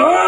Ah!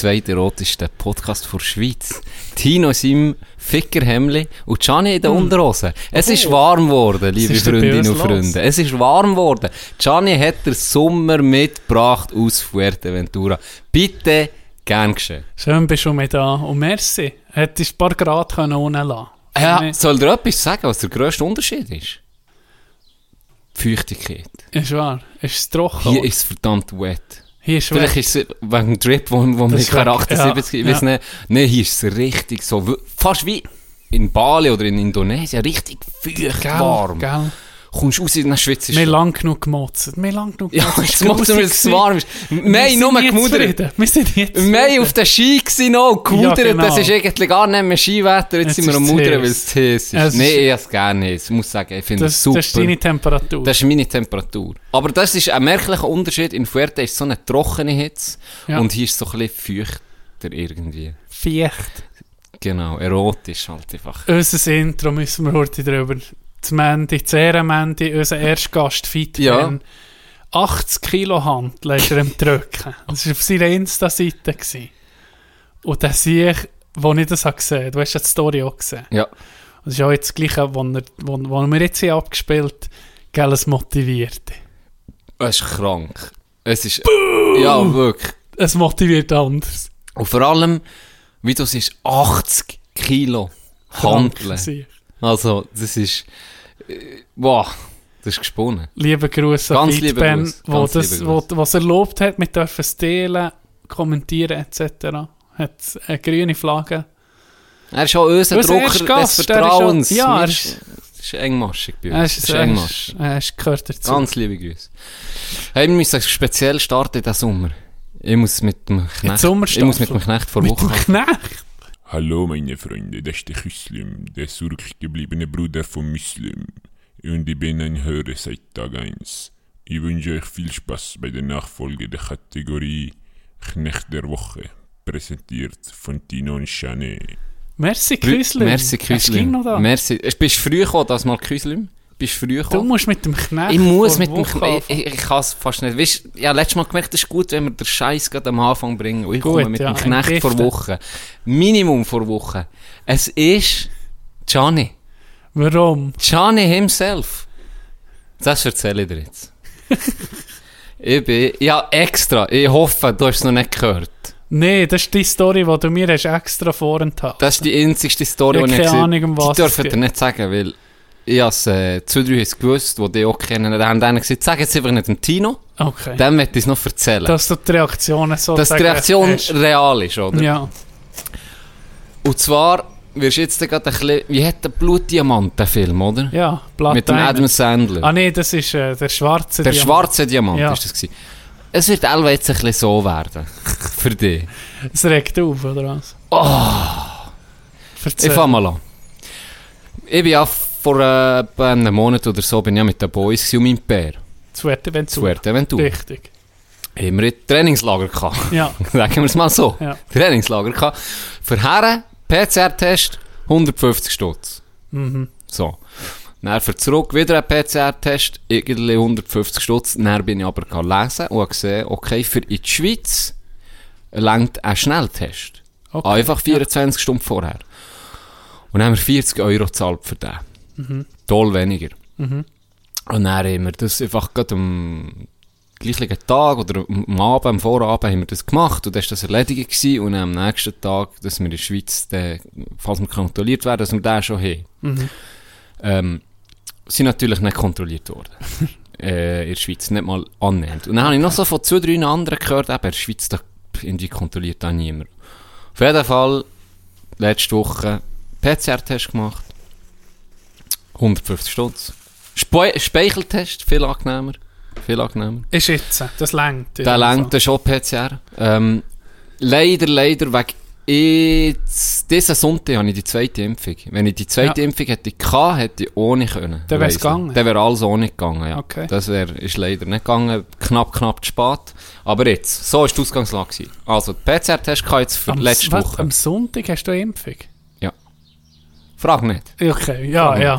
Im zweiterotischsten Podcast der Schweiz. Tino in seinem Fickerhemli und Gianni in der Unterhose. Es ist warm geworden, liebe Hm. ist Freundinnen und? Freunde. Es ist warm geworden. Gianni hat den Sommer mitgebracht aus Fuerteventura. Bitte, gern geschehen. Schön bist du mit da. Und merci. Hättest ein paar Grad können ohne lassen Ja, soll dir etwas sagen, was der grösste Unterschied ist? Die Feuchtigkeit. Ist wahr. Ist es trocken? Hier ist es verdammt wet. Hier ist Vielleicht weg. ist es wegen dem Drip, wo, wo wir Das weg, 78, ja, ich weiß ja. nicht. Nein, hier ist es richtig so, fast wie in Bali oder in Indonesien, richtig feucht warm. Gell. Kommst raus in der Schweiz ist Wir haben lang genug gemotzt. Wir haben lang genug Ja, gemotzt. jetzt macht es mir, dass es warm ist. Wir haben nur gemudert. Wir sind jetzt Wir auf den Ski gewesen noch, gemudert. Ja, genau. Das ist eigentlich gar nicht mehr Skiwetter. Jetzt, Jetzt sind wir am Mudern, weil es zu heiß ist. Es Nein, ist- ich habe es gerne heiß. Ich muss sagen, ich finde es das, super. das ist deine Temperatur. Das ist meine Temperatur. Aber das ist ein merklicher Unterschied. In Fuerte ist so eine trockene Hitze Ja. und hier ist es so ein bisschen feuchter irgendwie. Fiecht. Genau, erotisch halt einfach. Unser Intro müssen wir heute drüber. Das Mandy, das Ehrenmandy, unser erster Gast, Fit Ja. 80 Kilo Hand legt er ihm drücken. Das war auf seiner Insta-Seite. Und der sehe ich, wo ich das habe gesehen du hast ja die Story auch gesehen. Ja. Und das ist auch jetzt das Gleiche, er, wo, wo wir jetzt hier abgespielt gell, es motiviert. Es ist krank. Es ist, ja, wirklich. Es motiviert anders. Und vor allem, wie du siehst, 80 Kilo Handeln. Also, das ist, äh, wow, das ist gesponnen. Liebe Grüße an Ben, Grüße, wo ganz das, liebe wo, Grüße. was er erlaubt hat, mit dürfen stehlen, kommentieren etc. Hat eine grüne Flagge. Er ist auch unser Unser Drucker erster des Gast, er ist Vertrauens. auch- ja, er Wir- ist- das ist engmaschig bei Er uns. ist, Das ist er ist, er ist gehört dazu. Ganz liebe Grüße. Hey, wir müssen speziell starten diesen Sommer. Ich muss mit dem Knecht, ich muss mit dem Knecht vor mit dem. Knecht. Hallo meine Freunde, das ist der Küslim, der zurückgebliebene Bruder von Muslim. Und ich bin ein Hörer seit Tag 1. Ich wünsche euch viel Spaß bei der Nachfolge der Kategorie Knecht der Woche, präsentiert von Tino und Chane. Merci, Küslim. Merci, Küslim. noch da? Merci. Bist du früh gekommen, das mal Küslim? Bist du früh Du gekommen? musst mit dem Knecht Ich muss mit dem Knecht, ich, ich kann es fast nicht. Weißt, ich habe letztes Mal gemerkt, es ist gut, wenn wir den Scheiß gerade am Anfang bringen. Und ich Gut, komme mit ja, dem Knecht vor entgiften. Woche. Minimum vor Woche. Es ist Gianni. Warum? Gianni himself. Das erzähle ich dir jetzt. ich bin, ja, extra. Ich hoffe, du hast es noch nicht gehört. Nee, das ist die Story, die du mir hast extra vorenthalten Das ist die einzigste Story, Ich die habe ich gesehen was Die dürfen dir nicht sagen, weil ich habe es, äh, zwei, drei gewusst, die die auch kennen. Die haben denen gesagt, sag jetzt einfach nicht dem Tino, Okay. dem möchte ich es noch erzählen. Dass du die Reaktionen so dass die Reaktion hast. real ist, oder? Ja. Und zwar, wirst du jetzt gerade ein bisschen, wie hat der Blutdiamant, der Film, oder? Ja, Blood Mit dem. Adam Sandler. Ah nee, das ist äh, der schwarze der Diamant. schwarze Diamant Ja. ist das gewesen. Es wird auch jetzt ein bisschen so werden. Für dich. Es regt auf, oder was? Oh, Erzähl. ich fange mal an. Ich bin ja vor äh, einem Monat oder so bin ich ja mit den Boys gewesen und meinem Pär. Zu Fuerteventura. Zu Fuerteventura. Richtig. Haben wir ein Trainingslager gehabt. Ja. Sagen wir es mal so. Ja. Trainingslager gehabt. Für Herren, PCR-Test, 150 Stutz. Mhm. So. Dann für zurück wieder ein PCR-Test, irgendwie 150 Stutz. Dann bin ich aber gegangen lesen und habe gesehen, okay, für in die Schweiz langt ein Schnelltest. Okay. Einfach 24 Stunden vorher. Und dann haben wir 40 Euro gezahlt für den. Mhm. Toll weniger. Und dann haben wir das einfach gerade am gleichen Tag oder am Abend, am Vorabend haben wir das gemacht und dann war das erledigt gewesen und dann am nächsten Tag, dass wir in der Schweiz, dann, falls wir kontrolliert werden, dass wir den schon haben. Ähm, sind natürlich nicht kontrolliert worden. äh, in der Schweiz, nicht mal annähernd. Und dann habe ich noch so von zwei, drei anderen gehört, eben, in der Schweiz, da irgendwie kontrolliert da niemand. Auf jeden Fall, letzte Woche PCR-Test gemacht. 150 Stutz. Spe Speicheltest, viel angenehmer. Viel angenehmer. Ist jetzt, das längt. Der lenkt den schon PCR. Ähm, leider, leider, wegen jetzt, diesen Sonntag habe ich die zweite Impfung. Wenn ich die zweite Ja. Impfung hätte gehabt, hätte ich ohne können. Dann Weiss ich. gegangen? Dann wäre alles ohne gegangen, ja. Okay. Das wär, ist leider nicht gegangen. Knapp, knapp zu spät. Aber jetzt, so ist die Ausgangslage gewesen. Also, der PCR-Test kam jetzt für Am, letzte was, Woche. am Sonntag hast du eine Impfung? Frag nicht. Okay, ja, ja.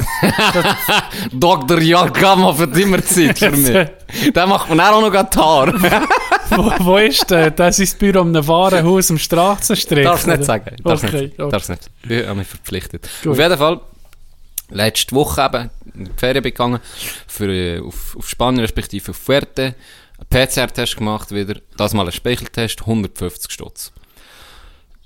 Dr. Jagama für immer Zeit für mich. Den macht man auch noch die Haare. wo, wo ist der? Das ist das Büro am Warenhaus am Straßenstrich. Darf's nicht oder? sagen. Darf's okay, nicht. okay. Darf's nicht. Ich habe mich verpflichtet. Gut. Auf jeden Fall, letzte Woche eben, in die Ferien gegangen, für, äh, auf, auf Spanien, respektive auf Fuerte, einen PCR-Test gemacht wieder, das mal ein Speicheltest, 150 Stutz.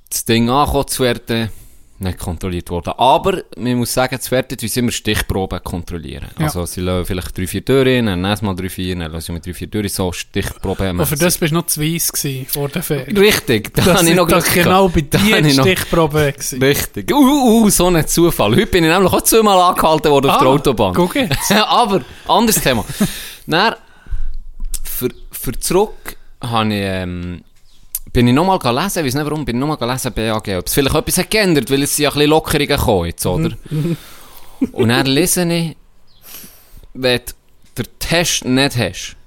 Das Ding angekommen zu Fuerte, nicht kontrolliert worden. Aber, man muss sagen, zu Fuerte tun sie immer Stichproben kontrollieren. Ja. Also, sie lassen vielleicht drei, vier durch, dann nächstes Mal drei, vier, dann lassen mit drei, vier durch, so Stichproben. Und für das bist du noch zu weiss gewesen, vor der Ferien. Richtig, da habe ich noch Glück genau bei dir Stichprobe gewesen. Richtig. Uh, uh, uh, so ein Zufall. Heute bin ich nämlich auch zweimal angehalten worden auf der Ah, Autobahn. guck jetzt. Aber, anderes Thema. Dann, für, für zurück, habe ich, ähm, bin ich nochmal lesen, ich weiß nicht warum, bin ich nochmal lesen BAG, ob es vielleicht etwas hat geändert, weil es sind ja ein bisschen Lockerungen gekommen jetzt, oder? Und dann lese ich, wenn du den Test nicht hast,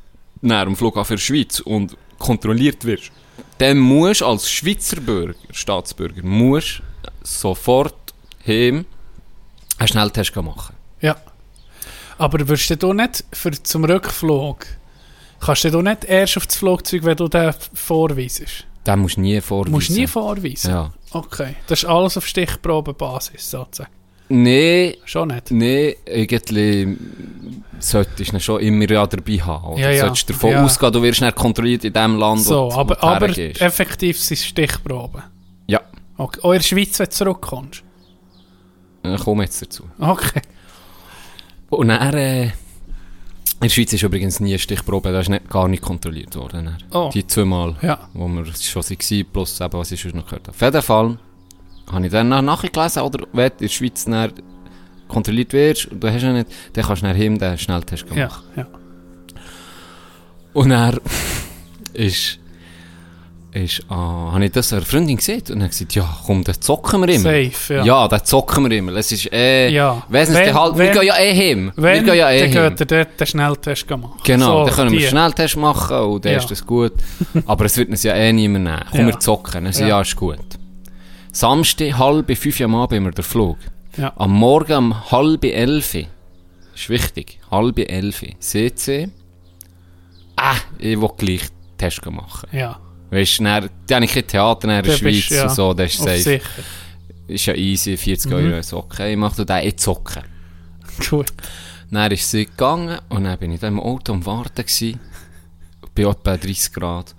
nach dem Flughafen der Schweiz und kontrolliert wirst, dann musst du als Schweizer Bürger, Staatsbürger, musst sofort heim einen Schnelltest machen. Ja. Aber wirst du da nicht für, zum Rückflug, kannst du da nicht erst auf das Flugzeug, wenn du den vorweisest? Den musst du nie vorweisen. Musst nie vorweisen? Ja. Okay. Das ist alles auf Stichprobenbasis, sozusagen. Nee, Schon nicht? nee, irgendwie solltest du schon immer ja dabei haben. Oder Ja, ja. solltest davon Ja. ausgehen, du wirst nicht kontrolliert in dem Land, So, wo, aber, du aber effektiv sind Stichproben. Ja, Okay. Auch in der Schweiz, wenn du zurückkommst? ich komme jetzt dazu. Okay. Und dann, äh, in der Schweiz ist übrigens nie eine Stichprobe, da ist nicht, gar nicht kontrolliert worden. Oh. Die zweimal, Ja. wo wir schon waren, plus eben, was ich schon noch gehört habe. Auf jeden Fall habe ich dann nach- nachgelesen, oder wenn du in der Schweiz kontrolliert wirst, und du hast ihn nicht, dann kannst du nachher ihm den Schnelltest machen. Ja, ja. Und er ist, ist, ah, habe ich das einer Freundin gesehen und dann gesagt, ja, komm, den zocken wir immer. Safe, ja. Ja, den zocken wir immer. Es ist eh, Ja. weiss nicht, Wenn- der halt, wir wenn- gehen ja eh hin. Wenn, wir gehen ja eh dann hin. geht er dort den Schnelltest machen. Genau, So, dann können wir einen Schnelltest machen und dann Ja. ist das gut. Aber es wird uns ja eh niemand nehmen. Komm, Ja. wir zocken. Dann ja. Ja. ist gut. Samstag, halb fünf am Abend wir den Flug. Ja. Am Morgen um halb elf, ist wichtig, halb elf, CC, ah, ich will gleich Test machen. Ja. Weißt du, dann, dann habe ich kein Theater in der Schweiz bist ja, und so, das ist safe. sicher. Ist ja easy, 40 Mhm. Euro ist okay, mach du den, ich zocke. Gut. Dann ist sie gegangen und dann bin ich dann im Auto am Warten gewesen. Bei etwa 30 Grad.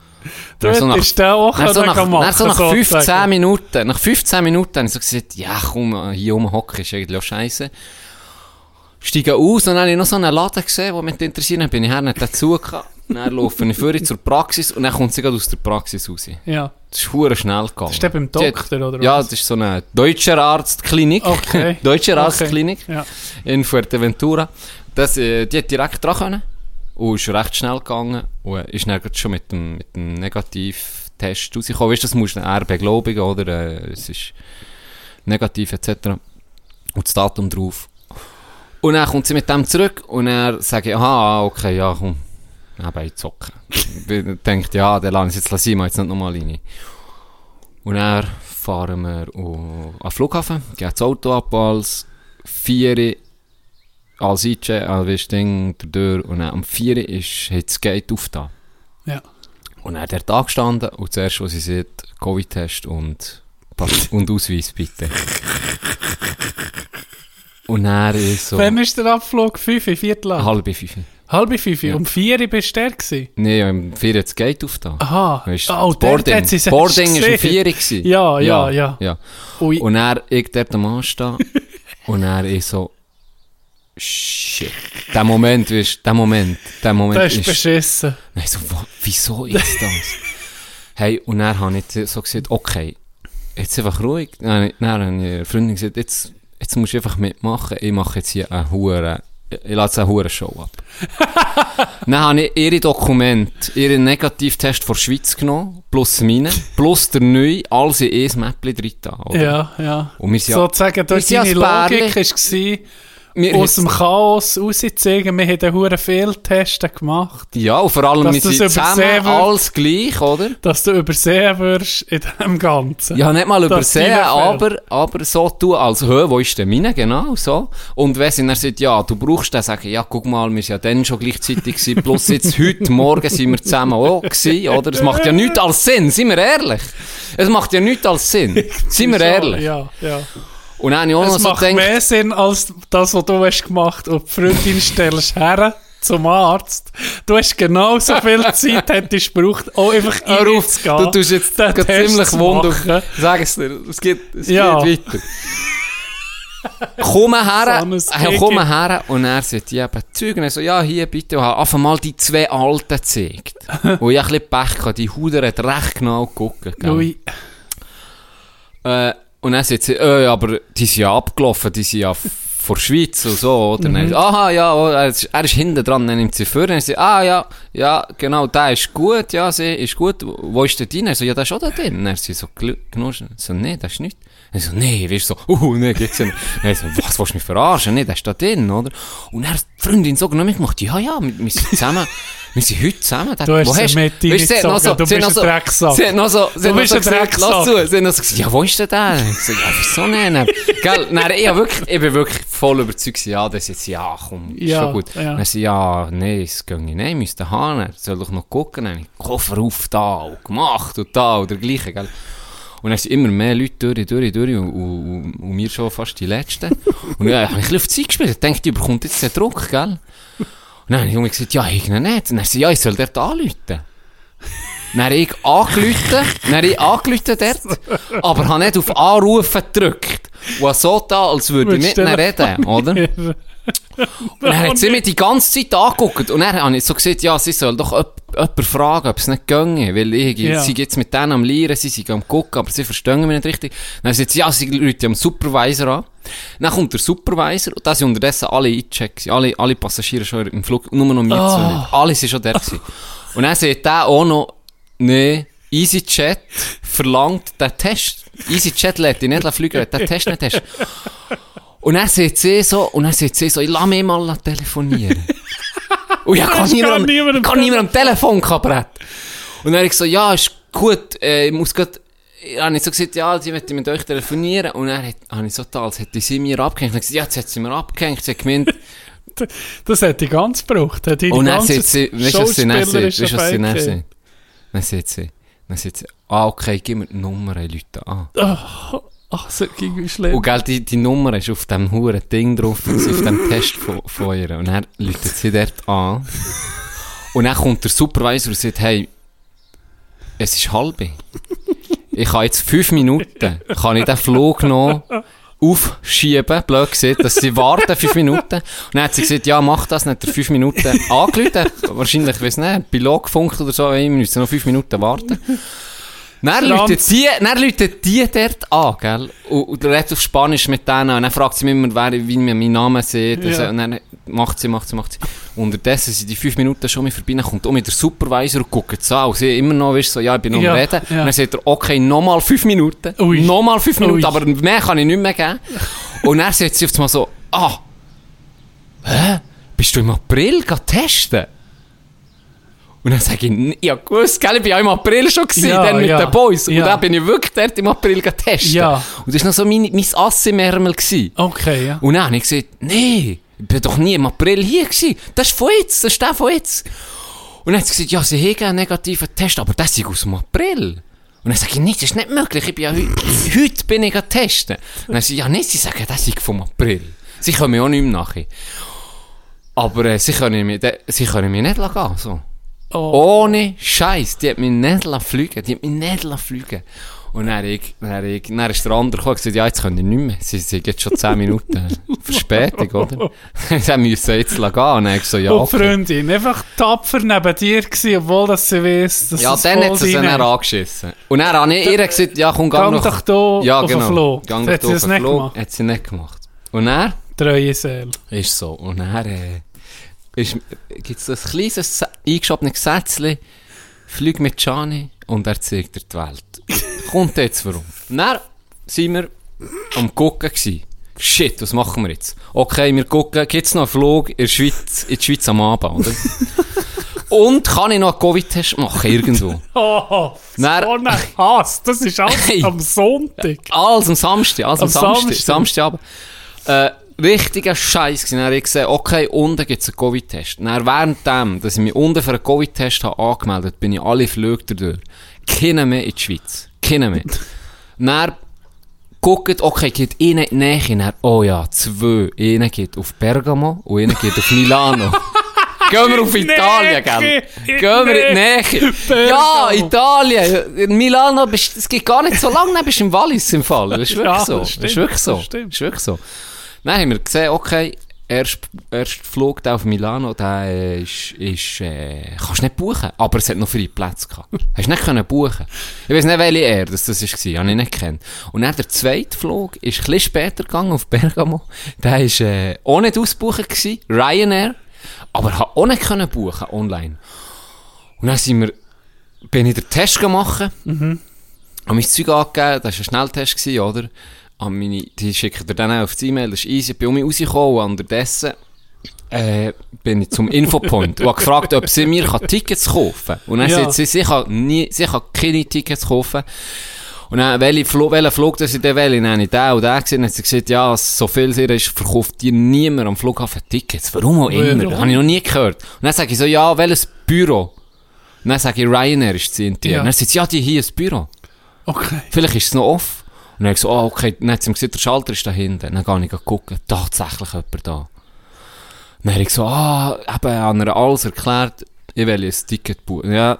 Dort so nach- ist der auch Dann so, noch nach, machen, so nach 15 sozusagen. Minuten, nach 15 Minuten habe ich so gesagt, ja komm, hier rumhocken ist eigentlich auch scheiße. Steige aus und dann habe ich noch so einen Laden gesehen, der mich interessiert, dann bin ich her nicht dazu gekommen. Dann laufe ich vorher zur Praxis und dann kommt sie gerade aus der Praxis raus. Ja. Das ist hure schnell gegangen. Ist der beim hat- Doktor, oder Ja, was? das ist so eine deutsche Arztklinik. Okay. deutsche Okay. Arztklinik Ja. in Fuerteventura. Das, äh, die hat direkt dran können und ist recht schnell gegangen und ist dann schon mit dem, mit dem Negativtest rausgekommen. Weißt du, das musst du eher beglaubigen, oder? Äh, es ist negativ etc. Und das Datum drauf. Und dann kommt sie mit dem zurück und er sagt, aha, okay, ja, komm, eben ich zocken. Ich denkt, ja, der lasse ich jetzt sein, jetzt nicht nochmal rein. Und dann fahren wir an den Flughafen, gehen das Auto ab als 4 als einchecken, als Ding der Tür und dann um 4 ist, hat das Gate aufgetan. Ja. Und er hat dort angestanden und zuerst, was sie sieht, Covid-Test und, und Ausweis bitte. Und er ist so Wann ist der Abflug? 5, Viertel ab? halb fünf. Halbe fünf, um vier bist du der gewesen? Nee, um vier hat das Gate auf da. Aha. Weißt, oh, das dort Boarding, hat sie es Boarding ist um vier gewesen. Ja, ja, ja. ja. Ui. Und er, ich dort am Anstehen. und er ist so, shit. Der Moment, weißt, der Moment, der Moment Das ist ist, beschissen. Nein, so, wieso ist das? hey, und dann habe ich so gesagt, okay, jetzt einfach ruhig. Habe ich der Freundin gesagt, jetzt, jetzt musst du einfach mitmachen. Ich mache jetzt hier eine hure, ich lasse eine hure Show ab. dann habe ich ihre Dokumente, ihren Negativtest von der Schweiz genommen, plus meine, plus der neue, alles in ein Mäppchen drin. Oder? Ja, ja. Und wir sind Sozusagen, ja deine Logik war, Wir aus dem Chaos rauszuzeigen, wir haben einen hohen Fehltest gemacht, ja, und vor allem, Dass wir sind zusammen, alles gleich, oder? dass du übersehen wirst in dem Ganzen. Ja, nicht mal übersehen, aber, aber so tun, als, hö, wo ist denn meine? Genau, so. Und wenn sie dann sagt, ja, du brauchst den, sagen, ja, guck mal, wir sind ja dann schon gleichzeitig gewesen, plus jetzt heute Morgen sind wir zusammen auch gewesen, oder? Es macht ja nichts als Sinn, sind wir ehrlich. Es macht ja nichts als Sinn. Sind wir ehrlich. Ja, ja. Und dann habe ich auch noch Es so macht gedacht, mehr Sinn als das, was du hast gemacht und die Freundin stellst her zum Arzt. Du hast genauso viel Zeit hättest gebraucht, auch einfach hör auf, reinzugehen, du tust jetzt ziemlich zu wund sag es dir, es geht, es Ja. geht weiter. Komm her, So äh, komm her, und er sagt, ja, eben, Zeugen, er so, ja, hier, bitte, und einfach mal die zwei Alten gezeigt. wo ich ein bisschen Pech hatte, die Huder hat recht genau geguckt, gell. Ui. Äh, und dann sagt sie, äh, aber die sind ja abgelaufen, die sind ja vor der Schweiz und so, oder? Mhm. Dann, aha, ja, oh, er, ist, er ist hinten dran, dann nimmt sie vor, dann sagt sie, ah, ja, ja, genau, der ist gut, ja, sie ist gut, wo ist der drin? Er so, ja, der ist auch da drin. Dann sie so, genuschen, so, nee, das ist nicht. Er so, nee, weißt du, so, uh, nee, geht's ja nicht. Dann so, was, willst du mich verarschen? Nee, der ist da drin, oder? Und er hat die Freundin so genommen gemacht, ja, ja, wir, wir sind zusammen, wir sind heute zusammen. Der, Du hast wo sie mit sie hat noch reingezogen, du bist ein Drecksack. Sie hat noch so, sie Du hat noch bist so ein gesagt, lass zu, sie hat noch so gesagt, ja, wo ist denn der? Ich so, ja, wieso nicht? Gell, dann, ich, wirklich, ich bin wirklich voll überzeugt, ja, das jetzt, ja, komm, ist Ja, schon gut. ja. Dann sie, ja, nee, es geht nicht, ich müsste haben, soll doch noch gucken, dann ich Koffer auf da und gemacht und da und dergleichen, gell. Und dann sind immer mehr Leute durch, durch, durch und, und, und wir schon fast die Letzten. Und ja, ich habe ein bisschen auf die Zeit gespielt, ich dachte, die bekommt jetzt den Druck, gell. Und dann habe ich gesagt, ja, ich nicht. Und dann sie, ja, ich soll dort anrufen. Dann habe ich angerufen, dann ich angerufen dort, aber habe nicht auf Anrufen gedrückt. Und so da, als würde ich mit ihnen reden, oder? Und dann hat sie mich die ganze Zeit angeguckt. Und dann habe ich so gesagt, ja, sie soll doch jemand jemand fragen, ob es nicht ginge. Weil ich, Ja. sie jetzt mit denen am Lieren, sie sind am gucken, aber sie verstehen mich nicht richtig. Dann sagt sie, ja, sie rufen am Supervisor an. Dann kommt der Supervisor, und da sind unterdessen alle eingecheckt. Alle, alle Passagiere schon im Flug, nur noch wir Ah. zwei nicht. Alle sind schon da gewesen. Und dann sagt der auch noch, nee, EasyJet verlangt den Test. EasyJet lädt dich nicht fliegen, den Test nicht hast. Und er sagt sie so, und er sagt sie so, ich lass mich mal telefonieren. und ja, kann niemand, niemand kann niemand am Telefon kabrett. Und dann habe ich so, ja, ist gut, äh, ich muss dann habe ich so gesagt, ja, sie möchte mit euch telefonieren. Und dann hat- habe ich so getan, als hätte sie mir abgehängt. Dann habe ich gesagt, ja, jetzt hat sie mir abgehängt. Sie hat gemeint, Das hätte ich ganz gebraucht. Hat die und dann ganze sagt sie, weißt du, was sie dann sagt? Weißt du, was sie dann sagt? Dann sagt sie, dann sagt sie, ah, okay, gib mir die Nummer, Leute an. Ach, so ging schlimm. Und gell, die, die Nummer ist auf dem huren Ding drauf, auf dem Test von, von ihr. Und dann läutet sie dort an. Und dann kommt der Supervisor und sagt, hey, es ist halb. Ich habe jetzt fünf Minuten, kann ich den Flug noch aufschieben, blöd gesagt, dass sie warten, fünf Minuten. Und dann hat sie gesagt, ja, mach das, nicht er fünf Minuten angerufen. Wahrscheinlich, ich weiss nicht, Pilot gefunkt oder so, wir müssen noch fünf Minuten warten. Dann läutet die, dann läutet die dort an, gell? Und, und redet auf Spanisch mit denen. Und dann fragt sie mich immer, wer, wie man meinen Namen sieht. Ja. Und dann macht sie, macht sie, macht sie. Unterdessen sind die fünf Minuten schon mal vorbei. Dann kommt auch mit der Supervisor und guckt es an. Und sie immer noch, weißt, so, ja, ich bin noch Ja, am Reden. ja. Und dann sagt er, okay, nochmal fünf Minuten. Ui. Nochmal fünf Minuten. Ui. Aber mehr kann ich nicht mehr geben. und dann sagt sie auf einmal so, ah, hä? Bist du im April testen? Und dann sage ich, "N- ja gewusst, gell, ich bin ja im April schon gewesen, Ja, dann mit ja, den Boys. Und ja. dann bin ich wirklich dort im April getestet. Ja. Und das war noch so mein, mein Ass im Ärmel. Gewesen. Okay, ja. Und dann habe ich gesagt, nee, ich bin doch nie im April hier gewesen. Das ist von jetzt, das ist der von jetzt. Und dann hat sie gesagt, ja, sie haben einen negativen Test, aber das ist aus dem April. Und dann sage ich, nicht, das ist nicht möglich, ich bin ja heute, heute bin ich testen. Und dann sagt ja, nicht, sie sagen, das ist vom April. Sie kommen ja auch nicht mehr nachher. Aber äh, sie, können mich, de- sie können mich nicht lassen so. Oh. Ohne Scheiß, die hat mich nicht fliegen, die hat mich nicht fliegen. Und dann, ich, dann, ich, dann ist der andere gekommen und gesagt, ja, jetzt können die nicht mehr. Sie sind jetzt schon 10 Minuten Verspätung, oder? Sie müssen jetzt gehen. Und dann habe ich so, ja, Und okay. Freundin, einfach tapfer neben dir gewesen, obwohl dass sie weiss, dass Ja, es dann hat sie sie dann angeschissen. Und dann habe ich ihr gesagt, ja, komm, gang Gang noch. doch da ja, auf genau. den Flug. Gang Hat doch sie da das auf den nicht Flug. gemacht? Hat sie nicht gemacht. Und dann Treue Seele. ist so. Und äh, gibt es ein kleines eingeschobenes Sätzchen, flieg mit Gianni und er zeigt dir die Welt. Kommt jetzt warum. Dann sind wir am gucken gewesen. Shit, was machen wir jetzt? Okay, wir gucken, gibt es noch einen Flug in der Schweiz, in die Schweiz am Abend, oder? Und kann ich noch einen Covid-Test machen, irgendwo? Oh, Dann- so ein Hass. Das ist alles Hey. am Sonntag. Alles am Samstag, alles am, Am Samstag, Samstag. Samstagabend. Äh, richtiger Scheiß gewesen. Dann habe ich gesehen, okay, unten gibt es einen Covid-Test. Dann während dem, dass ich mich unten für einen Covid-Test habe angemeldet, bin ich alle Flüge durch. Keiner mehr in die Schweiz. Keiner mehr. Dann guckt, okay, geht eine in die Nähe. Dann, oh ja, zwei. Einer geht auf Bergamo und einer geht auf Milano. Gehen wir auf Italien, gell? Gehen wir in die Nähe. Ja. Italien. In Milano, bist, es geht gar nicht so lange, dann bist du im Wallis im Fall. Das ist wirklich Ja, so. das ist wirklich so. das. Das ist wirklich so. Dann haben wir gesehen, okay, erst, erst Flug auf Milano, der ist, ist äh, kannst nicht buchen. Aber es hat noch freie Plätze gehabt. Hast nicht können buchen. Ich weiß nicht, welche er das, das war, habe ich nicht gekannt. Und dann der zweite Flug ist ein bisschen später gegangen auf Bergamo. Der war äh, auch nicht ausbuchen gewesen, Ryanair. Aber hat auch nicht können buchen online. Und dann sind wir, bin ich den Test gemacht. Mhm. Habe mein Zeug angegeben, das war ein Schnelltest, gewesen, oder? An meine, die schicken dir dann auch auf die E-Mail, das ist easy. Bin um mich rausgekommen und unterdessen äh, bin ich zum Infopoint und habe gefragt, ob sie mir Tickets kaufen kann. Und dann Ja. sagt sie, sie kann, nie, sie kann keine Tickets kaufen. Und dann, welche Flug, welchen Flug das ich dann will, dann habe ich den und den gesehen, dann hat sie gesagt, ja, so viel sie ist, verkauft dir niemand am Flughafen Tickets. Warum auch immer? Warum? Das habe ich noch nie gehört. Und dann sage ich so, ja, welches Büro? Und dann sage ich, Ryanair ist sie in dir. Ja. Und dann sagt sie, ja, die hier ist das Büro. Okay. Vielleicht ist es noch off. Und dann habe ich so, ah, okay, dann hat sie mir gesagt, der Schalter ist da hinten. Dann gehe ich gucken, tatsächlich jemand da. Dann habe ich so, ah, eben, habe ihr alles erklärt, ich will ein Ticket buchen. Ja,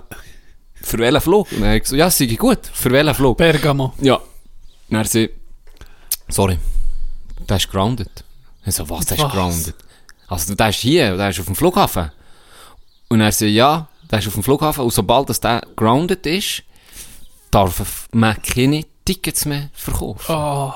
für welchen Flug? Und dann habe ich so, ja, sei gut, für welchen Flug? Bergamo. Ja. Dann hat sie, sorry, der ist grounded. Ich so, was, der ist Was? grounded? Also, der ist hier, der ist auf dem Flughafen. Und er sagt, ja, der ist auf dem Flughafen und sobald das der grounded ist, darf man keine Tickets mehr verkaufen. Oh,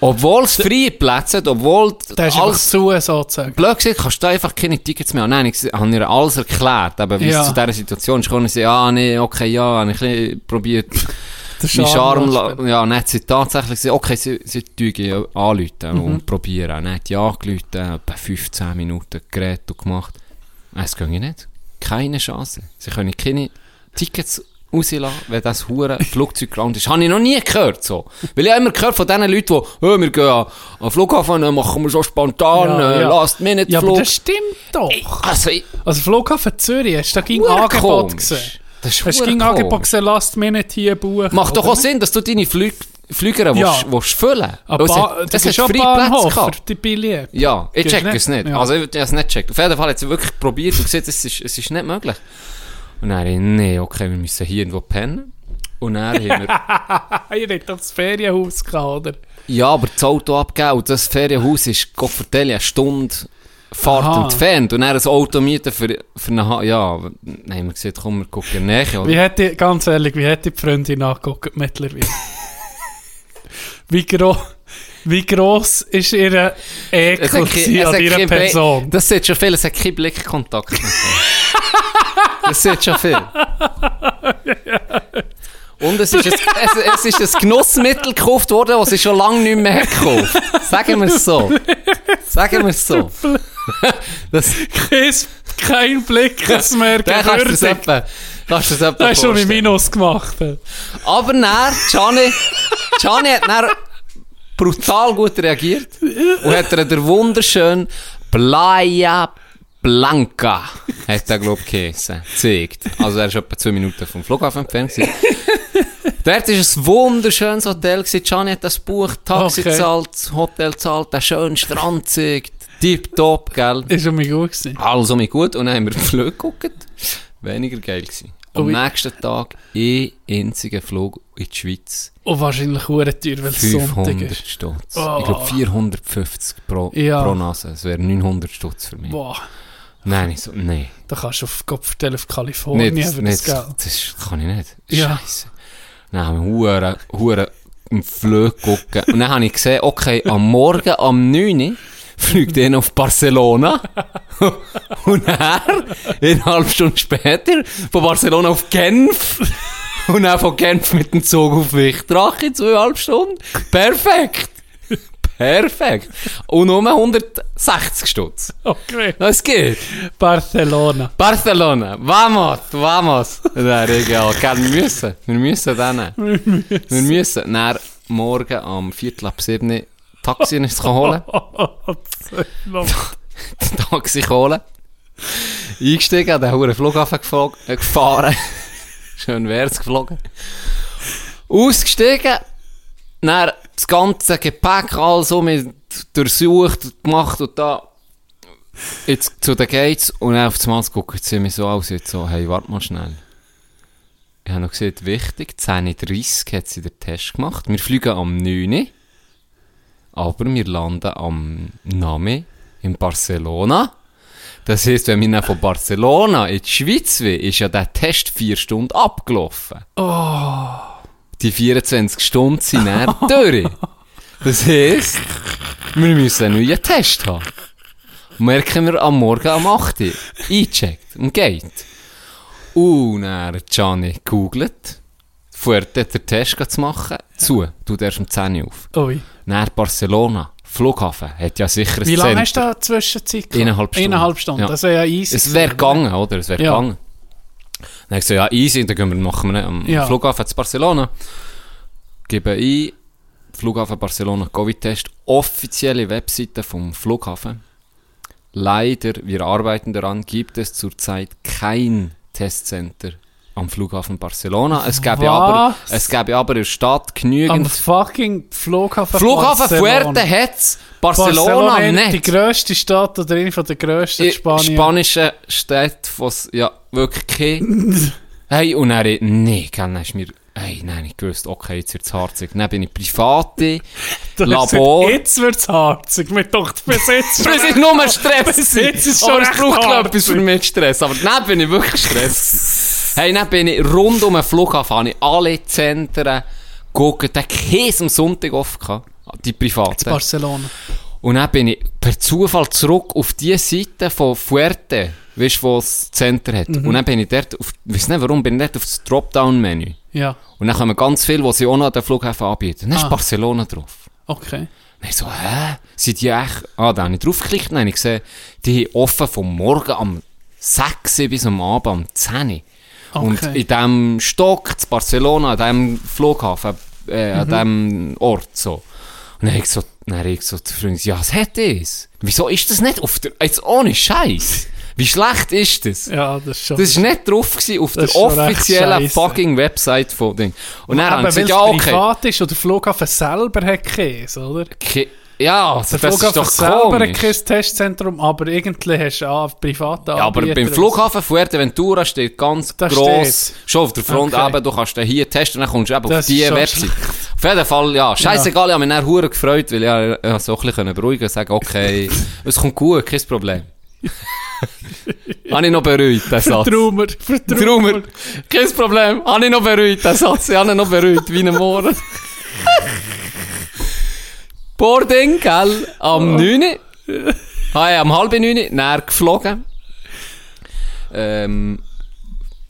Obwohl es freie Plätze hat, obwohl der ist alles zu, sozusagen. blöd gesagt, kannst du einfach keine Tickets mehr haben. Nein, ich habe ihr alles erklärt, aber wie Ja. es zu dieser Situation ist, konnte ich sagen, ah, nee, okay, ja, habe ich ein probiert, mein Charme, losspielen. ja, dann hat sie tatsächlich gesagt, okay, sie, sie tun anrufen Mhm. und probieren. Dann hat sie angerufen, etwa 15 Minuten geredet und gemacht. Es geht nicht. Keine Chance. Sie können keine Tickets rauslassen, wenn das hure Flugzeugground ist. Habe ich noch nie gehört, so. Weil ich habe immer gehört von diesen Leuten, die, oh, wir gehen an den Flughafen, machen wir so spontan, Ja, äh, ja. Last-Minute-Flug. Ja, aber das stimmt doch. also, ich, Also Flughafen Zürich, hast du da ging Angebot gesehen? das ist Hast du ging Angebot gesehen, Last Minute hier buchen? Macht doch auch Sinn, dass du deine Flüg Flüger Ja. willst, willst füllen es hat- es freie Plätze für gehabt. die. Ja, ich check es nicht. Ja. Also ich habe es nicht gecheckt. Auf jeden Fall hat sie wirklich probiert und gesehen, es ist, es ist nicht möglich. Und dann habe ich, nee, okay, wir müssen hier irgendwo pennen. Und dann haben wir, ihr habt doch das Ferienhaus gehabt, oder? ja, aber das Auto abgegeben und das Ferienhaus ist, Gott vertelle, eine Stunde Fahrt Aha. entfernt. Und dann ein Auto mieten für, für eine, Ha- ja, dann haben wir gesagt, komm, wir gucken Nähe. Wie hätte, ganz ehrlich, wie hätte die Freundin angeguckt mittlerweile? wie, gro wie gross ist ihr Ekel an ihrer Person? Das sieht schon viel, es hat keinen Blickkontakt. Das sieht schon viel. Und es ist, ein, es, es ist ein Genussmittel gekauft worden, das sie schon lange nicht mehr gekauft. Sagen wir es so. Sagen wir es so. Das, Kein, kein Blick mehr dann kannst du es etwa, kannst du es etwa Das hast vorstellen. Minus gemacht. Aber dann, Gianni, Gianni hat dann brutal gut reagiert und hat ihr den wunderschönen Playa Blanca, hat er, glaube ich, geheissen, gezeigt. Also er ist etwa zwei Minuten vom Flughafen entfernt. gewesen. Dort war ein wunderschönes Hotel. gewesen. Gianni hat das Buch, Taxi Okay. gezahlt, das Hotel gezahlt, den schönen Strand gezeigt. tipptopp, gell? Ist schon mal gut gewesen. Alles um mich gut. Und dann haben wir den Flug geguckt. Weniger geil gewesen. Am Ui. nächsten Tag ein einziger Flug in die Schweiz. Und wahrscheinlich hure teuer, weil es Sonntag 500 ist. Stutz. Oh. Ich glaube 450 pro, Ja. pro Nase. Es wäre 900 Stutz für mich. Boah, Nein, ich so, nein. da kannst du auf Gott vertellen auf Kalifornien Nicht, für nicht, das Geld. das kann ich nicht. Ja. Scheiße. Dann haben wir hure, hure im Flug gucken. Und dann habe ich gesehen, okay, am Morgen, am 9 Uhr, fliegt er auf Barcelona. Und er, eine halbe Stunde später, von Barcelona auf Genf. Und dann von Genf mit dem Zug auf Wichtrach in zweieinhalb Stunden. Perfekt. Perfekt. Und nur 160 Stutz. Okay. Das geht. Barcelona. Barcelona, vamos, vamos. Nein, egal, wir müssen, wir müssen dann. Wir müssen. Dann morgen am Viertel ab sieben Taxi nicht holen. Taxi holen. Eingestiegen, an den hohen Flughafen äh, gefahren. Schön wär's geflogen. Ausgestiegen. Dann das ganze Gepäck also mit durchsucht, gemacht und da jetzt zu den Gates und dann auf das Mal guckt sie mir so aus, jetzt so, hey, warte mal schnell. Ich habe noch gesehen, wichtig, 10.30 hat sie den Test gemacht. Wir fliegen am 9. Uhr, aber wir landen am Name in Barcelona. Das heisst, wenn wir von Barcelona in die Schweiz will, ist ja der Test vier Stunden abgelaufen. Die 24 Stunden sind dann durch. Das heisst, wir müssen einen neuen Test haben. Merken wir am Morgen am 8 Uhr. Eingecheckt und geht. Und dann hat Gianni gegoogelt. Vorher den Test zu machen. Zu. Du darfst um 10 Uhr auf. Ui. Dann Barcelona. Flughafen. Hat ja sicher ein Wie lange Center. hast du da Zwischenzeit? Eineinhalb Stunden. Eineinhalb Stunden. Ja. Das wäre ja easy. Es wäre gegangen, oder? Es wäre Ja. gegangen. Dann habe ich gesagt, ja, easy, dann gehen wir, machen wir am Ja. Flughafen zu Barcelona. Geben ein, Flughafen Barcelona Covid-Test, offizielle Webseite vom Flughafen. Leider, wir arbeiten daran, gibt es zurzeit kein Testcenter am Flughafen Barcelona. Es gäbe aber, Was? es gäbe aber in der Stadt Am genügend fucking Flughafen Flughafen Barcelona. Fuerte hat's, Barcelona, Barcelona ist die nicht. grösste Stadt oder eine von der grössten Spanien. Spanischen Städte, wo's, ja, wirklich kein... hey, und dann, nee, dann ist mir, hey, nein, ich gewusst, okay, jetzt wird's harzig. Dann bin ich private hast Labor. gesagt, Jetzt wird's harzig. Mir dachte, bis jetzt Das ist nur Stress. Bis jetzt ist aber schon es recht braucht ich, etwas für mich Stress. Aber dann bin ich wirklich Stress. Hey, dann bin ich rund um den Flughafen, habe ich alle Zentren geguckt, der Käse am Sonntag offen gehabt. Die privaten. Barcelona. Und dann bin ich per Zufall zurück auf die Seite von Fuerte, weißt du, wo das Center hat. Und dann bin ich dort, auf, weiß nicht warum, bin ich dort auf das Dropdown-Menü. Ja, Und dann kommen ganz viele, die sie auch noch an den Flughafen anbieten. Dann ist Ah. Barcelona drauf. okay. Dann ich so, hä? Sind die echt? Ah, da habe ich draufgeklickt und dann habe ich gesehen, die haben offen vom Morgen am 6 Uhr bis am Abend am 10 Uhr. Und Okay. in diesem Stock, in Barcelona, an diesem Flughafen, äh, an diesem Ort, so. Und dann habe ich so, dann habe ich so zu Freunden, ja, was hat das? Wieso ist das nicht auf der, jetzt ohne Scheiß? Wie schlecht ist das? Ja, das ist schon... Das war nicht drauf gewesen auf der offiziellen fucking Website von Ding. Und dann haben sie gesagt, es ja, okay. privat ist oder der Flughafen selber hat Käse, oder? Ke- Ja, also Der das ist Flughafen doch selber komisch. kein Testzentrum, aber irgendwie hast du auch private Ja, aber beim Flughafen Fuerteventura steht ganz Da gross, steht. schon auf der Front Okay. eben, du kannst den hier testen dann kommst du eben auf Das die ist schon Website. Auf jeden Fall, ja, scheißegal, ich habe mich dann gefreut, weil ich ja, ja, so ein bisschen beruhigen und sagen, okay, es kommt gut, kein Problem. habe ich noch beruhigt, den Satz. Traumer, Vertraumer. Traumer, kein Problem, habe ich noch beruhigt, den Satz, ich habe ihn noch beruhigt, wie ein Morgen. Boarding, gell, am 9. Uhr. Ah, ja, am halb 9. Uhr, näher geflogen. Ähm,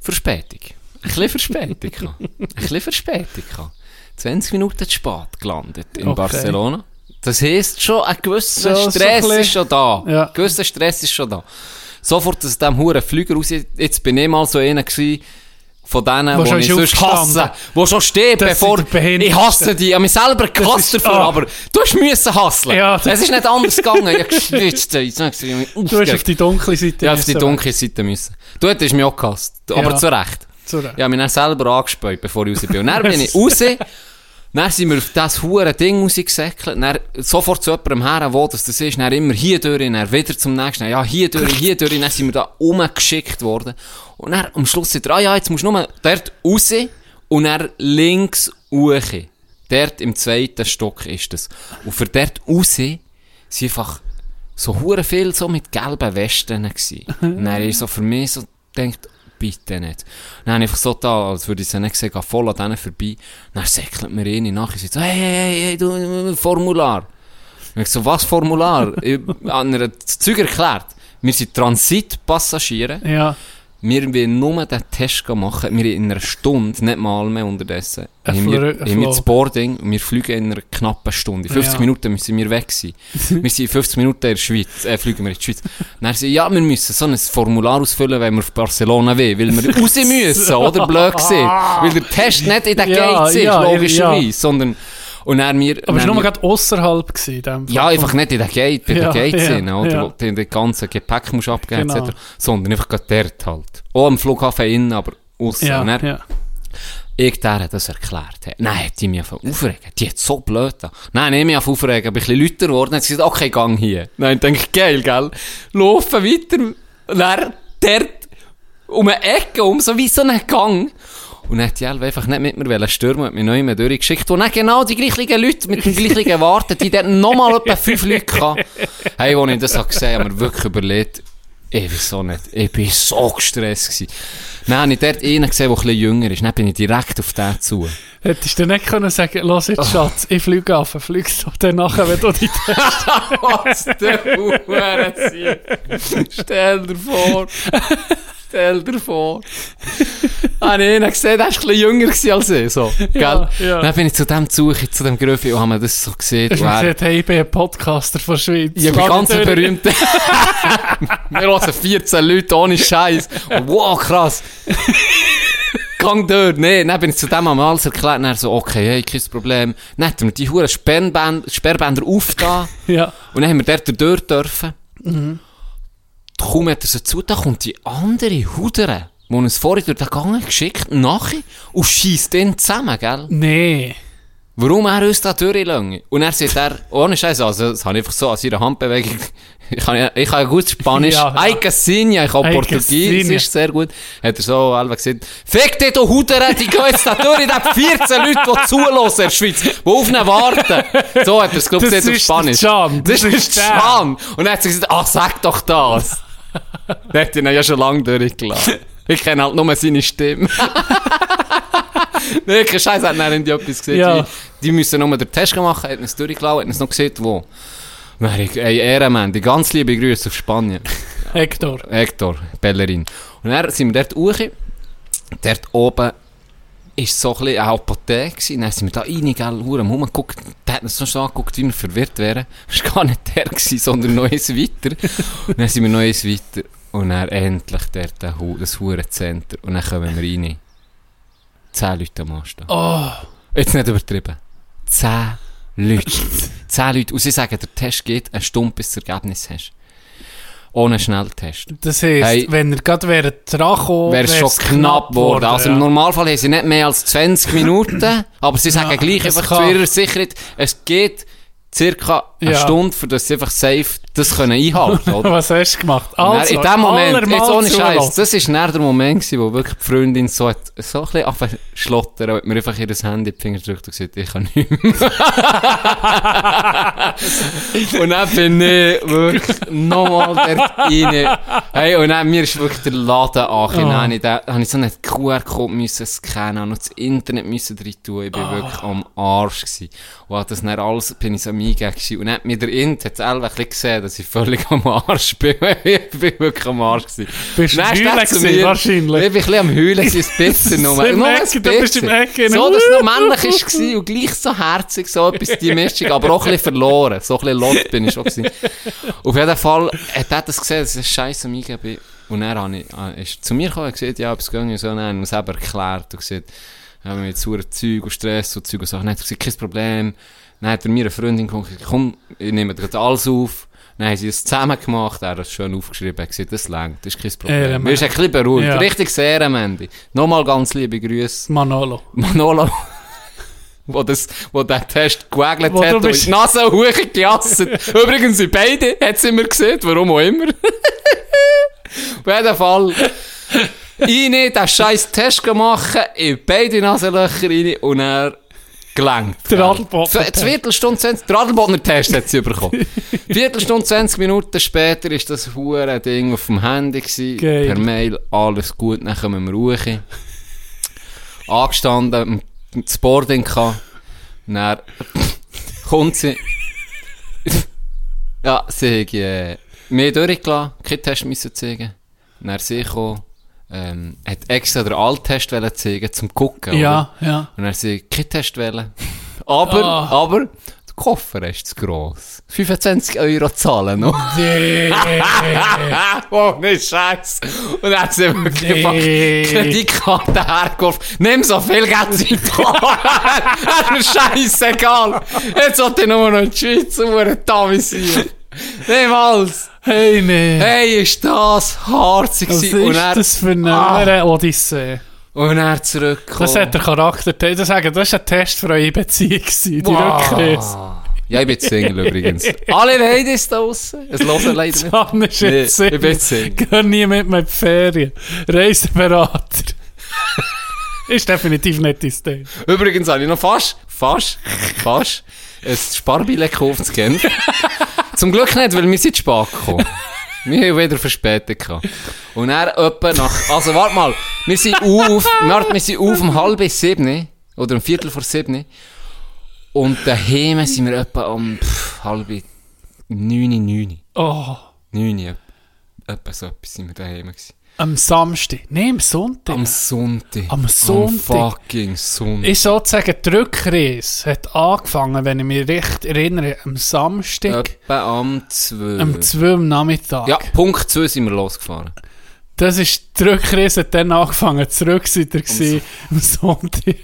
Verspätung. Ein bisschen Verspätung. Ein bisschen Verspätung. gehabt. 20 Minuten zu spät gelandet in Okay. Barcelona. Das heisst schon, ein gewisser So- so Stress ein bisschen- ist schon da. Ja. Ein gewisser Stress ist schon da. Sofort aus dem huren Flüger raus, jetzt bin ich mal so einer gewesen, von denen, Wo die schon ich sonst hasse, wo schon steht, Das bevor, die ich hasse die, ich habe mich selber gehasst dafür, ah. aber du hast müssen hasseln. Ja, es ist nicht anders gegangen, ich habe geschwitzt, ich Du hast auf die dunkle Seite Ja, auf die dunkle Seite müssen. Du hättest mich auch gehasst, aber Ja. zu Recht. Zu Recht. Ich habe mich dann selber angespäut, bevor ich raus bin. Und dann bin ich raus, Dann sind wir auf das hure Ding rausgesäckelt, dann sofort zu jemandem her, wo das, das ist, dann immer hier durch, dann wieder zum nächsten, ja, hier durch, hier durch, dann sind wir da umgeschickt worden. Und dann am Schluss sagt er, ah ja, jetzt musst du nur dort raus und dann links hoch. Dort im zweiten Stock ist das. Und für dort raus sind einfach so hure viel so mit gelben Westen gsi. Und dann ist so für mich so denkt, bitte nicht. Dann habe ich einfach so da, als würde ich sie nicht sehen, voll an denen vorbei. Dann säckelt mir eine nachher und sagt so, hey, hey, hey, du, Formular. Und ich so, was Formular? ich habe ihr das Zeug erklärt. Wir sind Transitpassagiere. Ja. Wir wollen nur den Test machen. Wir in einer Stunde, nicht mal mehr unterdessen, Ein haben wir, haben wir das. Boarding und wir fliegen in einer knappen Stunde. In 50 Ja. Minuten müssen wir weg sein. wir sind in 50 Minuten in der Schweiz, äh, fliegen wir in die Schweiz. Dann sie, ja, wir müssen so ein Formular ausfüllen, wenn wir auf Barcelona will, weil wir raus müssen, oder? Blöd gesehen. Weil der Test nicht in der Ja, Gate ist, ja, logischerweise, sondern, und dann wir, Aber es war nur gerade außerhalb gewesen, in ja, einfach nicht in der Gate, bei Ja, der Gate ja, sind, oder? ja. Wo du den ganzen Gepäck musst abgeben, Genau. etc. Sondern einfach gerade dort halt. Auch am Flughafen innen, aber aussen. Ja, dann, ja. ich der das erklärt. Nein, hat die mich auf aufregen. Die hat so blöd da. Nein, nicht mich auf aufregen, bin ein bisschen lauter geworden. Hat sie gesagt, okay, gang hier. Nein, denke ich, geil, gell? Laufen weiter. Dann, dort, um eine Ecke, um so wie so einen Gang. Und dann hat die Elbe einfach nicht mit mir stürmen, hat mich neu mehr durchgeschickt. Und dann genau die gleichen Leute mit den gleichen Warten, die dort nochmal etwa fünf Leute hatten. Hey, als ich das habe gesehen habe, habe ich mir wirklich überlegt, ich wieso nicht. Ich bin so gestresst gewesen. Dann habe ich dort einen gesehen, der ein bisschen jünger ist. Dann bin ich direkt auf den zu. Hättest du nicht können sagen, los Oh. jetzt, Schatz, ich fliege auf, fliegst du dann nachher, wenn du die Was der Huren Stell dir vor. Stell dir vor. Ah, nee, dann gesehen, der war ein bisschen jünger als ich, so. Gell? Ja. Dann bin ich zu dem Suche, zu dem Gröffi, und habe mir das so gesehen. Du er- gesagt, hey, ich bin ein Podcaster von Schweiz. Ich bin ganz ein berühmter. Wir hören 14 Leute ohne Scheiß. Wow, krass. Gang dort. Nee, dann bin ich zu dem am alles erklärt. Und er so, okay, hey, kein Problem. Dann hat er mir die Huren Sperrbänder, aufgetan. Ja. Und dann haben wir dort durch dürfen. Kaum hat er sie zu, da kommt die andere Hudere, die uns vorher durch den Gang geschickt, nachher, und schießt den zusammen, gell? Nee. Warum er uns da durchlänge? Und er sagt er, ohne Scheiß, also, das habe ich einfach so an seiner Handbewegung, ich habe ja, ich ja gut Spanisch, Ja, ja. ja. ich habe Ay, Portugiesisch, Casinha. sehr gut. Hat er so einfach gesagt, fick dich, du Hudere, die gehen jetzt da durch, hat 14 Leute, die zulassen in der Schweiz, die auf ihn warten. So hat er es, glaube ich, Das gesagt auf ist Spanisch. der Can, Das, das ist ist der. Can. Und dann hat sie gesagt, ach, sag doch das. Der hat ihn ja schon lange durchgelassen. Ich kenne halt nur seine Stimme. nee, kein Scheiß, hat dann die etwas gesehen. Ja. Die, die müssen nur den Test machen, hat es durchgelaufen, hat es noch gesehen, wo. Dann ich, ey, Ehrenmann, die ganz liebe Grüße auf Spanien. Hector. Hector, Bellerin. Und dann sind wir dort hoch. Dort oben ist so ein bisschen eine Apotheke gewesen. Dann sind wir da rein, gell, Hure, am rumgeguckt. Der hat uns so schon angeguckt, wie wir verwirrt wären. Das war gar nicht der gewesen, sondern noch eins weiter. Und dann sind wir noch eins weiter. Und dann endlich der Hu- das Hurencenter. Und dann kommen wir rein. Zehn Leute am Anstehen. Oh. Jetzt nicht übertrieben. Zehn Leute. Zehn Leute. Und sie sagen, der Test geht eine Stunde, bis du das Ergebnis hast. Ohne Schnelltest. Das heisst, Hey. wenn er gerade wäre dran Wäre es schon knapp geworden. Also im ja. Normalfall haben sie nicht mehr als 20 Minuten, aber sie sagen Ja, gleich einfach zu ihrer Sicherheit, es geht circa eine Ja. Stunde, für das sie einfach safe das können einhalten oder? Was hast du gemacht? Also, in dem Moment, jetzt ohne Scheiß, das ist dann der Moment gewesen, wo wirklich die Freundin so, hat, so ein bisschen angefangen schlottern und mir einfach ihr Handy in die Finger gedrückt und gesagt, ich kann nicht mehr. und dann bin ich wirklich nochmal dort rein. Hey, und dann, mir ist wirklich der Laden angekommen. Oh. Dann habe ich so einen QR-Code müssen scannen und das Internet müssen drin tun. Ich bin Ah. wirklich am Arsch gewesen. Und das dann alles, bin ich so Eingehen gewesen. Und dann hat mir der Int, hat selber ein bisschen gesehen, dass ich völlig am Arsch bin. ich bin wirklich am Arsch gewesen. Bist du Heulen er mir- wahrscheinlich. Ich bin ein bisschen am Heulen, gewesen, ein bisschen nur. Im Nur ein Ecken, du bist im bisschen. Ecken. So, dass es noch männlich ist gewesen und gleich so herzig, so etwas, die Mischung, aber auch ein bisschen verloren. So ein bisschen lost bin ich schon gewesen. Auf jeden Fall hat er das gesehen, dass ich scheiße am Eingeben bin. Und er ist zu mir gekommen und gesagt, ja, es nicht so, und er hat es eben erklärt und gesagt, wir haben jetzt sauer Zeug und Stress und Zeug und Sachen. Dann hat er gesagt, kein Problem. Dann hat er mir eine Freundin gesagt, komm, ich nehme dir alles auf. Dann haben sie es zusammen gemacht, er hat es schön aufgeschrieben, er gesagt, das längt, das ist kein Problem. Ehrenmann. Wir sind ein bisschen beruhigt. Ja. Richtig sehr, Mandy. Nochmal ganz liebe Grüße. Manolo. Manolo. wo, das, wo der Test gewackelt Wo hat du und bist- die Nase hochgejasset. Übrigens sind beide, hat sie immer gesehen, warum auch immer. Auf jeden Fall. Ich den scheiß Test machen, in beide Nasenlöcher rein und er gelangt. Der Adelbodner Eine Viertelstunde, 20, der Adelbodner Test hat sie bekommen. Viertelstunde, 20 Minuten später ist das hure Ding auf dem Handy gewesen. Geil. Per Mail, alles gut, dann kommen wir ruhig. Angestanden, das Boarding gehabt. Dann kommt sie. ja, sie hat äh, mir durchgelassen, keinen Test müssen zeigen. Dann sie gekommen, ähm, hat extra den Alttest zeigen, zum gucken. oder? Ja, ja. Und er sie keinen Test wählen. Aber, Ah. aber, der Koffer ist zu gross. 25 Euro zahlen noch. Nee. oh, nicht Scheiß. Und er hat sie wirklich Nee. einfach Kreditkarte hergeworfen. Nimm so viel Geld sie hat mir scheißegal. Jetzt sollte ich nur noch in die Schweiz und tamisieren. Niemals. Hey, nee. Hey, ist das harzig Was gewesen. Und ist er, das für eine Ah. Odyssee? und er zurückgekommen. Das hat der Charakter. Das sagen, das war ein Test für eure Beziehung, die Rückreise. Ja, ich bin Single übrigens. Alle Ladies da draussen. Es hören leider nicht. Dann ist Nee, jetzt ich bin Single. Geh nie mit mir in die Ferien. Reiseberater. ist definitiv nicht dein Ding. Übrigens habe ich noch fast, fast, fast ein Sparbillett gekauft Genf. Zum Glück nicht, weil wir sind spät gekommen. Wir haben wieder verspätet gehabt. Und er etwa nach, also warte mal, wir sind auf, warte, wir sind auf um halb sieben, oder um viertel vor sieben. Und daheim sind wir etwa um pff, halb neun, neun, Oh, neun, etwa so etwas sind wir daheim gewesen. Am Samstag. Nein, am Sonntag. Am Sonntag. Am Sonntag. Am fucking Sonntag. ich sozusagen, die Rückreise hat angefangen, wenn ich mich recht erinnere, am Samstag, Etwa am 12. am 2 am Nachmittag. Ja, Punkt 2 sind wir losgefahren. Das ist, die Rückreise hat dann angefangen, zurück seid ihr gewesen, am Sonntag.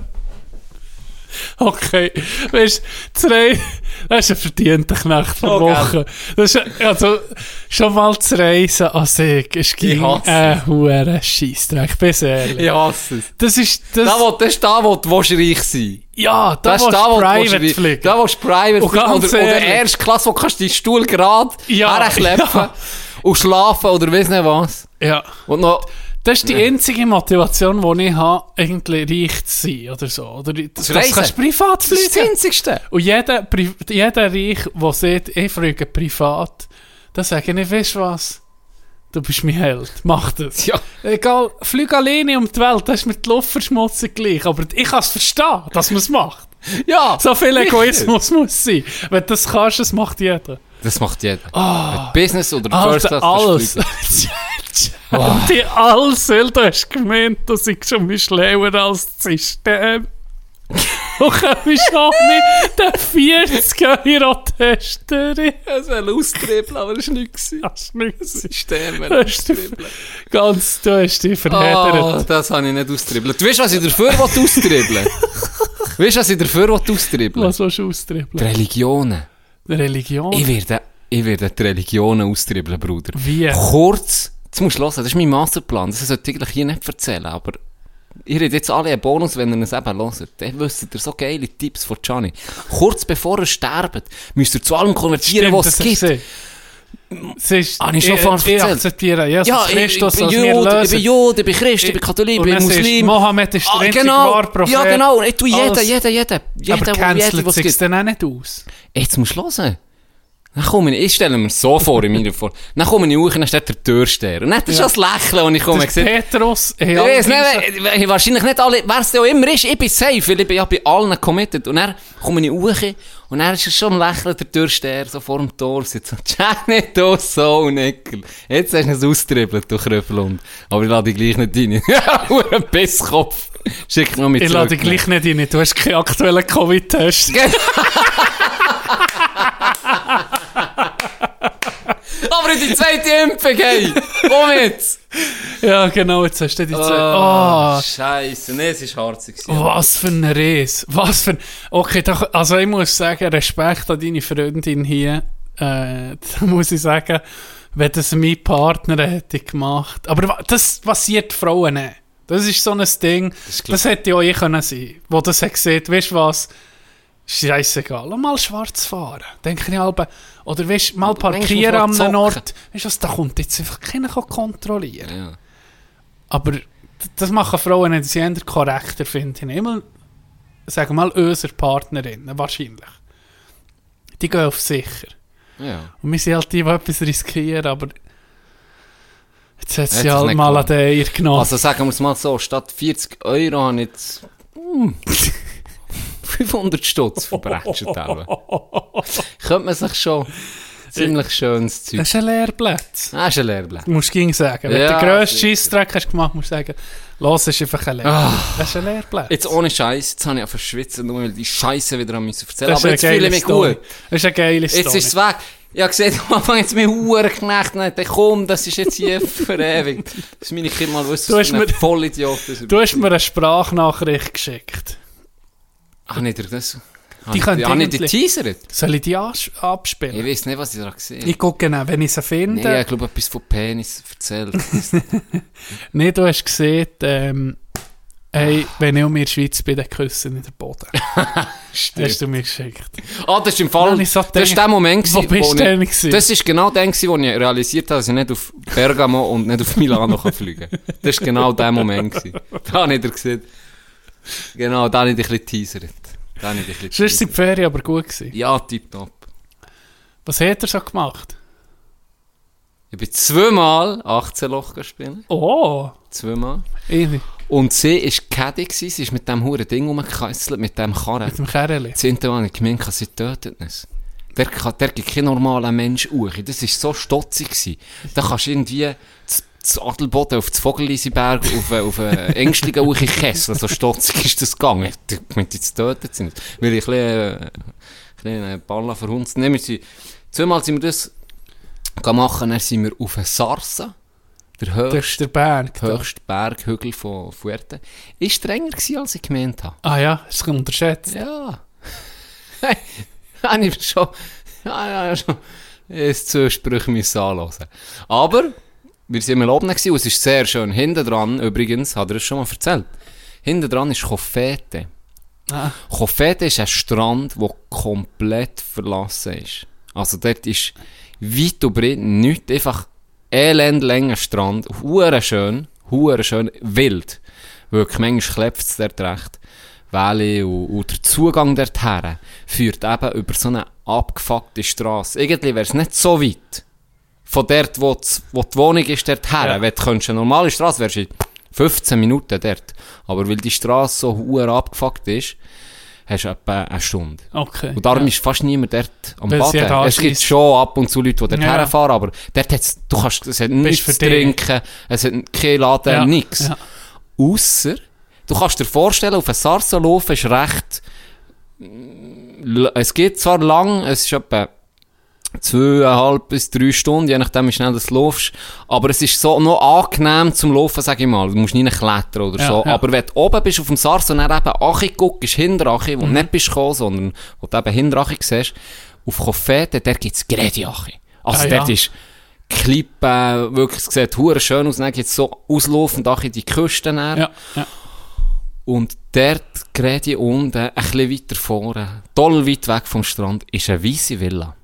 okay, weißt du, das ist ein verdienter Knecht von Oh, Woche. Das ist, also, schon mal zu reisen an sich, ist gegen hasse ein hoher Scheissdreck, bis ehrlich. Ich hasse es. Das ist, das, Da, wo, das ist da, wo du reich sein ja, da Das ist da, du wo du private willst fliegen. Da, wo du private Und fliegen. Oder, oder ehrlich. erste Klasse, wo du kannst deinen Stuhl gerade Ja, herkleppen ja. und schlafen oder weiss nicht was. ja. Und noch, Das ist die einzige Motivation, die ich habe, irgendwie reich zu sein oder so. Oder das, das kannst du privat das ist das fliegen. Einzigste. Und jeder, jeder Reich, der sagt, ich fliege privat, dann sage ich weißt du was? Du bist mein Held. Mach das. Ja. Egal, flieg alleine um die Welt, das ist mit Luftverschmutzung gleich. Aber ich kann es verstehen, dass man es macht. Ja. So viel. Egoismus muss sein. Wenn du das kannst, das macht jeder. Das macht jeder. Mit Business oder First Alter, Class. alles. Und die alles, weil du hast gemeint, du seist schon mal schlauer als das System. Du kommst auch nicht den 40 Euro testen. fliegen. Es wäre austribbeln, aber das war nichts. Das ist nicht so. System dich- Ganz, du hast dich Oh, verheddert. das habe ich nicht austribbelt. Du weißt, was ich dafür will austribbeln Weißt du, was ich dafür will austribbeln Was willst du Die austribbeln? Religionen. Religion? Ich werde, ich werde die Religionen austribbeln, Bruder. Wie? Kurz, jetzt musst du hören, das ist mein Masterplan. Das sollte ich eigentlich hier nicht erzählen, aber ihr habt jetzt alle einen Bonus, wenn ihr es eben hört. Dann wisst ihr so geile Tipps von Gianni. Kurz bevor er sterbt, müsst ihr zu allem konvertieren, was es gibt. ist es ist, Habe ich schon ich, ich akzeptiere Jesus Ja, ich, ich Christus bin Jude, ich bin Jude, ich bin Christ, ich bin Katholik, ich bin Muslim. Mohammed ist der Ah, einzige genau, wahre Prophet. ja genau, ich tue jeder, Alles. jeder, jeder, jeder, Aber cancelt es sich dann auch nicht aus. Jetzt musst du hören. Dann komme ich, ich stelle mir so vor, in meiner vor. Dann komme ich hoch und dann steht der Türsteher. Und dann ist das Lächeln, und ich komme sehe, Petrus, ich weiss nicht, wahrscheinlich nicht alle, wer es auch immer ist, ich bin safe, weil ich bin ja bei allen committed. Und dann komme ich hoch und dann ist es schon ein Lächeln, der Türsteher, so vor dem Tor sitzt. Und Janet, du so Nickel. Jetzt hast du es austribbelt, du Kröpfelhund. Aber ich lade dich gleich nicht rein. Ja, nur ein Bisskopf. Schick noch mit Ich lade dich gleich nicht rein, du hast keinen aktuellen Covid-Test. Aber die zweite Impfung, hey! Komm jetzt! Ja, genau, jetzt hast du die Zeit. Oh, Oh, Scheiße, nee, es war harzig. was für ein Reis. Was für ein... Okay, da, also ich muss sagen, Respekt an deine Freundin hier. Äh, da muss ich sagen, wenn das mein Partner hätte gemacht. Aber das passiert Frauen nicht. Das ist so ein Ding, ist das, hätte ja auch ich können sein, wo das hat gesehen, weißt du was, scheißegal, mal schwarz fahren, denke ich halb, oder weißt mal parkieren an einem. Ort, weißt du was, da kommt jetzt einfach keiner kontrollieren. Ja. Aber das machen Frauen nicht, sie eher korrekter, finde ich. Immer, sagen wir mal, unsere Partnerinnen, wahrscheinlich. Die gehen auf sicher. ja. Und wir sind halt die, die etwas riskieren, aber jetzt hat sie halt mal an den Eier genommen. Also sagen wir es mal so, statt 40 Euro habe ich jetzt hm, 500 Stutz verbrechen. Könnte man sich schon ziemlich schönes Zeug... das ist ein Lehrplatz. Das ist ein Lehrplan. Du musst ging sagen. Wenn Ja, du den grössten. Scheissdreck hast gemacht, musst du sagen, los, ist einfach ein Lehrplatz. Das ist ein Lehrplatz. Jetzt ohne Scheiß, jetzt habe ich einfach schwitzen, nur weil die Scheiße wieder an müssen erzählen. das Aber jetzt fühle ich mich Story. gut. Das ist eine geile Story. Jetzt ist es weg. Ich habe gesehen, am Anfang jetzt geknecht. Nein, dann komm, das ist jetzt hier verewigt. Dass meine Kinder mal wissen, Du hast für ein Vollidiot das Du hast mir eine Sprachnachricht geschickt. Ach, nicht das? Die können Habe ich die irgendwie- teasert? Soll ich die as- Ich abspielen? weiß nicht, was ich da gesehen habe. Ich gucke genau, wenn ich sie finde. Nee, ich glaube, etwas von Penis erzählt. Nee, du hast gesehen, ähm, hey, wenn ich um in der Schweiz bin, dann küssen in der Boden. Hast du mir geschickt. Ah, das ist im Fall, Nein, ich so das ist der Moment wo gewesen, bist du ich- denn gewesen? Das ist genau der gewesen, wo ich realisiert habe, dass ich nicht auf Bergamo und nicht auf Milano kann fliegen kann. Das ist genau der Moment gewesen. Da habe ich dir gesehen. Genau, da habe ich dich ein bisschen teasert. Da habe ich dich ein bisschen Sonst waren die. Ferien aber gut. Gewesen. Ja, tipptopp. Was hat er so gemacht? Ich bin zweimal 18 Loch gespielt. Oh, Zweimal. ich Und sie war Caddy, sie ist mit dem huren Ding rumgekesselt, mit dem Karren. mit dem Kerli. Das Zehnte Mal habe ich gemeint, sie tötet es. Der, der gibt kein normaler Mensch hoch. Das war so stotzig. Da kannst du irgendwie z Adelboden auf das Vogelisiberg auf, äh, auf einen ängstlichen hoch Kessel. So stotzig ist das gegangen. Ich meinte, jetzt tötet sie nicht. Weil ich ein bisschen, äh, ein äh, Balla verhunzt. Nehmen wir sie. Zweimal sind wir das gemacht, dann sind wir auf einen Sarsa. Der Das höchste, ist der Berg. höchste Berghügel von Fuerte. Ist strenger gewesen, als ich gemeint habe. Ah ja, ist unterschätzt. Ja. Habe ich schon, ja, ja, schon, jetzt Zusprüche anhören. Aber, wir sind mal oben gewesen, und es ist sehr schön. Hinten dran, übrigens, hat er es schon mal erzählt, hinten dran ist Kofete. Ah. Kofete ist ein Strand, der komplett verlassen ist. Also dort ist weit und breit nichts, einfach elendlänger Strand, hure schön, hure schön, wild. Wirklich, manchmal klebt es dort recht. Valley und, und der Zugang dorthin führt eben über so eine abgefuckte Straße. Irgendwie wäre es nicht so weit. Von dort, wo, die- wo die Wohnung ist, dorthin. Ja. Wenn du könntest eine normale Straße wärst du in 15 Minuten dort. Aber weil die Straße so hure abgefuckt ist, hast du etwa eine Stunde. Okay. Und darum ja. ist fast niemand dort am Weil Baden. Es gibt schon ab und zu Leute, die dort Ja. herfahren, aber dort hat's, du kannst, es hat nichts zu trinken, es hat kein Laden, Ja. nichts. Ja. Ausser, du kannst dir vorstellen, auf ein Sarsa laufen ist recht, es geht zwar lang, es ist etwa zweieinhalb bis drei Stunden, je nachdem wie schnell du laufst, aber es ist so noch angenehm zum Laufen, sag ich mal. Du musst nicht klettern oder Ja, so. ja. Aber wenn du oben bist auf dem Sarsa und dann eben Achi guckst, hinter Achi, Mhm. wo du nicht bist gekommen, sondern wo du eben hinter Achi siehst, auf Kofete, der gibt's gerade Achi. Also Ah, ja. dort ist Klippe, wirklich, es sieht hure schön aus, dann gibt's so auslaufend Achi die Küste näher. Ja, ja. Und dort, gerade unten, ein bisschen weiter vorne, toll weit weg vom Strand, ist eine weisse Villa.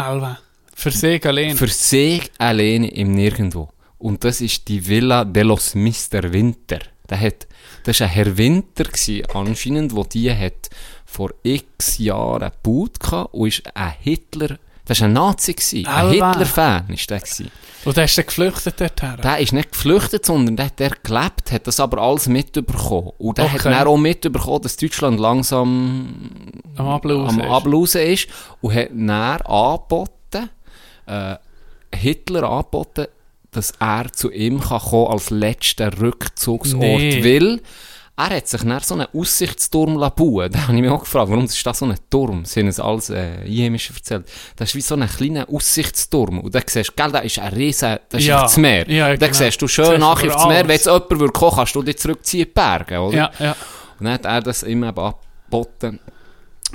Alva. Für sich allein. Für sich alleine im Nirgendwo. Und das ist die Villa de los Mr. Winter. Der hat, das war ein Herr Winter gewesen, anscheinend, wo die hat vor x Jahren gebaut und ist ein Hitler, das war ein Nazi gewesen. Ein. Hitler-Fan ist der gewesen. Und der ist dann geflüchtet dorthin. Der ist nicht geflüchtet, sondern der hat der gelebt, hat das aber alles mitbekommen. Und der hat Okay. dann auch mitbekommen, dass Deutschland langsam Am Ablausen am ist. Ablausen ist und hat dann angeboten, äh, Hitler angeboten, dass er zu ihm kann kommen als letzten Rückzugsort Nee. will. Er hat sich dann so einen Aussichtsturm bauen Da habe ich mich auch gefragt, warum ist das so ein Turm? Sie haben es alles äh, Einheimische erzählt. Das ist wie so ein kleiner Aussichtsturm. Und da siehst du, gell, da ist ein riesen, das ist Ja. auf das Meer. Ja, da genau. siehst du Siehst schön du nachher über auf das Meer. Wenn jetzt jemand würde kommen, kannst du dich zurückziehen in die Berge, oder? Ja, ja. Und dann hat er das eben angeboten,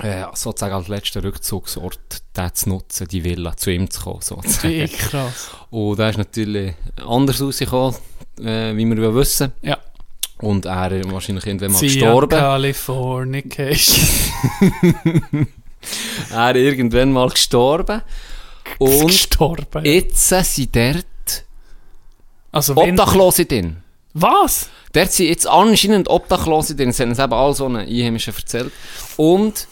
äh, sozusagen als letzter Rückzugsort, den zu nutzen, die Villa, zu ihm zu kommen, sozusagen. Wie krass. Und da ist natürlich anders rausgekommen, äh, wie wir ja wissen. Ja. Und er ist wahrscheinlich irgendwann mal gestorben. Californication. Er ist irgendwann mal gestorben. Und gestorben. jetzt sind dort Also. Obdachlose drin. Was? Dort sind jetzt anscheinend Obdachlose drin. Sie haben es eben all so einen Einheimischen erzählt. Und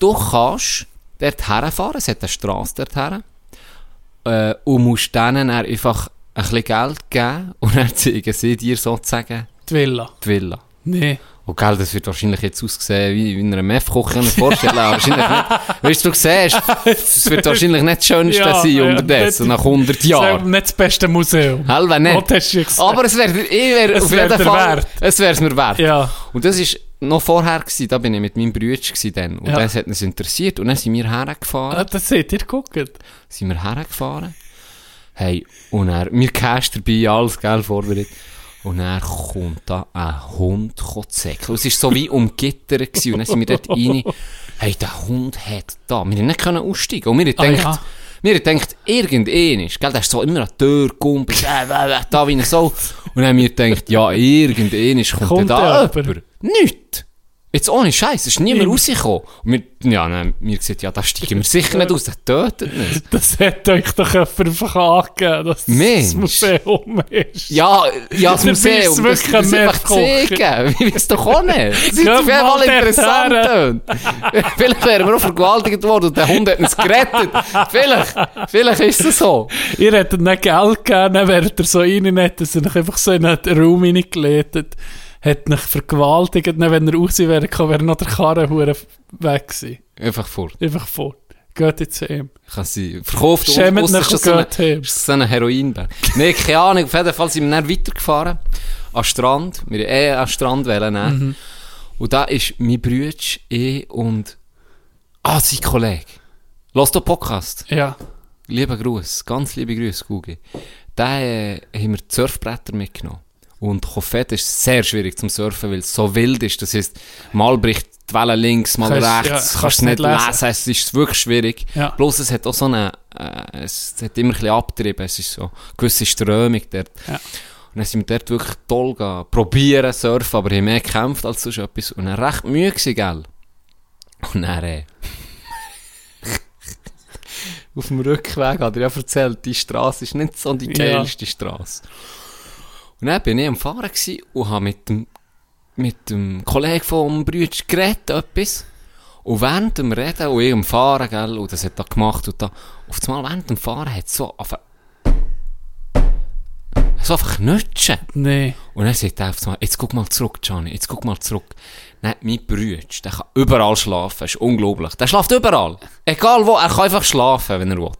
du kannst dort herfahren. Es hat eine Straße dort her. Äh, und musst denen dann einfach ein bisschen Geld geben. Und dann zeigen sie dir sozusagen Die Villa. die Villa. Nee. Und gell, das wird wahrscheinlich jetzt aussehen wie in einer Meth-Küche, kann ich mir vorstellen. Aber wahrscheinlich nicht. Weißt du, du siehst, es wird wahrscheinlich nicht das Schönste Ja, sein ja, unterdessen, nach 100 Das ist Jahren. nicht das beste Museum. Hell, wenn Oh, nicht. Aber es wäre, ich wäre Es auf jeden Fall, wert. es wäre es mir wert. Ja. Und das ist noch vorher gewesen, da bin ich mit meinem Bruder gewesen dann. Und Ja. das hat uns interessiert. Und dann sind wir hergefahren. Ah, Das seht ihr, guckt. sind wir hergefahren. Hey, und er, mir Cash dabei, alles, gell, vorbereitet. Und er kommt da ein Hund zäckeln. Es war so wie umgittert gewesen. Und dann sind wir dort rein. Hey, der Hund hat da. Wir haben nicht können aussteigen. Und wir haben Ah, gedacht, ja. wir haben gedacht, irgendein ist, gell, der ist so immer an die Tür gegumpelt, äh, äh, äh, da wie ein so. Und dann haben wir gedacht, ja, irgendein ist, kommt, Kommt da jemand. jemand. Nicht. Jetzt ohne Scheiß, es ist niemand rausgekommen. Und wir, ja, dann, wir gesagt, ja, da steigen wir sicher nicht aus, der tötet uns. Das hat euch doch jemand einfach angegeben, dass das Mensch. Museum ist. Ja, ja, das Museum, es das, das ein einfach zeigen. Ich weiß doch auch nicht. Das ist auf jeden Fall interessant. Vielleicht wären wir auch vergewaltigt worden und der Hund hat uns gerettet. Vielleicht, vielleicht ist es so. Ihr hättet nicht Geld gegeben, dann wäret ihr so rein, hättet ihr einfach so in einen Raum reingeleitet, hätte euch vergewaltigt, dann wenn er raus wäre, gekommen, wäre noch der Karrenhuren weg gewesen. Einfach fort. Einfach fort. Geht jetzt zu ihm. Habe sie verkauft Schämt und so eine, geht heim. ist so eine Heroinberg. Nee, keine Ahnung. Auf jeden Fall sind wir dann weitergefahren. An den Strand. Wir wollten eh den Strand nehmen. Mhm. Und da ist mein Bruder, ich und... Ah, sein Kollege. Lass den Podcast. Ja. Lieber Gruß, ganz liebe Grüße, Gugi. Da äh, haben wir die Surfbretter mitgenommen. Und Koffet ist sehr schwierig zum Surfen, weil es so wild ist. Das heißt, mal bricht die Welle links, mal Kannst- rechts. ja, kannst du nicht lesen. lesen. Es ist wirklich schwierig. Ja. Bloß es hat auch so eine, äh, es hat immer ein bisschen. Es ist so eine gewisse Strömung dort. Ja. Und dann sind wir dort wirklich toll gegangen, probieren surfen, aber ich mehr gekämpft als sonst etwas. Und dann recht müde gewesen, gell? Und dann, äh, auf dem Rückweg hat er ja erzählt, die Straße ist nicht so die Ja. geilste Straße. Und dann bin ich am Fahren und habe mit dem, mit dem Kollegen vom Brüder geredet, etwas. Und während dem Reden und ich am Fahren, gell, und das hat er gemacht und da, auf einmal während dem Fahren hat es so auf so einfach knutschen. Nee. Und dann sagt er auf einmal, jetzt guck mal zurück, Gianni, jetzt guck mal zurück. Nein, mein Bruder, der kann überall schlafen, das ist unglaublich. Der schlaft überall. Egal wo, er kann einfach schlafen, wenn er will.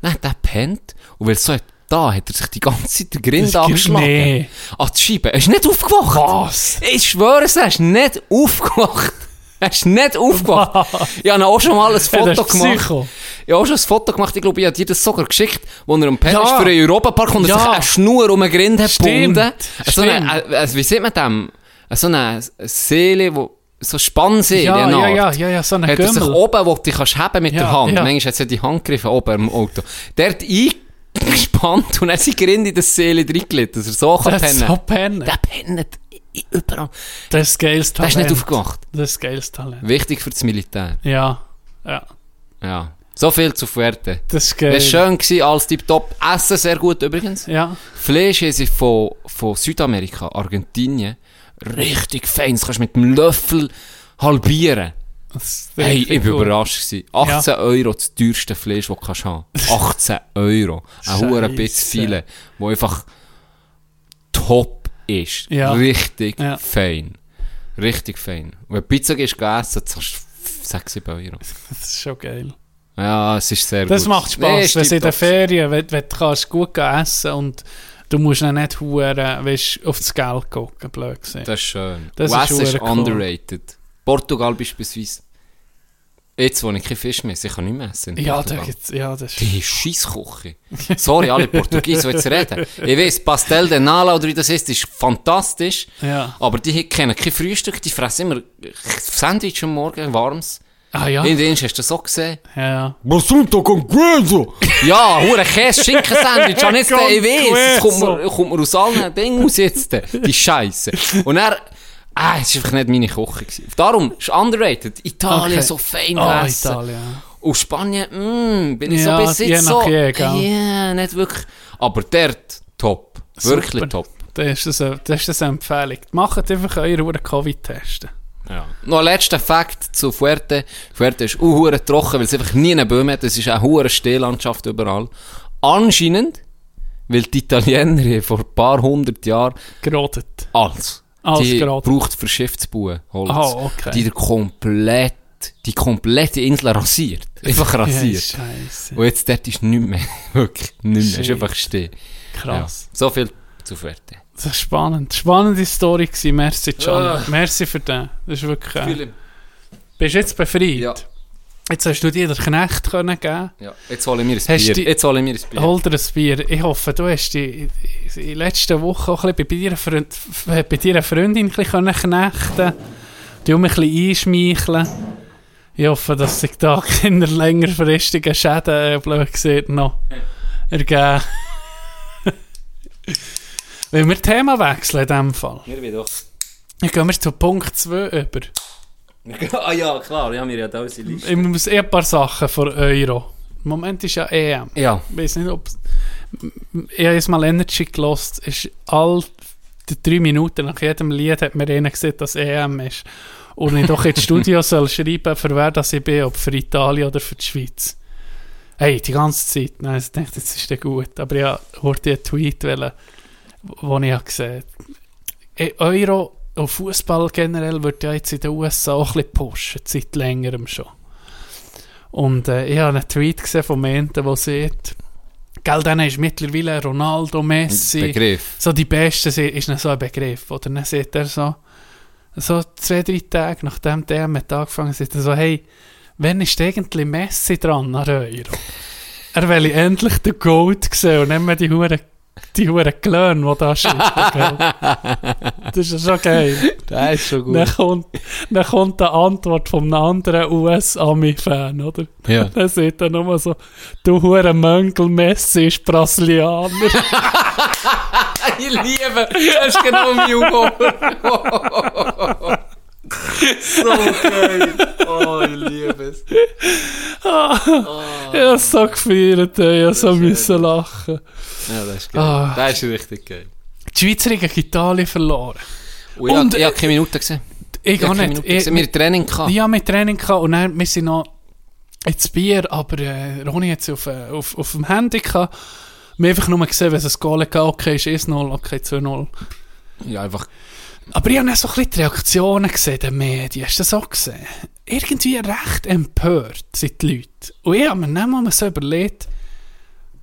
Nein, der pennt, und weil es so hat, da hat er sich die ganze Zeit den Grind angeschlagen. nee. An die Scheibe. Er ist nicht aufgewacht. Was? Ich schwöre es, er ist nicht aufgewacht. Er ist nicht aufgewacht. Ich habe auch schon mal ein Foto gemacht. Psycho. Ich habe auch schon ein Foto gemacht, ich glaube, ich habe dir das sogar geschickt, wo er am Pen Ja. ist für den Europapark und er Ja. sich eine Schnur um den Grind hat gebunden. So eine, äh, wie sieht man dem? So eine Seele, wo, so Spannseele, Ja, eine ja, Art. ja, ja, ja, so ein Hat er sich oben, wo du dich kannst haben mit Ja, der Hand. ja. Manchmal hat sie die Handgriffe oben im Auto. Der hat eingespannt und er ist Grind in das Seele reingelegt, dass er so kann Das ist pennen. so pennen. Der pennt überall. Das ist geiles Der Talent. ist nicht aufgewacht. Das ist geiles Talent. Wichtig für das Militär. Ja. Ja. Ja. So viel zu Fuerte. Das ist geil. Das war schön gewesen, als Tipptopp. Essen sehr gut übrigens. Ja. Fleisch sie von, von Südamerika, Argentinien. Richtig fein. Das kannst du mit dem Löffel halbieren. Das Hey, ich war überrascht. Gewesen. 18 Euro das teuerste Fleisch, das du kannst haben 18 Euro. Ein hoher bisschen Filet, wo einfach top ist. Ja. Richtig Ja. fein. Richtig fein. Und wenn du Pizza gehst, essen, zahlst du 6, 7 Euro. Das ist schon geil. Ja, es ist sehr Das gut. macht Nee, Spass, ist wenn du in den. Ferien, wenn, wenn du kannst gut essen und du musst dann nicht hure, weißt, auf das Geld gucken, blöd gesehen. Das ist schön. Das Und ist ist verdammt cool. Portugal beispielsweise. Jetzt, wo ich kein Fisch mehr esse, ich kann nicht mehr essen. Ja, da gibt's, ja, das ist... Die Scheissküche. Sorry, alle Portugiesen, die jetzt reden. Ich weiss, Pastel de Nala oder wie das ist, ist fantastisch. Ja. Aber die kennen kein Frühstück, die fressen immer Sandwich am Morgen, warmes. Ah ja. In den hast du das so gesehen? Ja. Basunto con queso! Ja, hure Käse, Schinken-Sandwich, ich weiss, es kommt mir, kommt mir aus allen Dingen aus jetzt, die Scheiße. Und er, ah, es war einfach nicht meine Küche. gewesen. Darum, ist underrated. Italien, Okay. so fein Oh, gegessen. Italien. Und Spanien, mm, bin ich Ja, so bis je jetzt so, ja, nicht wirklich. Aber dort, top. Wirklich Super. top. Das ist, das, eine- das ist eine Empfehlung. Macht einfach eure Covid-Testen. Ja. Noch ein letzter Fakt zu Fuerte. Fuerte ist auch trocken, weil es einfach nie einen Böhm hat. Es ist eine hure Stehlandschaft überall. Anscheinend, weil die Italiener vor ein paar hundert Jahren Gerodet. alles, Alles die gerottet. braucht für Schiffsbauen Holz. Ah, okay. Die komplett, die komplette Insel rasiert. Einfach rasiert. Ja, Scheiße. Und jetzt dort ist nichts mehr. Wirklich nichts mehr. Es ist einfach stehen. Krass. Ja. So viel zu Fuerte. Das ist spannend. Spannende Story gewesen. Merci, Can. Ah. Merci für den. Das ist wirklich... Äh, bist du jetzt befreit? Ja. Jetzt hast du dir den Knecht können geben Ja. Jetzt hole ich mir ein Hast Bier. die- Jetzt hole ich mir ein Bier. Hol dir ein Bier. Ich hoffe, du hast die in den letzten Wochen auch ein bisschen bei deiner, Freund, bei Freundin ein bisschen können knechten Die um ein bisschen einschmeicheln. Ich hoffe, dass sich da keine längerfristigen Schäden, äh, blöd gesagt, noch ergeben. Wenn wir Thema wechseln in diesem Fall. Mir wieder. Dann gehen wir zu Punkt 2 über. ah ja, klar, ich habe mir ja da unsere Liste. Ich muss eh ein paar Sachen von Euro. Im Moment ist ja EM. Ja. Ich weiß nicht, ob ich habe jetzt mal Energy gelost. Ist all die drei Minuten nach jedem Lied hat mir einer gesagt, dass EM ist. Und ich doch ins Studio soll schreiben, für wer das ich bin, ob für Italien oder für die Schweiz. Hey, die ganze Zeit. Nein, ich dachte, jetzt ist der gut. Aber ich wollte einen Tweet, wollen, wo ich gesehen habe. Euro und Fußball generell wird ja jetzt in den USA auch ein bisschen pushen, seit längerem schon. Und äh, ich habe einen Tweet gesehen von Mente, der sagt, Gell, dann ist mittlerweile Ronaldo, Messi, Begriff. so die Besten sind, ist so ein Begriff. Oder dann sagt er so, so zwei, drei Tage nachdem der mit angefangen er so, hey, wann ist eigentlich Messi dran an Euro? er will endlich den Gold sehen und nicht mehr die Huren die Huren Klöne, die da schicken. Das ist ja schon geil. Das ist schon Dann kommt, dann kommt die Antwort von einem anderen US-Ami-Fan, oder? Ja. Dann sagt er nur so, du hure Mönkel Messi ist Brasilianer. Ich liebe, das ist genau mein Humor. So geil. Oh, ich liebe es. ich habe so gefeiert, ey. ich habe so müssen lachen. Ja, das ist geil. Ah. Das ist richtig geil. Die Schweizer gegen Italien verloren. Und ich, Und, ich habe keine Minute gesehen. Ich Ich keine nicht. Minute gesehen. Wir Training gehabt. Ich habe mit Training gehabt und dann, wir sind noch ins Bier, aber äh, Ronny hat es auf, äh, auf, auf dem Handy gehabt. Wir haben einfach nur gesehen, wenn es ein Goal gab, okay, ist 1-0, okay, 2-0. Ja, einfach. Aber ich habe dann so ein bisschen die Reaktionen gesehen, der Medien. Hast du das auch gesehen? Irgendwie recht empört sind die Leute. Und ich habe mir dann mal so überlegt,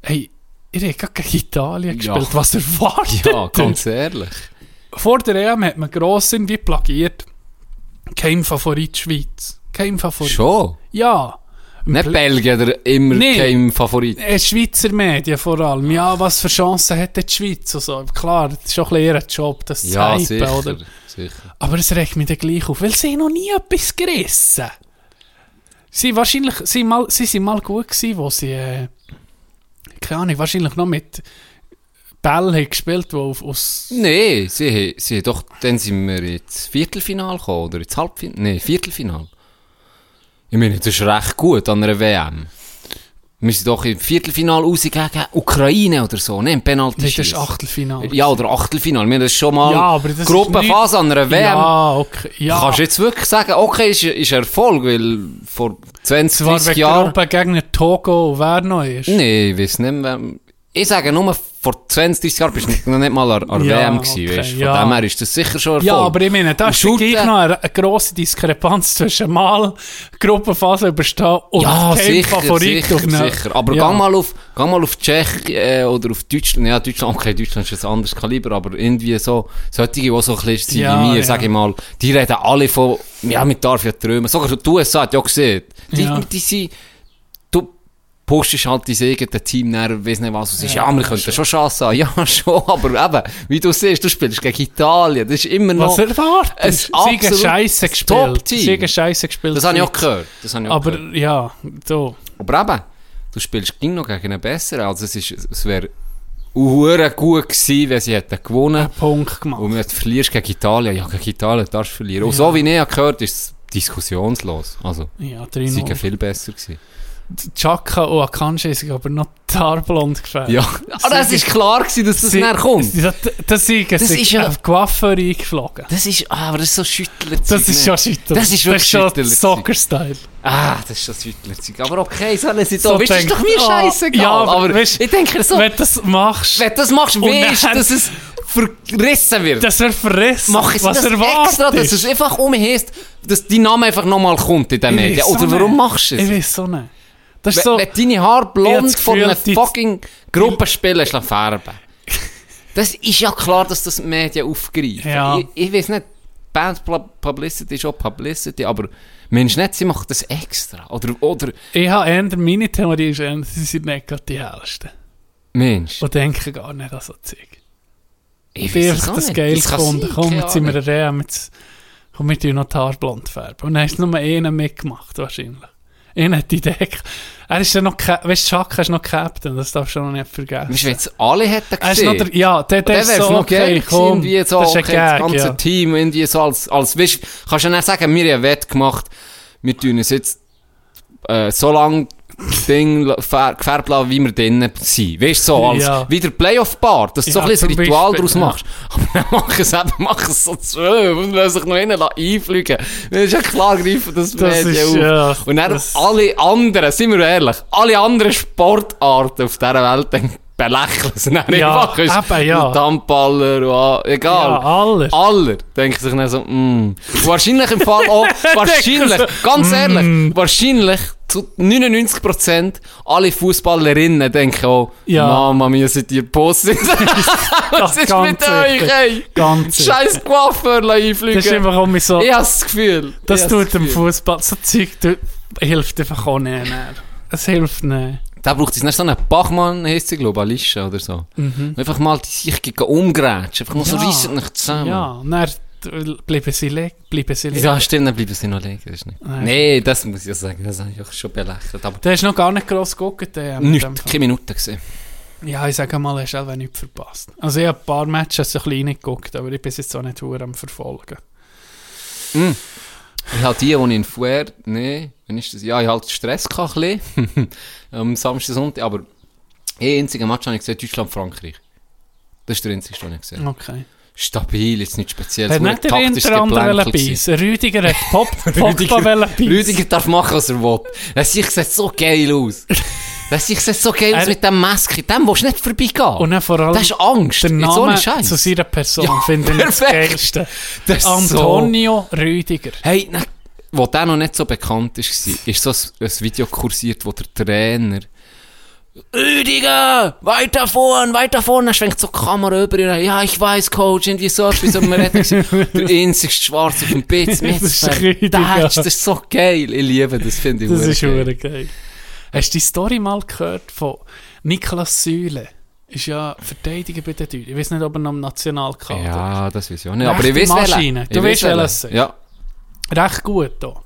hey, ihr habt gerade gegen Italien Ja. gespielt, was erwartet Ja, ihr? ganz ehrlich. Vor der EM hat man gross irgendwie plagiert, kein Favorit Schweiz. Kein Favorit. Schon. Ja. Nicht Belgien, der immer Nee. kein Favorit. Schweizer Medien vor allem. Ja, was für Chancen hat die Schweiz? und so. Klar, das ist schon ein bisschen ihr Job, das zu Ja, hypen, sicher. oder? sicher. Aber es regt mich dann gleich auf, weil sie noch nie etwas gerissen. Sie, wahrscheinlich, sie, mal, sie sind mal gut gewesen, wo sie, äh, keine Ahnung, wahrscheinlich noch mit haben gespielt, die auf, aus... Nee, sie, sie doch, dann sind wir ins Viertelfinal gekommen, oder ins Halbfinale, nee, Viertelfinal. Ich meine, das ist recht gut an einer WM. Wir sind doch im Viertelfinal raus gegen Ukraine oder so, ne, im Penalty Nee, das ist Achtelfinale. Ja, oder Achtelfinal. Wir haben das schon mal Ja, das Gruppenphase an einer WM. Ja, okay. Ja, Kannst du jetzt wirklich sagen, okay, ist, ist Erfolg, weil vor 20, zwar 30 wegen Jahren... Gruppengegner Togo wer noch ist. Nee, ich weiß nicht mehr. Ich sage nur, vor 20, 30 Jahren bist du noch nicht mal an, an Ja, WM gewesen, okay, weißt. Von ja. dem her ist das sicher schon Erfolg. Ja, aber ich meine, da ist noch eine, eine grosse Diskrepanz zwischen mal Gruppenphase überstehen und ja, sicher, Favorit sicher, eine- sicher. Aber ja. gang mal auf, gang mal auf Tschechien äh, oder auf Deutschland. Ja, Deutschland, okay, Deutschland ist ein anderes Kaliber, aber irgendwie so, solche, die so ein bisschen sind Ja, wie mir, ja. sag ich mal, die reden alle von, ja, mit darf ja träumen. Sogar die USA hat ja gesehen. Die, die sind, pushst halt dein eigenes Team näher, weiss nicht was, es ist, ja, wir könnten schon Chance haben, ja, schon, aber eben, wie du siehst, du spielst gegen Italien, das ist immer noch, Was Sie haben absolut Scheiße gespielt. Top-Team. Sie Scheiße gespielt. das habe ich auch gehört, das habe ich auch Aber gehört. ja, so. Aber eben, du spielst ging noch gegen einen besseren, also es ist, es wäre hure gut gewesen, wenn sie hätten gewonnen. Punkt gemacht. Und wenn du verlierst gegen Italien, ja, gegen Italien darfst du verlieren. Und so wie ich gehört, ist es diskussionslos. Also, Ja, sie 3-0. viel besser gewesen. Chaka und Akanji sind aber noch tarblond gefällt. Ja, aber es ist klar gewesen, dass das Sie- näher kommt. Das, das, das, Das ist ja- auf Coiffeur eingeflogen. Das ist, ah, aber das ist so schüttelig. Das ist schon schütteln. Das ist wirklich schon schütteln. Soccer-Style. Ah, das ist schon schüttelig. Aber okay, sollen sie So da. Weißt du, das ist doch mir Ah, scheißegal. ja, aber aber weißt- ich denke so, Wenn du das machst, wenn du das machst, weißt du, dass es verrissen wird. das wäre verrissen. Mach es Was das erwartest extra, dass es einfach um heisst, dass dein Name einfach nochmal kommt in den Medien. Oder warum nicht. machst du es? Ich weiß so nicht. Das ist Wenn, so... wenn deine Haare blond von die- fucking Gruppenspiel hast färben Das ist ja klar, dass das die Medien aufgreifen. Ja. Ich, ich weiß nicht, Band Pub- Publicity ist auch Publicity, aber Mensch nicht, sie macht das extra. Oder, oder, Ich habe eher, meine Theorie ist eher, sie sind nicht gerade die Hellsten. Mensch, Und denken gar nicht an so Zeug. ich einfach es auch das nicht. geil Das gefunden. Komm, jetzt sind wir Ahnung. eine Reha, jetzt, komm, wir noch die Haare blond färben. Und dann hast du nur einen mitgemacht, wahrscheinlich. Einer hat die gehabt. Er ist ja noch, weißt du, Chaka ist noch Captain, das darfst du noch nicht vergessen. Weißt du, es alle hätten Er ist noch gesehen, der, ja, der, der dann ist so, noch okay, komm, wie so, das okay, ein das Gag, ganze ja. Team, irgendwie so als, als, weißt, kannst du dann auch sagen, wir haben Wett gemacht, wir tun es jetzt, äh, so lang Ding fär- gefärbt lassen, wie wir drinnen sind. Weißt du, so als, Ja. wie der Playoff-Bar, dass du so Ja, ein bisschen ein zum Ritual daraus ja. machst. Aber dann mach es eben, mach es so zwölf und lass sich noch innen einfliegen. Das ist ja klar greifen, das, Das Medien ist, auf. Und dann alle anderen, sind wir ehrlich, alle anderen Sportarten auf dieser Welt dann belächeln sie dann Ja, einfach. Eben, ja. a- egal. Ja, alles. Aller denken sich dann so, mm. Wahrscheinlich im Fall auch, wahrscheinlich, ganz ehrlich, wahrscheinlich zu 99% alle Fußballerinnen denken auch, Ja. Mama mia, seid ihr Bosse. Was ist mit euch, ey? Ganz. Scheiß Coiffeur einfliegen. Das ist einfach auch so, ich habe das Gefühl. das tut dem. Fußball, so Zeug tut, hilft einfach auch nicht mehr. Es hilft nicht. Da braucht es nicht so einen Bachmann, heisst sie, glaube ich, Alicia oder so. Einfach mal die sich gegen umgrätschen. Einfach mal so Mhm. Ja. reissen nicht zusammen. Ja, dann bleiben sie liegen, bleiben sie liegen. Ja, stimmt, dann bleiben sie noch liegen. Das ist nicht. Nein. Nee, das muss ich ja sagen. Das habe ich auch schon belächelt. Aber Du hast noch gar nicht gross geguckt. äh, nicht, keine Minute gesehen. Ja, ich sage mal, hast du auch nichts verpasst. Also ich habe ein paar Matches so ein bisschen reingeguckt, aber ich bin jetzt auch nicht am Verfolgen. Ich habe die, die in Fuer, nee, wann ist das? Ja, ich hatte Stress gehabt, ein bisschen. Am Samstag, Sonntag, aber ein einziger Match habe ich gesehen, Deutschland-Frankreich. Das ist der einzige, den ich gesehen habe. Okay. Stabil, jetzt nicht speziell. Hat nicht der Inter andere beißen? Rüdiger hat Pop, Pogba beißen. Rüdiger darf machen, was er will. Das sieht so geil aus. Das sieht so geil aus mit dem Maske. Dem willst du nicht vorbeigehen. Und dann vor allem das ist Angst. der Name Scheiß. zu seiner Person Ja, finde ich das. Geilste. Das Antonio Rüdiger. Hey, ne, wo der noch nicht so bekannt ist, war, ist so ein, ein Video kursiert, wo der Trainer Rüdiger, weiter vorn, weiter vorn, dann schwenkt so die Kamera über ihn, ja, ich weiß, Coach, irgendwie so etwas, und man redet, der einzigste Schwarz auf dem Bitz, mit Das ist Rüdiger. das ist so geil, ich liebe das, finde ich Das ist geil. geil. Hast du die Story mal gehört von Niklas Süle? Ist ja Verteidiger bei den Deutschen. Ich weiß nicht, ob er noch im Nationalkader Ja, das weiß ich auch nicht, aber ich weiß Maschine. welchen. Du Ich weißt, welches es Ja, ist. Recht gut da.